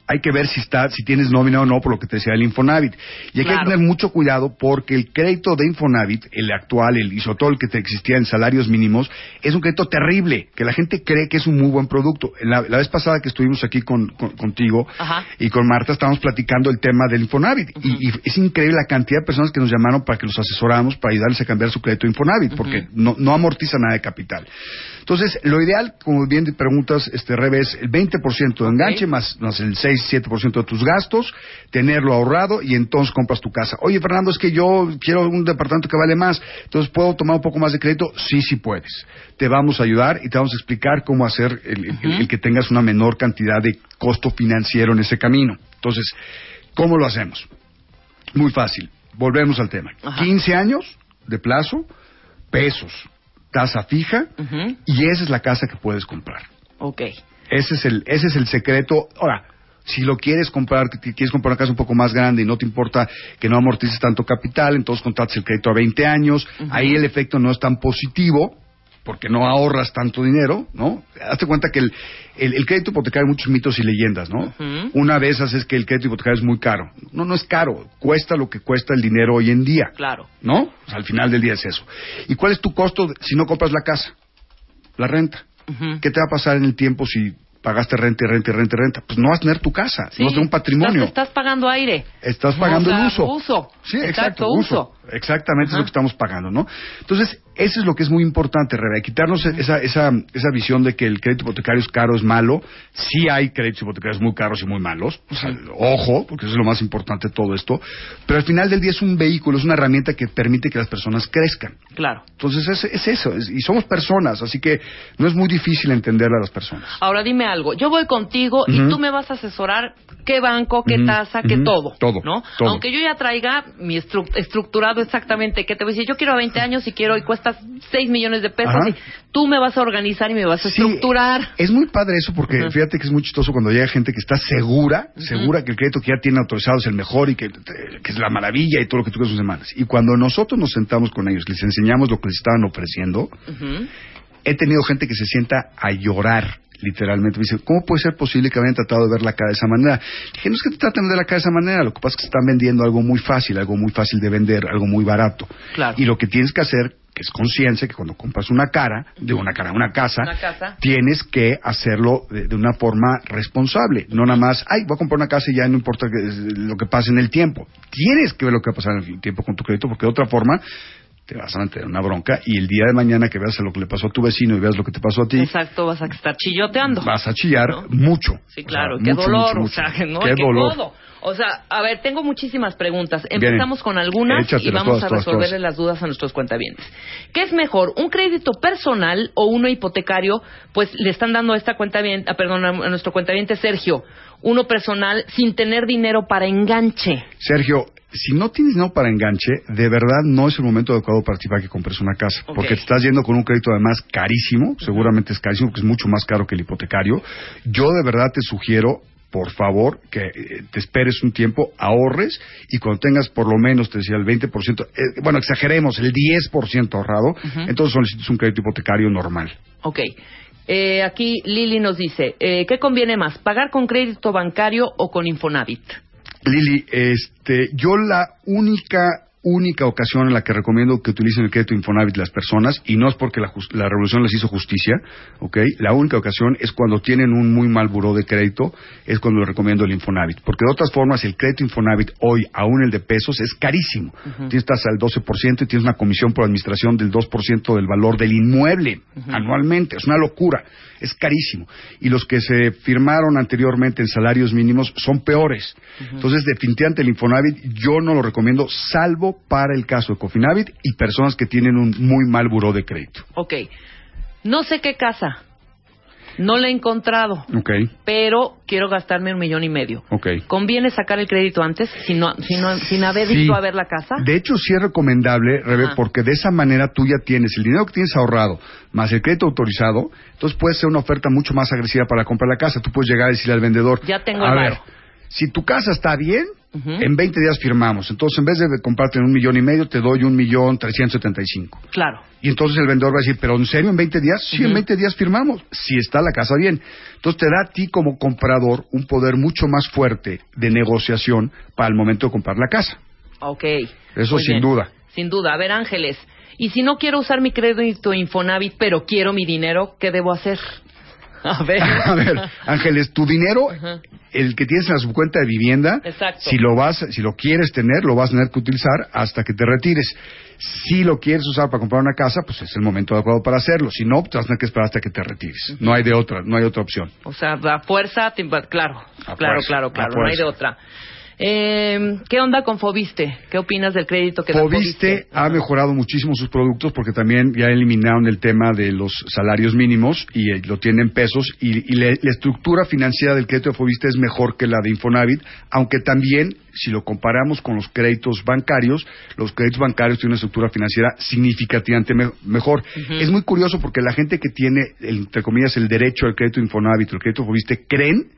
hay que ver si está, si tienes nómina o no, por lo que te decía el Infonavit. Y hay que tener mucho cuidado porque el crédito de Infonavit, el actual, el el que te existía en salarios mínimos, es un crédito terrible, que la gente cree que es un muy buen producto. La, la vez pasada que estuvimos aquí con, con- contigo Ajá. y con Marta estábamos platicando el tema del Infonavit. y, y es increíble la cantidad de personas que nos llamaron para que los asesoráramos para ayudarles a cambiar su crédito Infonavit, porque no, no amortiza nada de capital. Entonces, lo ideal, como bien te preguntas, este Rebe, es el 20% de enganche más, más el 6-7% de tus gastos, tenerlo ahorrado y entonces compras tu casa. Oye, Fernando, es que yo quiero un departamento que vale más, entonces ¿puedo tomar un poco más de crédito? Sí, sí puedes. Te vamos a ayudar y te vamos a explicar cómo hacer el, el- el que tengas una menor cantidad de costo financiero en ese camino. Entonces, ¿cómo lo hacemos? Muy fácil. Volvemos al tema. 15 años de plazo, pesos, tasa fija, y esa es la casa que puedes comprar. Ok. Ese es el, ese es el secreto. Ahora, si lo quieres comprar, que quieres comprar una casa un poco más grande y no te importa que no amortices tanto capital, entonces contratas el crédito a 20 años. Ahí el efecto no es tan positivo porque no ahorras tanto dinero, ¿no? Hazte cuenta que el, el, el crédito hipotecario hay muchos mitos y leyendas, ¿no? Una de esas es que el crédito hipotecario es muy caro. No, no es caro. Cuesta lo que cuesta el dinero hoy en día. Claro. ¿No? O sea, al final del día es eso. ¿Y cuál es tu costo si no compras la casa? La renta. ¿Qué te va a pasar en el tiempo si pagaste renta y renta y renta y renta? Pues no vas a tener tu casa, no vas a tener un patrimonio. Estás, estás pagando aire. Estás pagando O sea, el uso. uso. Sí, exacto, exacto, uso. uso. Exactamente es lo que estamos pagando, ¿no? Entonces, eso es lo que es muy importante, Rebe, quitarnos esa, esa, esa visión de que el crédito hipotecario es caro, es malo. Sí hay créditos hipotecarios muy caros y muy malos. O sea, ojo, porque eso es lo más importante de todo esto. Pero al final del día es un vehículo, es una herramienta que permite que las personas crezcan. Claro. Entonces, es, es eso. es- y somos personas, así que no es muy difícil entenderle a las personas. Ahora dime algo. Yo voy contigo y tú me vas a asesorar qué banco, qué tasa, qué todo. todo, ¿no? todo. Aunque yo ya traiga mi estru- exactamente, que te voy a decir, yo quiero a 20 años y quiero y cuesta 6 millones de pesos. Ajá. Y tú me vas a organizar y me vas a estructurar. Es muy padre eso porque fíjate que es muy chistoso cuando llega gente que está segura, segura que el crédito que ya tiene autorizado es el mejor y que, que es la maravilla y todo lo que tú quieras sus semanas. Y cuando nosotros nos sentamos con ellos, les enseñamos lo que les estaban ofreciendo. He tenido gente que se sienta a llorar. Literalmente me dice, ¿cómo puede ser posible que hayan tratado de ver la cara de esa manera? Dije, no es que te traten de ver la cara de esa manera, lo que pasa es que están vendiendo algo muy fácil, algo muy fácil de vender, algo muy barato. Claro. Y lo que tienes que hacer, que es conciencia, que cuando compras una cara, de una cara, una casa, Una casa. tienes que hacerlo de, de una forma responsable. No nada más, ay, voy a comprar una casa y ya no importa que- lo que pase en el tiempo. Tienes que ver lo que va a pasar en el tiempo con tu crédito, porque de otra forma te vas a meter en una bronca y el día de mañana que veas lo que le pasó a tu vecino y veas lo que te pasó a ti, Exacto, vas a estar chilloteando. vas a chillar mucho. Sí, O sea, claro, qué mucho, dolor, mucho, o sea, ¿no? Qué dolor. O sea, a ver, tengo muchísimas preguntas. Empezamos con algunas y vamos todas, a resolverle todas. las dudas a nuestros cuentavientes. ¿Qué es mejor, un crédito personal o uno hipotecario? Pues le están dando a esta cuentaviente, ah, perdón, a a nuestro cuentaviente Sergio, uno personal sin tener dinero para enganche. Sergio, si no tienes dinero para enganche, de verdad no es el momento adecuado para ti para que compres una casa. Porque te estás yendo con un crédito además carísimo, seguramente es carísimo porque es mucho más caro que el hipotecario. Yo de verdad te sugiero, por favor, que eh, te esperes un tiempo, ahorres y cuando tengas por lo menos, te decía, el 20%, eh, bueno, exageremos, el 10% ahorrado, entonces solicitas un crédito hipotecario normal. Ok. Eh, aquí Lili nos dice, eh, ¿qué conviene más, pagar con crédito bancario o con Infonavit? Lili, este, yo la única única ocasión en la que recomiendo que utilicen el crédito Infonavit las personas, y no es porque la, la revolución les hizo justicia, ¿ok? La única ocasión es cuando tienen un muy mal buró de crédito, es cuando les recomiendo el Infonavit. Porque de otras formas, el crédito Infonavit hoy, aún el de pesos, es carísimo. Tienes tasa del 12% y tienes una comisión por administración del 2% del valor del inmueble anualmente. Es una locura. Es carísimo. Y los que se firmaron anteriormente en salarios mínimos son peores. Entonces, definitivamente el Infonavit yo no lo recomiendo, salvo para el caso de Cofinavit y personas que tienen un muy mal buró de crédito. Ok. No sé qué casa. No la he encontrado. Ok, Pero quiero gastarme un millón y medio. ok. ¿Conviene sacar el crédito antes sin, no, sin, no- sin haber Sí. ido a ver la casa? De hecho, sí es recomendable, Rebe, porque de esa manera tú ya tienes el dinero que tienes ahorrado más el crédito autorizado, entonces puede ser una oferta mucho más agresiva para comprar la casa. Tú puedes llegar y decirle al vendedor, Ya tengo a el ver, varo". Si tu casa está bien, en 20 días firmamos. Entonces, en vez de comprarte en un millón y medio, te doy un millón trescientos setenta y cinco. Claro. Y entonces el vendedor va a decir, ¿pero en serio en 20 días? Sí, en 20 días firmamos, si está la casa bien. Entonces te da a ti como comprador un poder mucho más fuerte de negociación para el momento de comprar la casa. Ok. Eso Muy sin bien. duda. Sin duda. A ver, Ángeles. Y si no quiero usar mi crédito Infonavit, pero quiero mi dinero, ¿qué debo hacer? (laughs) A ver. (laughs) A ver, Ángeles, tu dinero, Ajá. el que tienes en la subcuenta de vivienda, Exacto. si lo vas, si lo quieres tener, lo vas a tener que utilizar hasta que te retires. Si lo quieres usar para comprar una casa, pues es el momento adecuado para hacerlo. Si no, te vas a tener que esperar hasta que te retires. No hay de otra, no hay otra opción. O sea, a fuerza, claro, A claro, fuerza, claro, claro, no hay de otra. Eh, ¿Qué onda con Fobiste? ¿Qué opinas del crédito que da Fobiste ha mejorado muchísimo sus productos porque también ya eliminaron el tema de los salarios mínimos y eh, lo tienen pesos y, y le- la estructura financiera del crédito de Fobiste es mejor que la de Infonavit, aunque también si lo comparamos con los créditos bancarios, los créditos bancarios tienen una estructura financiera significativamente me- mejor. Es muy curioso porque la gente que tiene, entre comillas, el derecho al crédito Infonavit o el crédito Fobiste creen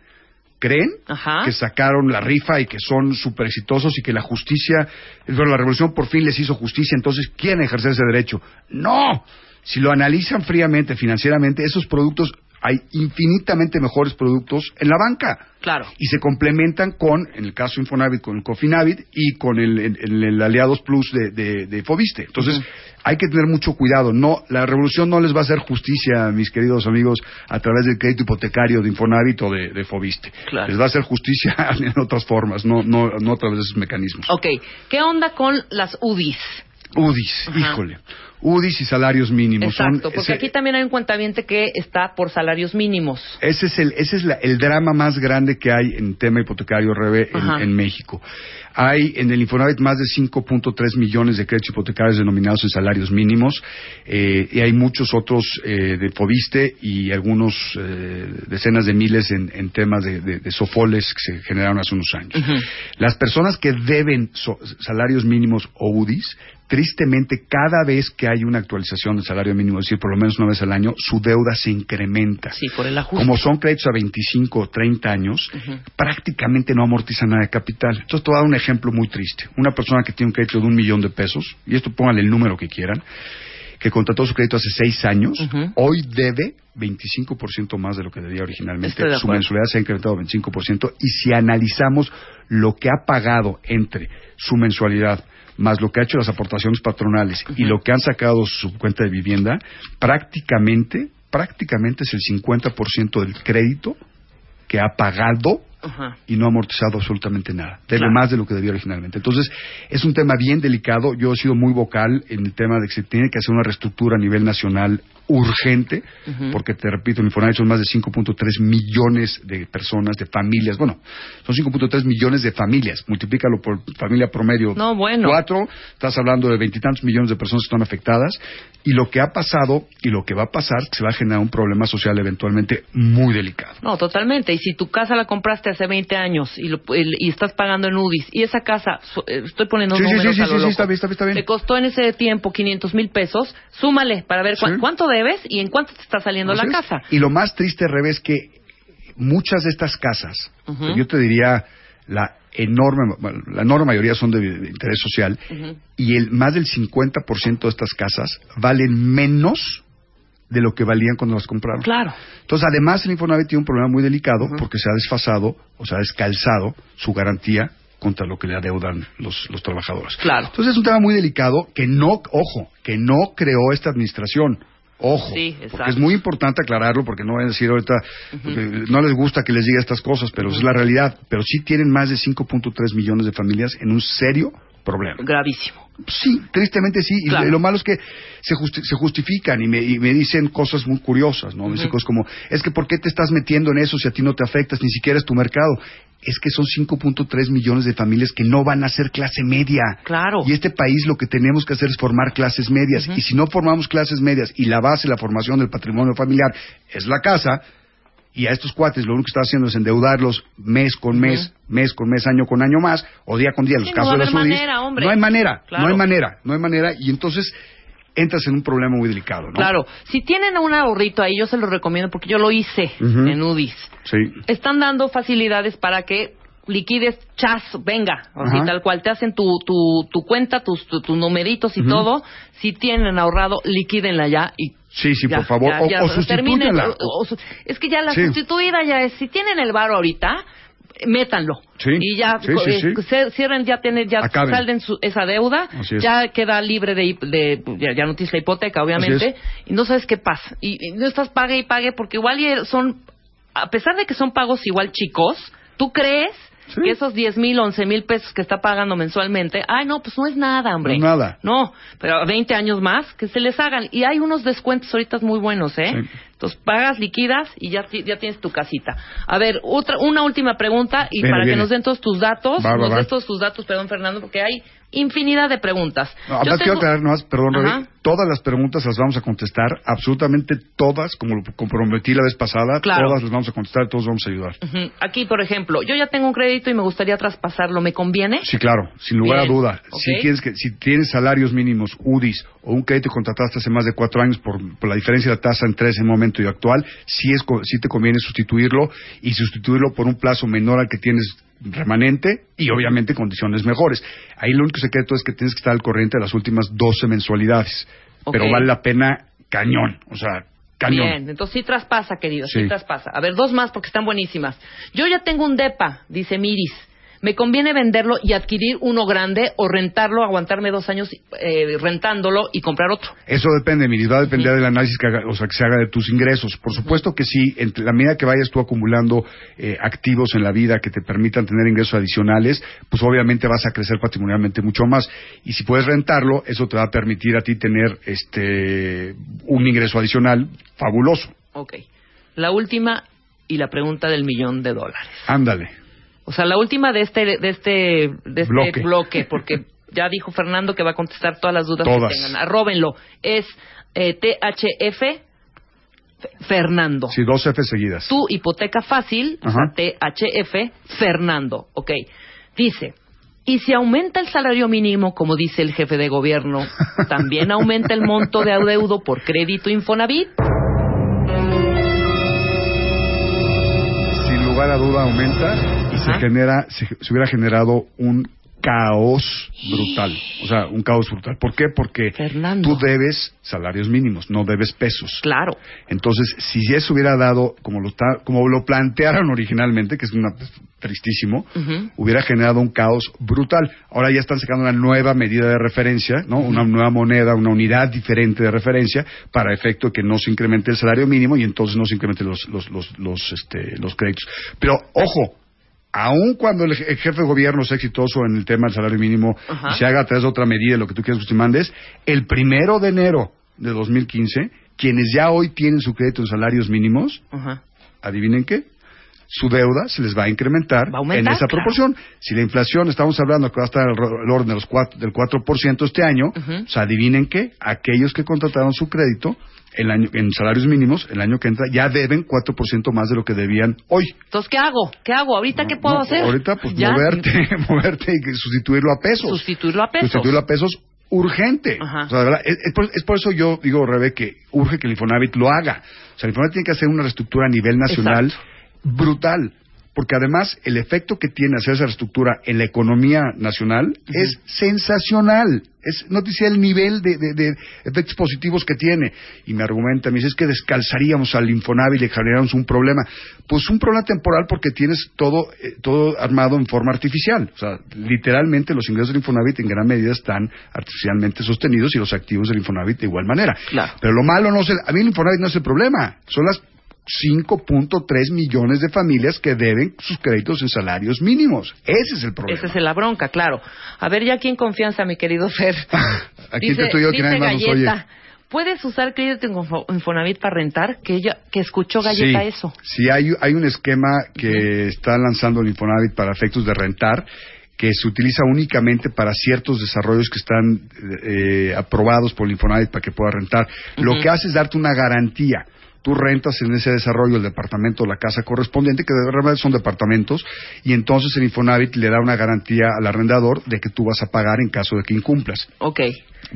creen Ajá. que sacaron la rifa y que son súper exitosos y que la justicia, bueno, la revolución por fin les hizo justicia, entonces quieren ejercer ese derecho. No, si lo analizan fríamente, financieramente, esos productos hay infinitamente mejores productos en la banca. Claro. Y se complementan con, en el caso Infonavit, con el Cofinavit y con el, el- el- el Aliados Plus de, de, de Fobiste. Entonces, hay que tener mucho cuidado. No, la revolución no les va a hacer justicia, mis queridos amigos, a través del crédito hipotecario de Infonavit o de, de Fobiste. Claro. Les va a hacer justicia (laughs) en otras formas, no, no, no a través de esos mecanismos. Ok, ¿qué onda con las UDIs? UDIs, Ajá. híjole. UDIs y salarios mínimos. son- Exacto, porque ese- aquí también hay un cuentaviente que está por salarios mínimos. Ese es el, ese es la- el drama más grande que hay en tema hipotecario, Rebe, en, en México. Hay en el Infonavit más de 5.3 millones de créditos hipotecarios denominados en salarios mínimos eh, y hay muchos otros eh, de Fobiste y algunos eh, decenas de miles en, en temas de, de- de sofoles que se generaron hace unos años. Las personas que deben so- salarios mínimos o UDIs, tristemente cada vez que hay una actualización del salario mínimo, es decir, por lo menos una vez al año, su deuda se incrementa. Sí, por el ajuste. Como son créditos a 25 o 30 años, prácticamente no amortiza nada de capital. Entonces te voy a dar un ejemplo muy triste. Una persona que tiene un crédito de un millón de pesos, y esto pónganle el número que quieran, que contrató su crédito hace seis años, hoy debe 25% más de lo que debía originalmente. De Su mensualidad se ha incrementado 25%. Y si analizamos lo que ha pagado entre su mensualidad más lo que ha hecho las aportaciones patronales y lo que han sacado su cuenta de vivienda, prácticamente, prácticamente es el 50% del crédito que ha pagado Ajá. y no ha amortizado absolutamente nada. Debe Claro. más de lo que debía originalmente. Entonces, es un tema bien delicado. Yo he sido muy vocal en el tema de que se tiene que hacer una reestructura a nivel nacional urgente, porque te repito, en Infonavit son más de 5.3 millones de personas, de familias. Bueno, son 5.3 millones de familias. Multiplícalo por familia promedio. No, bueno. Cuatro, estás hablando de veintitantos millones de personas que están afectadas. Y lo que ha pasado y lo que va a pasar, se va a generar un problema social eventualmente muy delicado. No, totalmente. Y si tu casa la compraste hace 20 años y, lo- y estás pagando en UDIs y esa casa, eh, estoy poniendo Sí, sí, números sí, a sí, lo sí, loco, está bien, está bien, está bien. te costó en ese tiempo 500 mil pesos, súmale para ver cu- cuánto y en cuánto te está saliendo la casa. Y lo más triste, Rebe, es que muchas de estas casas, Ujú. yo te diría la enorme, la enorme mayoría son de, de interés social, y el más del 50% de estas casas valen menos de lo que valían cuando las compraron. Claro. Entonces, además, el Infonavit tiene un problema muy delicado porque se ha desfasado o se ha descalzado su garantía contra lo que le adeudan los, los trabajadores. Claro. Entonces, es un tema muy delicado que no, ojo, que no creó esta administración. Ojo, Sí, porque es muy importante aclararlo porque no van a decir ahorita, no les gusta que les diga estas cosas, pero es la realidad. Pero sí tienen más de 5.3 millones de familias en un serio problema. Gravísimo. Sí, tristemente sí. Y Claro. lo malo es que se, justi- se justifican y me, y me dicen cosas muy curiosas, ¿no? Me dicen cosas como, es que ¿por qué te estás metiendo en eso si a ti no te afectas, ni siquiera es tu mercado? Es que son 5.3 millones de familias que no van a ser clase media. Claro. Y este país lo que tenemos que hacer es formar clases medias. Y si no formamos clases medias y la base de la formación del patrimonio familiar es la casa, y a estos cuates lo único que está haciendo es endeudarlos mes con mes, mes con mes, año con año más, o día con día, los Sí, no casos a de UDIs, manera, hombre. No hay manera, Claro. no hay manera, no hay manera, y entonces entras en un problema muy delicado, ¿no? Claro. Si tienen un ahorrito ahí, yo se lo recomiendo porque yo lo hice en UDIs. Sí. Están dando facilidades para que liquides chas, venga, así tal cual, te hacen tu, tu, tu cuenta, tus, tu- tus numeritos y todo, si tienen ahorrado, liquídenla ya y Sí, sí, ya, por favor, ya, o, ya, o o- es que ya la Sí. sustituida ya es, si tienen el bar ahorita, métanlo. Sí. Y ya Sí, sí, eh, cierren, ya tienen, ya Acaben. salden su- esa deuda, es. ya queda libre de, de ya, ya no tienes la hipoteca, obviamente, y no sabes qué pasa. Y, y no estás pague y pague porque igual son, a pesar de que son pagos igual chicos, ¿tú crees? Que esos 10 mil, 11 mil pesos que está pagando mensualmente, ay, no, pues no es nada, hombre. No es nada. No, pero 20 años más, que se les hagan. Y hay unos descuentos ahorita muy buenos, ¿eh? Sí. Entonces pagas, liquidas y ya, ya tienes tu casita. A ver, otra, una última pregunta y Viene, para viene. que nos den todos tus datos, Va, va, nos va. des todos tus datos, perdón, Fernando, porque hay infinidad de preguntas. No, Yo además quiero tengo- aclarar nomás, perdón, Ajá. todas las preguntas las vamos a contestar, absolutamente todas, como lo comprometí la vez pasada, Claro. todas las vamos a contestar, todos vamos a ayudar. Aquí, por ejemplo, yo ya tengo un crédito y me gustaría traspasarlo, ¿me conviene? Sí, claro, sin lugar Bien, a duda. Si, tienes que, si tienes salarios mínimos, UDIs, o un crédito que contrataste hace más de cuatro años por, por la diferencia de la tasa entre ese momento y actual, sí, es, sí te conviene sustituirlo y sustituirlo por un plazo menor al que tienes remanente y obviamente condiciones mejores. Ahí lo único secreto es que tienes que estar al corriente de las últimas 12 mensualidades. Pero vale la pena cañón. O sea, Cañón. Bien, entonces sí traspasa, querido, sí. Sí. traspasa. A ver, dos más porque están buenísimas. Yo ya tengo un DEPA, dice Miris. ¿Me conviene venderlo y adquirir uno grande o rentarlo, aguantarme dos años eh, rentándolo y comprar otro? Eso depende, Miris, va a depender del análisis que, haga- o sea, que se haga de tus ingresos. Por supuesto que sí, en la medida que vayas tú acumulando eh, activos en la vida que te permitan tener ingresos adicionales, pues obviamente vas a crecer patrimonialmente mucho más. Y si puedes rentarlo, eso te va a permitir a ti tener este un ingreso adicional fabuloso. Ok. La última y la pregunta del millón de dólares. Ándale. O sea, la última de este, de este, de este Bloque. bloque. (laughs) porque ya dijo Fernando que va a contestar todas las dudas Todas. que tengan. Arróbenlo. Es eh, THF Fernando. Sí, dos F seguidas. Tu hipoteca fácil, o sea, THF Fernando. Ok. Dice, y si aumenta el salario mínimo, como dice el jefe de gobierno, (laughs) ¿también aumenta el monto de adeudo por crédito Infonavit? sin lugar a duda aumenta se genera, se, se hubiera generado un caos brutal. O sea, un caos brutal. ¿Por qué? Porque tú debes salarios mínimos, no debes pesos. Claro. Entonces, si eso hubiera dado, como lo, como lo plantearon originalmente, que es una, tristísimo, hubiera generado un caos brutal. Ahora ya están sacando una nueva medida de referencia, ¿no? Una nueva moneda, una unidad diferente de referencia para efecto que no se incremente el salario mínimo y entonces no se incrementen los, los, los, los, este, los créditos. Pero, ojo, aun cuando el, je- el jefe de gobierno sea exitoso en el tema del salario mínimo Ajá. y se haga a través de otra medida, lo que tú quieras que te mandes, el primero de enero de 2015, quienes ya hoy tienen su crédito en salarios mínimos, Ajá. adivinen qué, su deuda se les va a incrementar aumentar, en esa claro. proporción. Si la inflación, estamos hablando que va a estar al orden de los cuatro, del 4% este año, o sea, adivinen qué, aquellos que contrataron su crédito el año, en salarios mínimos el año que entra ya deben 4% más de lo que debían hoy. Entonces, ¿qué hago? ¿Qué hago? ¿Ahorita qué puedo No, hacer? Ahorita, pues Ya. moverte, (laughs) moverte y que sustituirlo a pesos. Sustituirlo a pesos. Sustituirlo a pesos urgente. Ajá. O sea, es, es por, es por eso yo digo, Rebe, que urge que el Infonavit lo haga. O sea, el Infonavit tiene que hacer una reestructura a nivel nacional brutal. Porque además el efecto que tiene hacer esa reestructura en la economía nacional es sensacional. Es noticia el nivel de, de- de efectos positivos que tiene. Y me argumenta, me dice, es que descalzaríamos al Infonavit y le generamos un problema. Pues un problema temporal porque tienes todo, eh, todo armado en forma artificial. O sea, literalmente los ingresos del Infonavit en gran medida están artificialmente sostenidos y los activos del Infonavit de igual manera. Pero lo malo no es el, a mí el Infonavit no es el problema. Son las 5.3 millones de familias que deben sus créditos en salarios mínimos. Ese es el problema. Esa es la bronca, claro. A ver, ya aquí en confianza, mi querido Fer. (laughs) Aquí entre tú y yo, que nadie más nos oye. ¿puedes usar crédito en Info- Infonavit para rentar? Que ella, que escuchó Galleta sí, eso. Sí, hay, hay un esquema que está lanzando el Infonavit para efectos de rentar que se utiliza únicamente para ciertos desarrollos que están eh, aprobados por el Infonavit para que pueda rentar. Lo que hace es darte una garantía. Tú rentas en ese desarrollo el departamento o la casa correspondiente, que de verdad son departamentos, y entonces el Infonavit le da una garantía al arrendador de que tú vas a pagar en caso de que incumplas. Ok.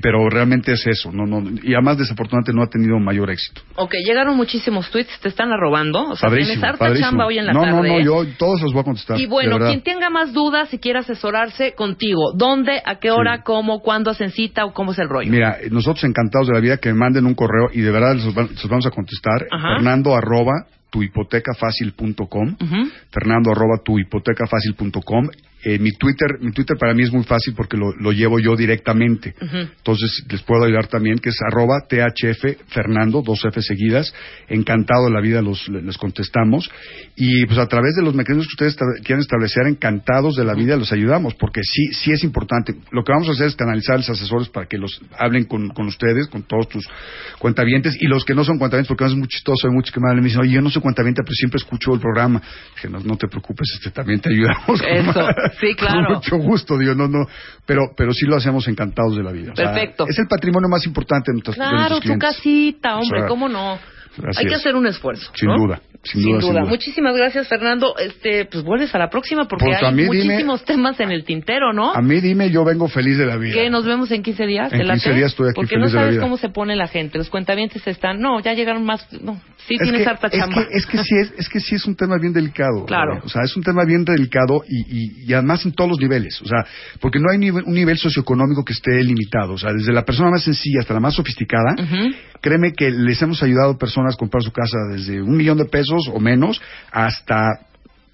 Pero realmente es eso, no, no, y además desafortunadamente no ha tenido mayor éxito. Ok, llegaron muchísimos tweets, te están arrobando. O sea, Padrísimo, tienes harta padrísimo. chamba hoy en la no, tarde. no, no, ¿eh? yo todos los voy a contestar. Y bueno, quien tenga más dudas y quiera asesorarse contigo, ¿dónde, a qué hora, cómo, cuándo hacen cita o cómo es el rollo? Mira, nosotros encantados de la vida que me manden un correo y de verdad van- los vamos a contestar. Ajá. Fernando arroba tuhipotecafacil.com Fernando arroba tuhipotecafacil.com eh, mi Twitter mi Twitter para mí es muy fácil porque lo, lo llevo yo directamente. Entonces les puedo ayudar también, que es arroba THF Fernando, dos F seguidas. Encantado de la vida los, les contestamos. Y pues a través de los mecanismos que ustedes quieran establecer, encantados de la vida los ayudamos, porque sí, sí es importante. Lo que vamos a hacer es canalizar a los asesores para que los hablen con, con ustedes, con todos tus cuentavientes, y los que no son cuentavientes, porque es muy chistoso, hay muchos que me hablan y me dicen, oye, yo no soy cuentaviente, pero siempre escucho el programa. Dije, no, no te preocupes, este, también te ayudamos. (laughs) Eso, sí, claro. Con mucho gusto, digo, no, no, pero, pero sí lo hacemos encantados de la vida. O sea, Perfecto. es el patrimonio más importante de nuestros, de Claro, nuestros tu clientes. casita, hombre, O sea, ¿cómo no? Hay que hacer un esfuerzo. Sin ¿no? duda. Sin, Sin duda, duda. sin duda. Muchísimas gracias, Fernando. Este, pues vuelves a la próxima porque Pues hay dime- muchísimos temas en el tintero, ¿no? A mí dime, yo vengo feliz de la vida. Que nos vemos en 15 días. En ¿te late? 15 días estoy aquí Porque feliz no de la sabes vida. cómo se pone la gente. Los cuentavientes están. No, ya llegaron más. No, sí es tienes que, harta es chamba. que, es que sí es, es que sí es un tema bien delicado. Claro. O sea, es un tema bien delicado y, y, y además en todos los niveles. O sea, porque no hay nive- un nivel socioeconómico que esté limitado. O sea, desde la persona más sencilla hasta la más sofisticada, créeme que les hemos ayudado personas a comprar su casa desde un millón de pesos o menos hasta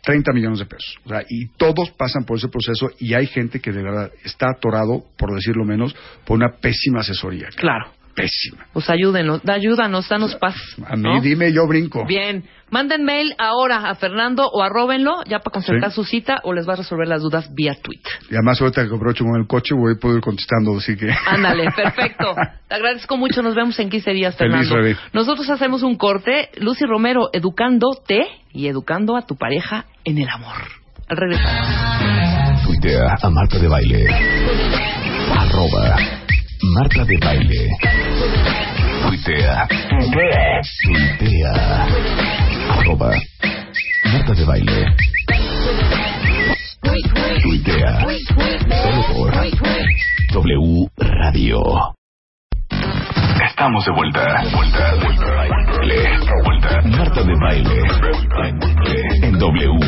30 millones de pesos. O sea, y todos pasan por ese proceso y hay gente que de verdad está atorado, por decirlo menos, por una pésima asesoría. Claro. Pésima. Pues ayúdenos, da- ayúdanos, danos paz. A mí ¿no? dime, yo brinco. Bien, manden mail ahora a Fernando o arróbenlo ya para concertar Sí. su cita o les va a resolver las dudas vía tweet. Y además ahorita que aprovecho con el coche voy a poder ir contestando, así que... Ándale, (laughs) perfecto. Te agradezco mucho. Nos vemos en 15 días, Feliz, Fernando. Rebe. Nosotros hacemos un corte. Lucy Romero, educándote y educando a tu pareja en el amor. Al regresar. Tuitea a Marta de Baile. Arroba Marta de Baile. Tuitea. Tuitea. Arroba Marta de Baile. Tuitea. Solo por W Radio. Estamos de vuelta. Vuelta, vuelta. Vuelta. Marta de Baile. En W.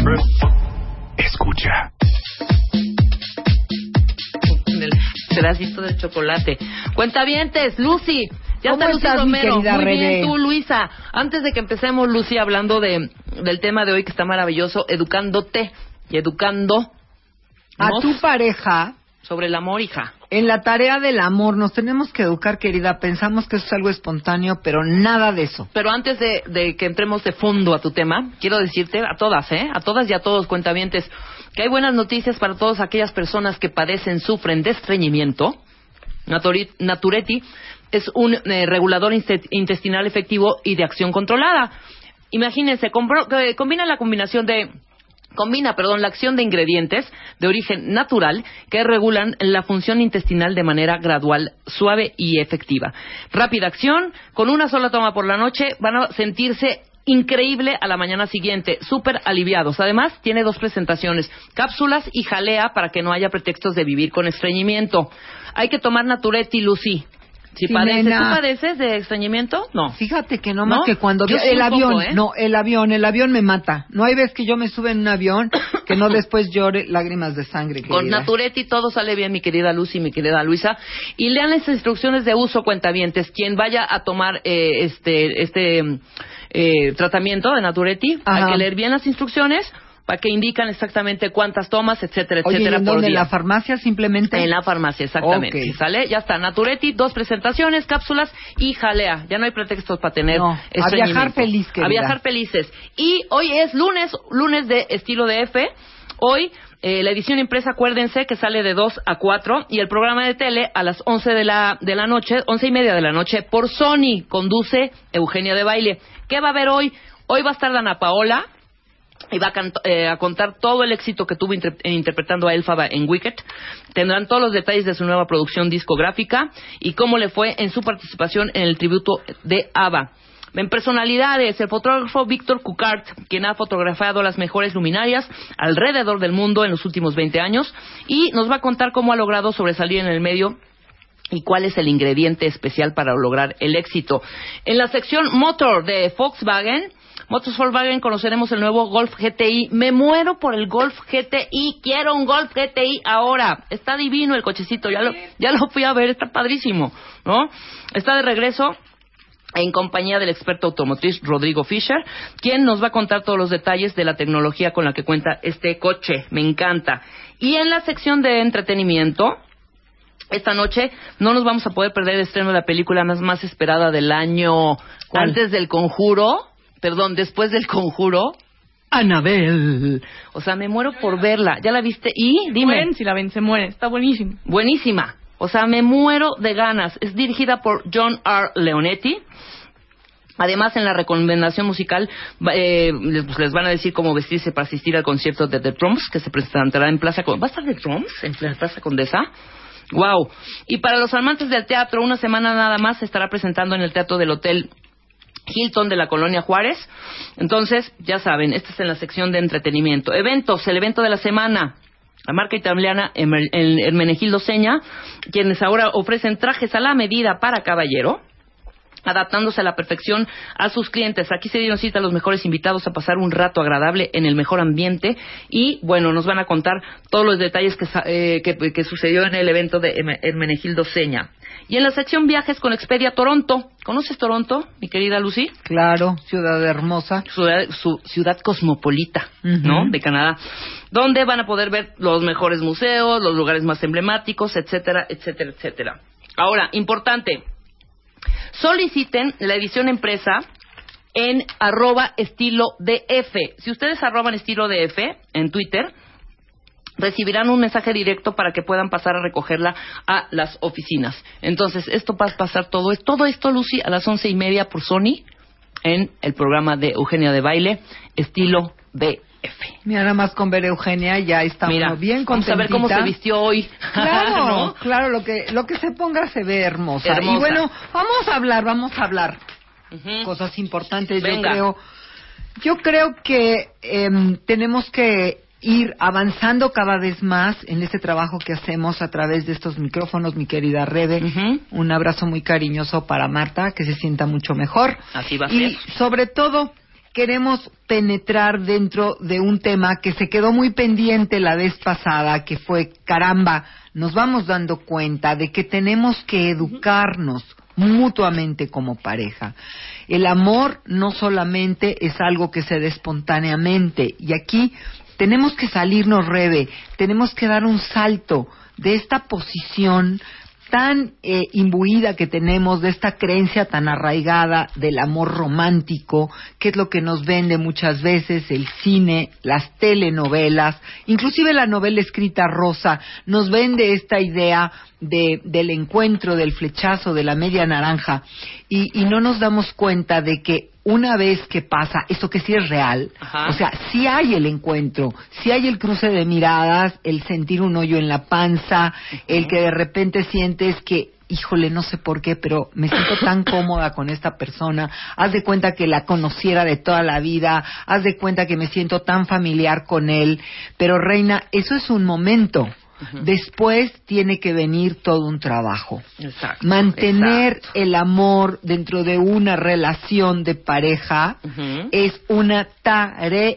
Escucha. Pedacito de chocolate. Cuentavientes, Lucy. Ya ¿Cómo está Lucy estás, Romero. Muy bien, tú, Luisa. Antes de que empecemos, Lucy, hablando de, del tema de hoy que está maravilloso, educándote y educando A tu pareja, sobre el amor, hija. en la tarea del amor, nos tenemos que educar, querida. Pensamos que eso es algo espontáneo, pero nada de eso. Pero antes de, de que entremos de fondo a tu tema, quiero decirte a todas, ¿eh? A todas y a todos cuentavientes, que hay buenas noticias para todas aquellas personas que padecen, sufren de estreñimiento. Naturetti es un eh, regulador intestinal efectivo y de acción controlada. Imagínense, compro- que combina la combinación de combina, perdón, la acción de ingredientes de origen natural que regulan la función intestinal de manera gradual, suave y efectiva. Rápida acción, con una sola toma por la noche van a sentirse increíble a la mañana siguiente, súper aliviados. Además, tiene dos presentaciones, cápsulas y jalea para que no haya pretextos de vivir con estreñimiento. Hay que tomar Naturetti, Lucy. Si Sí, padeces. ¿tú padeces de estreñimiento? No. Fíjate que no, ¿No? más que cuando Yo el avión, poco, ¿eh? no, el avión, el avión me mata. No hay vez que yo me sube en un avión que no (coughs) después llore lágrimas de sangre. Con querida. Naturetti todo sale bien, mi querida Lucy, mi querida Luisa. Y lean las instrucciones de uso, cuentavientes. Quien vaya a tomar eh, este, este eh, tratamiento de Naturetti, Ajá. hay que leer bien las instrucciones para que indican exactamente cuántas tomas, etcétera, Oye, ¿y etcétera, en por dónde? ¿En día. la farmacia simplemente? En la farmacia, exactamente. ¿Sale? Ya está. Naturetti, dos presentaciones, cápsulas y jalea. Ya no hay pretextos para tener No, a viajar feliz, querida. A viajar felices. Y hoy es lunes, lunes de estilo de F. Hoy, eh, la edición impresa, acuérdense que sale de 2 a 4 y el programa de tele a las 11 de la, de la noche, 11 y media de la noche por Sony. Conduce Eugenia de Baile. ¿Qué va a haber hoy? Hoy va a estar Dana Paola, y va a, eh, a contar todo el éxito que tuvo eh, interpretando a Elfaba en Wicked. Tendrán todos los detalles de su nueva producción discográfica y cómo le fue en su participación en el tributo de ABBA. En personalidades, el fotógrafo Víctor Cucart, quien ha fotografiado las mejores luminarias alrededor del mundo en los últimos 20 años, y nos va a contar cómo ha logrado sobresalir en el medio y cuál es el ingrediente especial para lograr el éxito. En la sección Motor de Volkswagen, Motors Volkswagen conoceremos el nuevo Golf GTI. Me muero por el Golf GTI. Quiero un Golf GTI ahora. Está divino el cochecito. Ya lo, ya lo fui a ver. Está padrísimo, ¿no? Está de regreso en compañía del experto automotriz Rodrigo Fischer, quien nos va a contar todos los detalles de la tecnología con la que cuenta este coche. Me encanta. Y en la sección de entretenimiento, esta noche no nos vamos a poder perder el estreno de la película más, más esperada del año antes del conjuro, perdón, después del conjuro. Anabel. O sea, me muero por verla. ¿Ya la viste? Y dime. Mueren, si la ven, se mueren. Está buenísimo. Buenísima. O sea, me muero de ganas. Es dirigida por John R. Leonetti. Además, en la recomendación musical eh, les, pues, les van a decir cómo vestirse para asistir al concierto de The Drums, que se presentará en Plaza Condesa. ¿Va a estar The Drums en Pla- Plaza Condesa? Wow. Y para los amantes del teatro, una semana nada más se estará presentando en el Teatro del Hotel Hilton de la Colonia Juárez. Entonces, ya saben, esta es en la sección de entretenimiento. Eventos, el evento de la semana. La marca italiana Hermenegildo Seña, quienes ahora ofrecen trajes a la medida para caballero adaptándose a la perfección a sus clientes. Aquí se dieron cita a los mejores invitados a pasar un rato agradable en el mejor ambiente y, bueno, nos van a contar todos los detalles que, eh, que, que sucedió en el evento de Herme- Hermenegildo Seña. Y en la sección viajes con Expedia Toronto. ¿Conoces Toronto, mi querida Lucy? Claro, ciudad hermosa. Ciudad, su ciudad cosmopolita, ¿no? De Canadá. Donde van a poder ver los mejores museos, los lugares más emblemáticos, etcétera, etcétera, etcétera. Ahora, importante, soliciten la edición empresa en arroba estilo DF. Si ustedes arroban estilo DF en Twitter, recibirán un mensaje directo para que puedan pasar a recogerla a las oficinas. Entonces, esto va a pasar todo, todo esto, Lucy, a las once y media por Sony en el programa de Eugenia de Baile, estilo DF. Mira, nada más con ver a Eugenia ya está Mira, bien vamos a ver cómo contentita. se vistió hoy. Claro, (laughs) ¿No? claro, lo que, lo que se ponga se ve hermosa. Hermosa. Y bueno, vamos a hablar, vamos a hablar. Cosas importantes, Venga. yo creo. Yo creo que em, tenemos que ir avanzando cada vez más en este trabajo que hacemos a través de estos micrófonos, mi querida Rebe. Un abrazo muy cariñoso para Marta, que se sienta mucho mejor. Así va a Y ser. sobre todo, queremos penetrar dentro de un tema que se quedó muy pendiente la vez pasada, que fue, caramba, nos vamos dando cuenta de que tenemos que educarnos mutuamente como pareja. El amor no solamente es algo que se da espontáneamente, y aquí tenemos que salirnos, Rebe, tenemos que dar un salto de esta posición tan eh, imbuida que tenemos de esta creencia tan arraigada del amor romántico, que es lo que nos vende muchas veces el cine, las telenovelas, inclusive la novela escrita rosa, nos vende esta idea de, del encuentro, del flechazo, de la media naranja, y, y no nos damos cuenta de que una vez que pasa, esto que sí es real, Ajá. o sea, sí hay el encuentro, sí hay el cruce de miradas, el sentir un hoyo en la panza, el que de repente sientes que, híjole, no sé por qué, pero me siento tan (laughs) cómoda con esta persona, haz de cuenta que la conociera de toda la vida, haz de cuenta que me siento tan familiar con él, pero reina, eso es un momento. Después tiene que venir todo un trabajo. Exacto. Mantener exacto. el amor dentro de una relación de pareja es una tarea,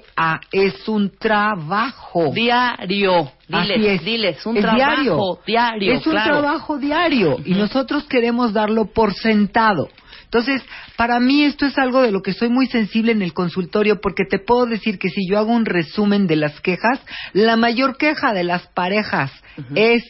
es un trabajo. Diario. Diles, Así es. diles, un Es trabajo diario. diario, Es un trabajo diario y nosotros queremos darlo por sentado. Entonces, para mí esto es algo de lo que soy muy sensible en el consultorio porque te puedo decir que si yo hago un resumen de las quejas, la mayor queja de las parejas es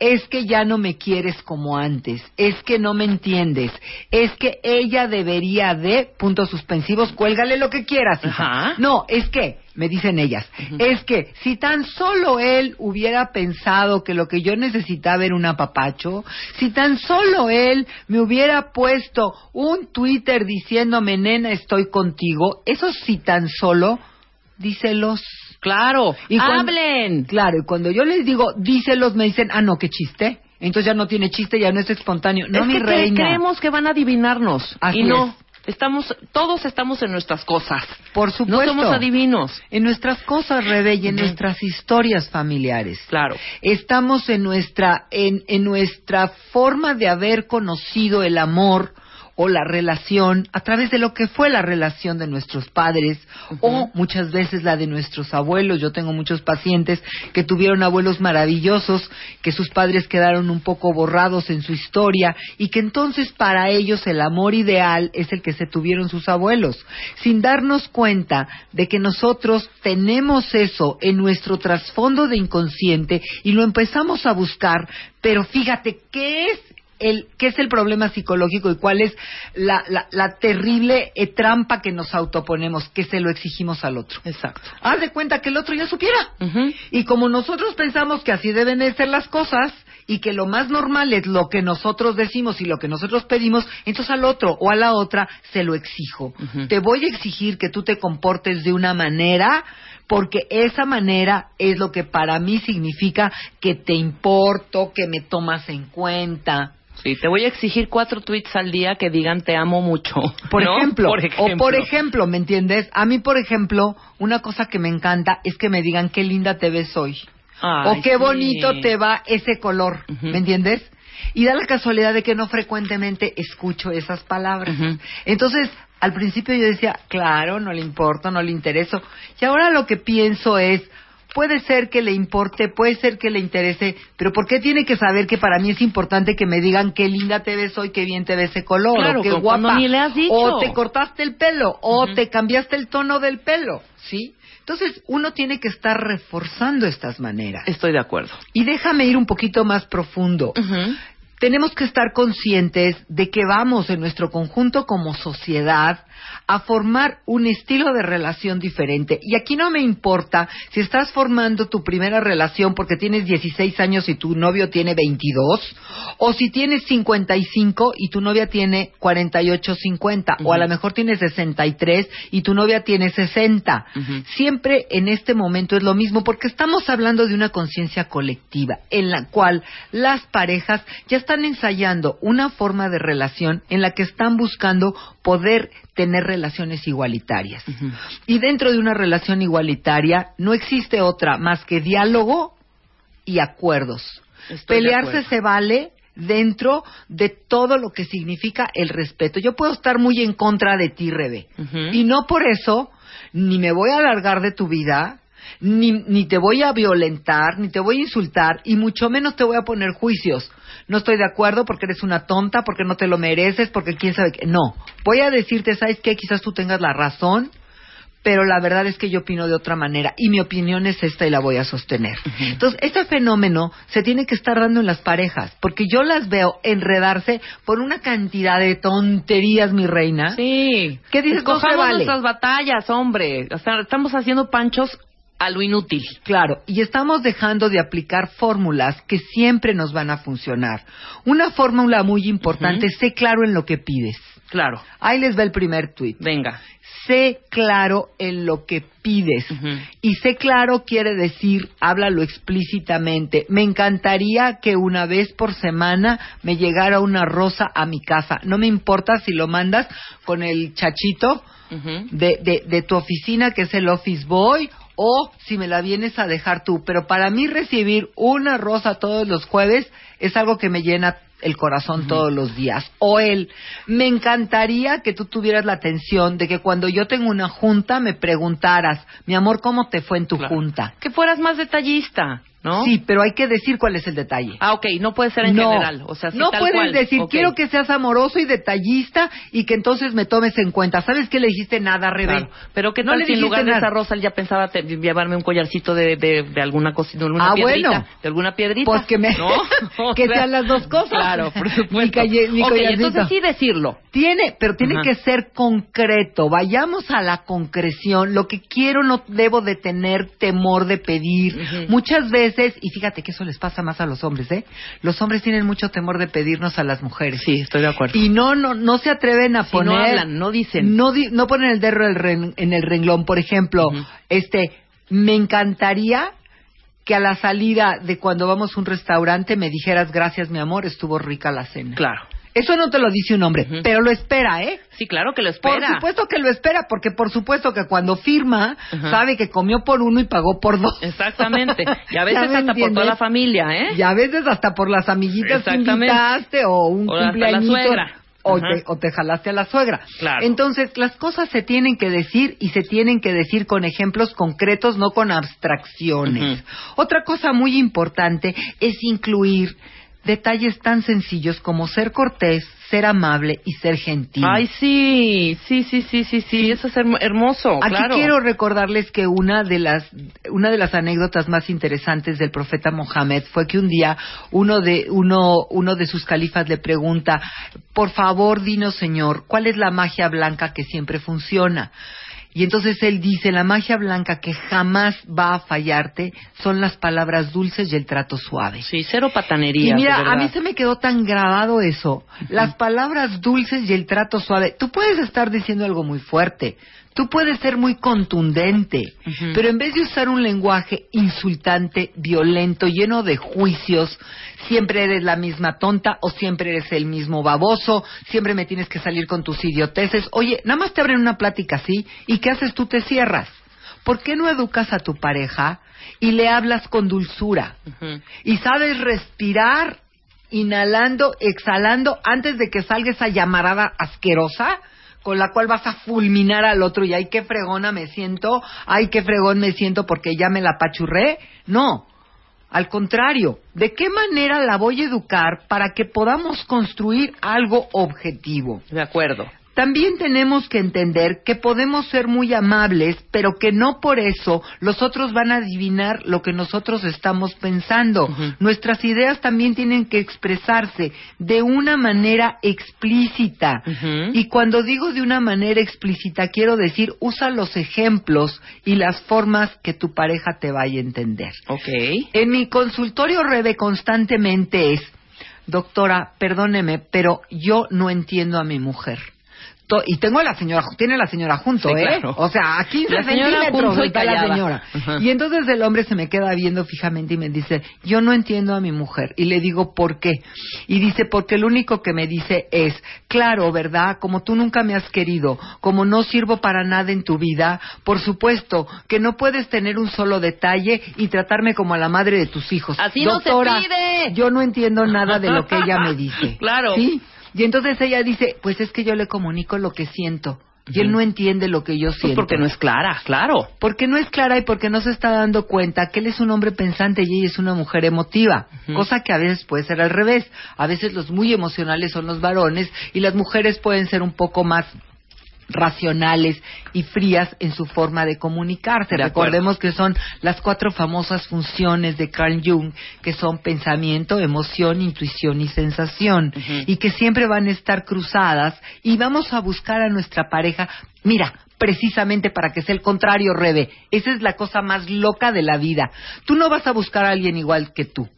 es que ya no me quieres como antes, es que no me entiendes, es que ella debería de, puntos suspensivos, cuélgale lo que quieras. hija. No, es que, me dicen ellas, es que si tan solo él hubiera pensado que lo que yo necesitaba era un apapacho, si tan solo él me hubiera puesto un Twitter diciéndome, nena, estoy contigo, eso si tan solo, díselos. Claro, cuando- hablen. Claro, y cuando yo les digo, díselos, me dicen, ah, no, qué chiste. Entonces ya no tiene chiste, ya no es espontáneo. No, es mi que reina. creemos que van a adivinarnos Así y no. es. Estamos, todos estamos en nuestras cosas. Por supuesto. No somos adivinos. En nuestras cosas, Rebe, y en nuestras historias familiares. Claro. Estamos en nuestra, en, en nuestra forma de haber conocido el amor o la relación a través de lo que fue la relación de nuestros padres o muchas veces la de nuestros abuelos. Yo tengo muchos pacientes que tuvieron abuelos maravillosos, que sus padres quedaron un poco borrados en su historia y que entonces para ellos el amor ideal es el que se tuvieron sus abuelos, sin darnos cuenta de que nosotros tenemos eso en nuestro trasfondo de inconsciente y lo empezamos a buscar, pero fíjate, ¿qué es el, qué es el problema psicológico y cuál es la, la, la terrible eh, trampa que nos autoponemos, que se lo exigimos al otro. Exacto. Haz de cuenta que el otro ya supiera. Y como nosotros pensamos que así deben de ser las cosas y que lo más normal es lo que nosotros decimos y lo que nosotros pedimos, entonces al otro o a la otra se lo exijo. Te voy a exigir que tú te comportes de una manera porque esa manera es lo que para mí significa que te importo, que me tomas en cuenta. Sí, te voy a exigir cuatro tweets al día que digan te amo mucho. Por, ¿no? ejemplo, Por ejemplo. o por ejemplo, ¿me entiendes? A mí, por ejemplo, una cosa que me encanta es que me digan qué linda te ves hoy. Ay, o qué sí. bonito te va ese color, ¿me entiendes? Y da la casualidad de que no frecuentemente escucho esas palabras. Entonces, al principio yo decía, claro, no le importa, no le intereso. Y ahora lo que pienso es, puede ser que le importe, puede ser que le interese, pero ¿por qué tiene que saber que para mí es importante que me digan qué linda te ves hoy, qué bien te ves ese color, Claro, o qué guapa, ni le has dicho. o te cortaste el pelo, o te cambiaste el tono del pelo, ¿sí? Entonces, uno tiene que estar reforzando estas maneras. Estoy de acuerdo. Y déjame ir un poquito más profundo. Tenemos que estar conscientes de que vamos en nuestro conjunto como sociedad a formar un estilo de relación diferente. Y aquí no me importa si estás formando tu primera relación porque tienes 16 años y tu novio tiene 22, o si tienes 55 y tu novia tiene 48, 50, o a lo mejor tienes 63 y tu novia tiene 60. Siempre en este momento es lo mismo porque estamos hablando de una conciencia colectiva en la cual las parejas ya están ensayando una forma de relación en la que están buscando poder tener relaciones igualitarias. Y dentro de una relación igualitaria no existe otra más que diálogo y acuerdos. Estoy Pelearse se vale dentro de todo lo que significa el respeto. Yo puedo estar muy en contra de ti, Rebe, y no por eso ni me voy a alargar de tu vida, ni, ni te voy a violentar, ni te voy a insultar, y mucho menos te voy a poner juicios. No estoy de acuerdo porque eres una tonta, porque no te lo mereces, porque quién sabe qué. No, voy a decirte, ¿sabes qué? Quizás tú tengas la razón, pero la verdad es que yo opino de otra manera y mi opinión es esta y la voy a sostener. Entonces, este fenómeno se tiene que estar dando en las parejas, porque yo las veo enredarse por una cantidad de tonterías, mi reina. Sí. ¿Qué dices? No se Escojamos vale. nuestras batallas, hombre. O sea, estamos haciendo panchos a lo inútil. Claro, y estamos dejando de aplicar fórmulas que siempre nos van a funcionar. Una fórmula muy importante, sé claro en lo que pides. Claro. Ahí les va el primer tuit. Venga. Sé claro en lo que pides. Y sé claro quiere decir, háblalo explícitamente. Me encantaría que una vez por semana me llegara una rosa a mi casa. No me importa si lo mandas con el chachito de, de, de tu oficina, que es el office boy, o si me la vienes a dejar tú. Pero para mí recibir una rosa todos los jueves es algo que me llena el corazón todos los días. O él, me encantaría que tú tuvieras la atención de que cuando yo tengo una junta me preguntaras, mi amor, ¿cómo te fue en tu junta? Que fueras más detallista, ¿no? Sí, pero hay que decir cuál es el detalle. Ah, ok, no puede ser en No. general. O sea, no tal puedes cual. decir, quiero que seas amoroso y detallista y que entonces me tomes en cuenta. ¿Sabes qué le dijiste nada, Rebe? Claro. Pero que no tal le si en lugar de esa rosa él ya pensaba te- llevarme un collarcito de, de, de alguna cosa, de alguna Ah, piedrita, bueno. de alguna piedrita. Pues que me- ¿no? (laughs) (laughs) Que sea, sean las dos cosas. Claro, por supuesto. Mi mi entonces sí decirlo. Tiene, pero tiene que ser concreto. Vayamos a la concreción. Lo que quiero no debo de tener temor de pedir. Muchas veces, y fíjate que eso les pasa más a los hombres, ¿eh? Los hombres tienen mucho temor de pedirnos a las mujeres. Sí, estoy de acuerdo. Y no, no, no se atreven a Si no poner. hablan, no dicen. No, di- no ponen el dedo en el ren- en el renglón. Por ejemplo, este, me encantaría que a la salida de cuando vamos a un restaurante me dijeras gracias mi amor, estuvo rica la cena. Claro. Eso no te lo dice un hombre, pero lo espera, ¿eh? Sí, claro que lo Por espera. supuesto que lo espera, porque por supuesto que cuando firma, sabe que comió por uno y pagó por dos. Exactamente. Y a (laughs) veces ¿Ya me hasta por toda la familia, ¿eh? Y a veces hasta por las amiguitas que invitaste o un O hasta la cumpleañito. suegra. O te, o te jalaste a la suegra. Claro. Entonces, las cosas se tienen que decir y se tienen que decir con ejemplos concretos, no con abstracciones. Otra cosa muy importante es incluir detalles tan sencillos como ser cortés, ser amable y ser gentil. Ay, sí, sí, sí, sí, sí, sí, eso es hermo- hermoso, Aquí claro. quiero recordarles que una de las una de las anécdotas más interesantes del profeta Mohammed fue que un día uno de uno uno de sus califas le pregunta, "Por favor, dinos, Señor, ¿cuál es la magia blanca que siempre funciona?" Y entonces él dice, la magia blanca que jamás va a fallarte son las palabras dulces y el trato suave. Sí, cero patanería. Y mira, a mí se me quedó tan grabado eso. Las palabras dulces y el trato suave. Tú puedes estar diciendo algo muy fuerte. Tú puedes ser muy contundente, pero en vez de usar un lenguaje insultante, violento, lleno de juicios, siempre eres la misma tonta o siempre eres el mismo baboso, siempre me tienes que salir con tus idioteces. Oye, nada más te abren una plática así y ¿qué haces? Tú te cierras. ¿Por qué no educas a tu pareja y le hablas con dulzura? Y sabes respirar, inhalando, exhalando, antes de que salga esa llamarada asquerosa con la cual vas a fulminar al otro y ay, qué fregona me siento, ay, qué fregón me siento porque ya me la pachurré. No, al contrario, ¿de qué manera la voy a educar para que podamos construir algo objetivo? De acuerdo. También tenemos que entender que podemos ser muy amables, pero que no por eso los otros van a adivinar lo que nosotros estamos pensando. Nuestras ideas también tienen que expresarse de una manera explícita. Y cuando digo de una manera explícita, quiero decir, usa los ejemplos y las formas que tu pareja te vaya a entender. Ok. En mi consultorio Rebe constantemente es, doctora, perdóneme, pero yo no entiendo a mi mujer y tengo a la señora, tiene la señora junto, Sí, ¿eh? claro. O sea, a 15 La señora centímetros está la señora. Y entonces el hombre se me queda viendo fijamente y me dice, yo no entiendo a mi mujer. Y le digo, ¿por qué? Y dice, porque lo único que me dice es, claro, ¿verdad? Como tú nunca me has querido, como no sirvo para nada en tu vida, por supuesto que no puedes tener un solo detalle y tratarme como a la madre de tus hijos. Así no se pide. Yo no entiendo nada de lo que ella me dice. (laughs) Claro. ¿Sí? Y entonces ella dice, pues es que yo le comunico lo que siento. Y él no entiende lo que yo siento. Pues porque no es clara, claro. Porque no es clara y porque no se está dando cuenta que él es un hombre pensante y ella es una mujer emotiva. Cosa que a veces puede ser al revés. A veces los muy emocionales son los varones y las mujeres pueden ser un poco más racionales y frías en su forma de comunicarse. De. Recordemos que son las cuatro famosas funciones de Carl Jung, que son pensamiento, emoción, intuición y sensación, y que siempre van a estar cruzadas y vamos a buscar a nuestra pareja, mira, precisamente para que sea el contrario, Rebe. Esa es la cosa más loca de la vida. Tú no vas a buscar a alguien igual que tú.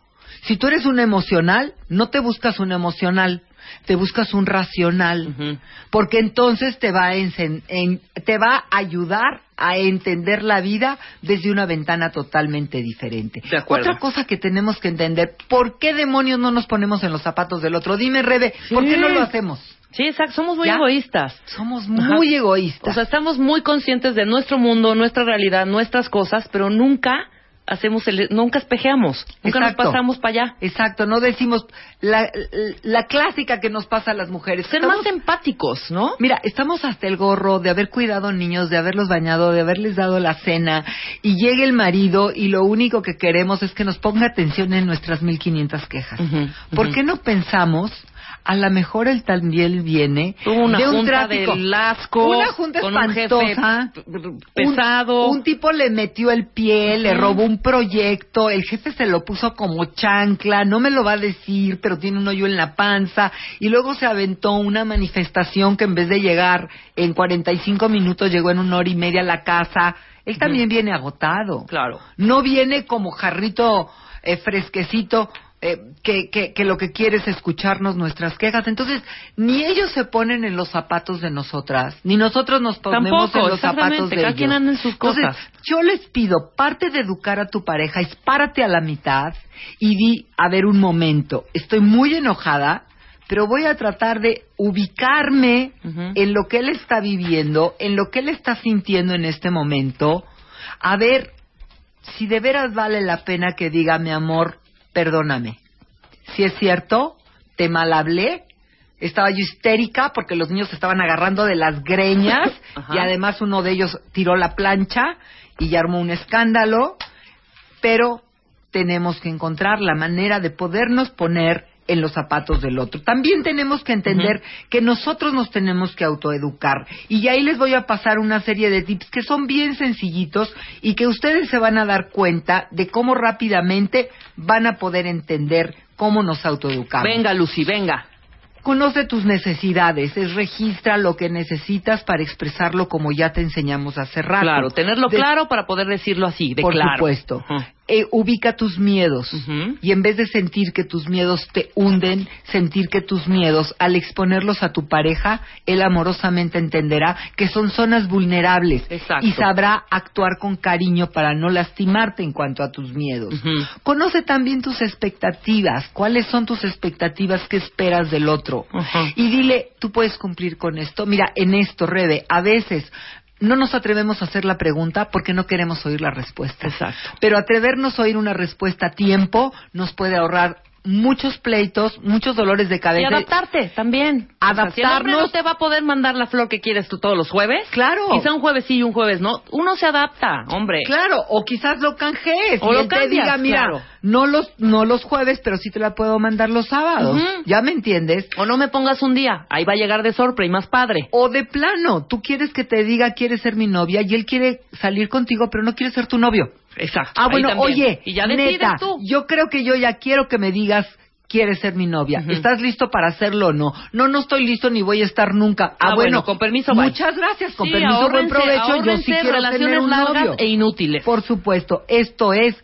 Si tú eres un emocional, no te buscas un emocional, te buscas un racional, porque entonces te va, a en- te va a ayudar a entender la vida desde una ventana totalmente diferente. De acuerdo. Otra cosa que tenemos que entender, ¿por qué demonios no nos ponemos en los zapatos del otro? Dime, Rebe, ¿por qué no lo hacemos? Sí, exacto. Somos muy ¿Ya? egoístas. Somos muy egoístas. O sea, estamos muy conscientes de nuestro mundo, nuestra realidad, nuestras cosas, pero nunca hacemos el, nunca espejeamos, nunca Exacto. nos pasamos para allá. Exacto, no decimos la, la clásica que nos pasa a las mujeres. Ser Estamos- más empáticos, ¿no? Mira, estamos hasta el gorro de haber cuidado niños, de haberlos bañado, de haberles dado la cena, y llega el marido y lo único que queremos es que nos ponga atención en nuestras 1500 quejas. ¿Por qué no pensamos? A lo mejor él también viene una de un junta tráfico. del asco, una junta con un jefe espantosa, pesado. Un, un tipo le metió el pie, le robó un proyecto, el jefe se lo puso como chancla, no me lo va a decir, pero tiene un hoyo en la panza, y luego se aventó una manifestación que en vez de llegar en 45 minutos llegó en una hora y media a la casa. Él también viene agotado. Claro. No viene como jarrito eh, fresquecito. Eh, que, que, que lo que quiere es escucharnos nuestras quejas. Entonces, ni ellos se ponen en los zapatos de nosotras, ni nosotros nos ponemos Tampoco, en los zapatos de ellos. quien anda en sus Entonces, cosas. yo les pido, parte de educar a tu pareja es párate a la mitad y di, a ver un momento, estoy muy enojada, pero voy a tratar de ubicarme en lo que él está viviendo, en lo que él está sintiendo en este momento, a ver si de veras vale la pena que diga, mi amor, perdóname. Si es cierto, te mal hablé, estaba yo histérica porque los niños se estaban agarrando de las greñas (laughs) y además uno de ellos tiró la plancha y ya armó un escándalo, pero tenemos que encontrar la manera de podernos poner en los zapatos del otro. También tenemos que entender que nosotros nos tenemos que autoeducar. Y ahí les voy a pasar una serie de tips que son bien sencillitos y que ustedes se van a dar cuenta de cómo rápidamente van a poder entender cómo nos autoeducamos. Venga, Lucy, venga. Conoce tus necesidades, es registra lo que necesitas para expresarlo como ya te enseñamos hace rato. Claro, tenerlo De- claro para poder decirlo así, de Por claro. supuesto. Eh, ubica tus miedos y en vez de sentir que tus miedos te hunden, sentir que tus miedos, al exponerlos a tu pareja, él amorosamente entenderá que son zonas vulnerables Exacto. y sabrá actuar con cariño para no lastimarte en cuanto a tus miedos. Conoce también tus expectativas, cuáles son tus expectativas, qué esperas del otro. Y dile, tú puedes cumplir con esto. Mira, en esto, Rebe, a veces no nos atrevemos a hacer la pregunta porque no queremos oír la respuesta. Exacto. Pero atrevernos a oír una respuesta a tiempo nos puede ahorrar muchos pleitos, muchos dolores de Y cabeza. adaptarte también. O sea, si el hombre no Adaptarnos. te va a poder mandar la flor que quieres tú todos los jueves. Claro. Quizá un jueves sí y un jueves no. Uno se adapta, hombre. Claro, o quizás lo canjees O y lo él te diga, mira, claro. no los no los jueves, pero sí te la puedo mandar los sábados. ¿Ya me entiendes? O no me pongas un día. Ahí va a llegar de sorpresa y más padre. O de plano, tú quieres que te diga quieres ser mi novia y él quiere salir contigo, pero no quiere ser tu novio. Exacto. Ah, bueno, oye, Y ya neta, tú. yo creo que yo ya quiero que me digas quieres ser mi novia. ¿Estás listo para hacerlo o no? No, no estoy listo ni voy a estar nunca. Ah, Ah, bueno, con permiso, bye. Muchas gracias, con Sí, permiso, buen provecho. Yo sí quiero tener un largas novio. e inútiles. Por supuesto, esto es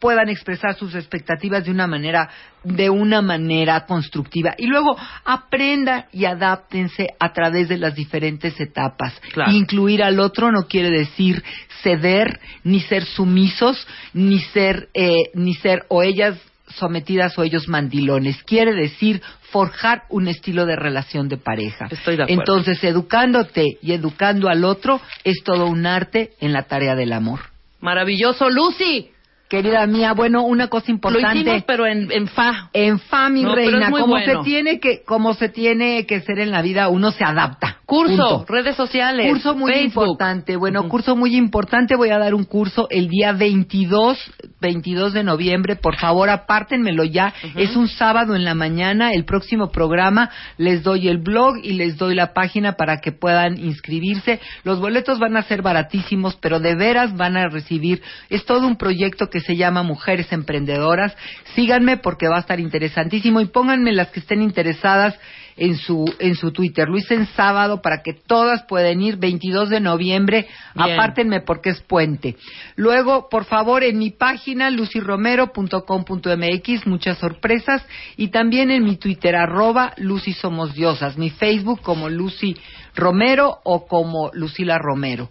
puedan expresar sus expectativas de una manera de una manera constructiva y luego aprenda y adáptense a través de las diferentes etapas. Claro. Incluir al otro no quiere decir ceder ni ser sumisos ni ser eh, ni ser o ellas sometidas o ellos mandilones. Quiere decir forjar un estilo de relación de pareja. Estoy de acuerdo. Entonces, educándote y educando al otro es todo un arte en la tarea del amor. Maravilloso, Lucy. Querida mía, bueno, una cosa importante. Lo hicimos, pero en, en fa. En fa, mi No, reina, como bueno. se tiene que, como se tiene que ser en la vida, uno se adapta. Curso, Punto. redes sociales. Curso muy Facebook. importante. Bueno, curso muy importante. Voy a dar un curso el día 22, 22 de noviembre. Por favor, apártenmelo ya. Es un sábado en la mañana. El próximo programa les doy el blog y les doy la página para que puedan inscribirse. Los boletos van a ser baratísimos, pero de veras van a recibir. Es todo un proyecto que se llama Mujeres Emprendedoras. Síganme porque va a estar interesantísimo y pónganme las que estén interesadas en su en su Twitter. Lo hice en sábado para que todas puedan ir 22 de noviembre. Bien. Apártenme porque es puente. Luego, por favor, en mi página lucyromero.com.mx muchas sorpresas y también en mi Twitter arroba Lucy Somos Diosas, mi Facebook como Lucy Romero o como Lucila Romero.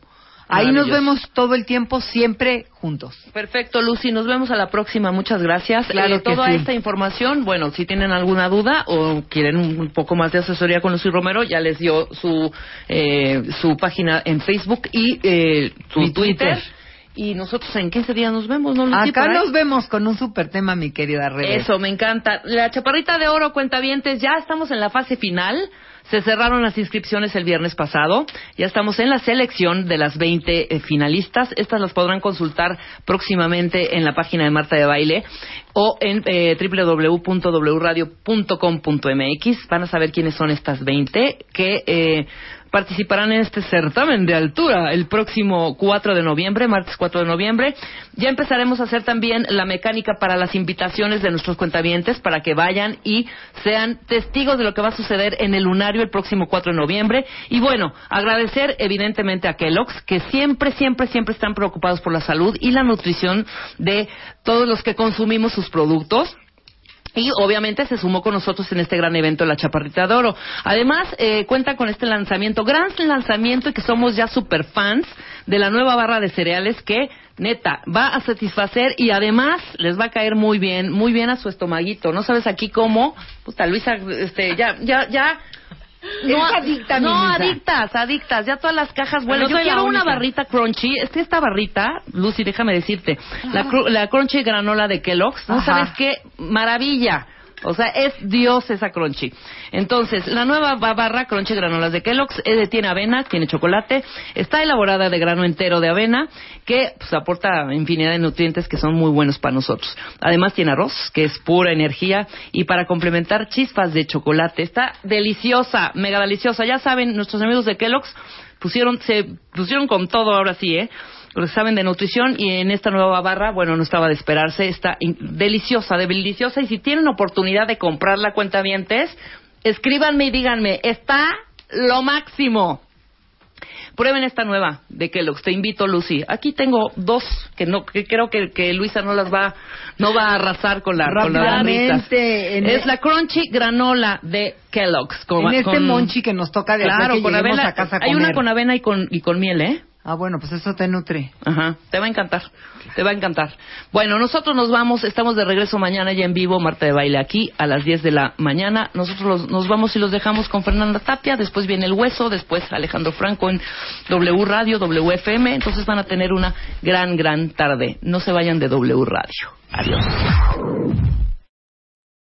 Ahí nos vemos todo el tiempo, siempre juntos. Perfecto, Lucy. Nos vemos a la próxima. Muchas gracias. Claro Eh, que toda sí. esta información, bueno, si tienen alguna duda o quieren un poco más de asesoría con Lucy Romero, ya les dio su eh, su página en Facebook y eh, su Mi Twitter. Twitter. Y nosotros en 15 días nos vemos, ¿no, Lucy? Acá nos vemos con un super tema, mi querida Rebe. Eso, me encanta. La chaparrita de oro, cuentavientes, ya estamos en la fase final. Se cerraron las inscripciones el viernes pasado. Ya estamos en la selección de las 20 eh, finalistas. Estas las podrán consultar próximamente en la página de Marta de Baile o en eh, www.wradio.com.mx. Van a saber quiénes son estas 20 que eh, participarán en este certamen de altura el próximo 4 de noviembre, martes 4 de noviembre. Ya empezaremos a hacer también la mecánica para las invitaciones de nuestros cuentavientes para que vayan y sean testigos de lo que va a suceder en el lunario el próximo 4 de noviembre. Y bueno, agradecer evidentemente a Kellogg's, que siempre, siempre, siempre están preocupados por la salud y la nutrición de todos los que consumimos sus productos. Y obviamente se sumó con nosotros en este gran evento La Chaparrita de Oro. Además, eh, cuenta con este lanzamiento, gran lanzamiento y que somos ya super fans de la nueva barra de cereales que, neta, va a satisfacer y además les va a caer muy bien, muy bien a su estomaguito. ¿No sabes aquí cómo? Puta, Luisa, este, ya, ya, ya. Adicta, no, adictas, adictas, ya todas las cajas. Bueno, no yo quiero una barrita crunchy. Es que esta barrita, Lucy, déjame decirte, la, cru- la crunchy granola de Kellogg's, ¿no Ajá. sabes qué? Maravilla. O sea, es Dios esa crunchy. Entonces, la nueva ba- barra crunchy granolas de Kellogg's eh, tiene avena, tiene chocolate, está elaborada de grano entero de avena, que pues, aporta infinidad de nutrientes que son muy buenos para nosotros. Además tiene arroz, que es pura energía, y para complementar chispas de chocolate. Está deliciosa, mega deliciosa. Ya saben, nuestros amigos de Kellogg's pusieron, se pusieron con todo ahora sí, ¿eh? Porque saben de nutrición y en esta nueva barra, bueno, no estaba de esperarse, está deliciosa, deliciosa y si tienen oportunidad de comprar la cuenta vientes, Escríbanme y díganme, está lo máximo. Prueben esta nueva de Kellogg's. Te invito, Lucy. Aquí tengo dos que no que creo que, que Luisa no las va no va a arrasar con la con las Es el- la crunchy granola de Kellogg's. con- en este con- monchi que nos toca de Claro, con avena. a casa a Hay una con avena y con y con miel, ¿eh? Ah, bueno, pues eso te nutre. Ajá, te va a encantar, te va a encantar. Bueno, nosotros nos vamos, estamos de regreso mañana ya en vivo, Marta de Baile aquí a las 10 de la mañana. Nosotros los- nos vamos y los dejamos con Fernanda Tapia, después viene El Hueso, después Alejandro Franco en W Radio, WFM, entonces van a tener una gran, gran tarde. No se vayan de W Radio. Adiós.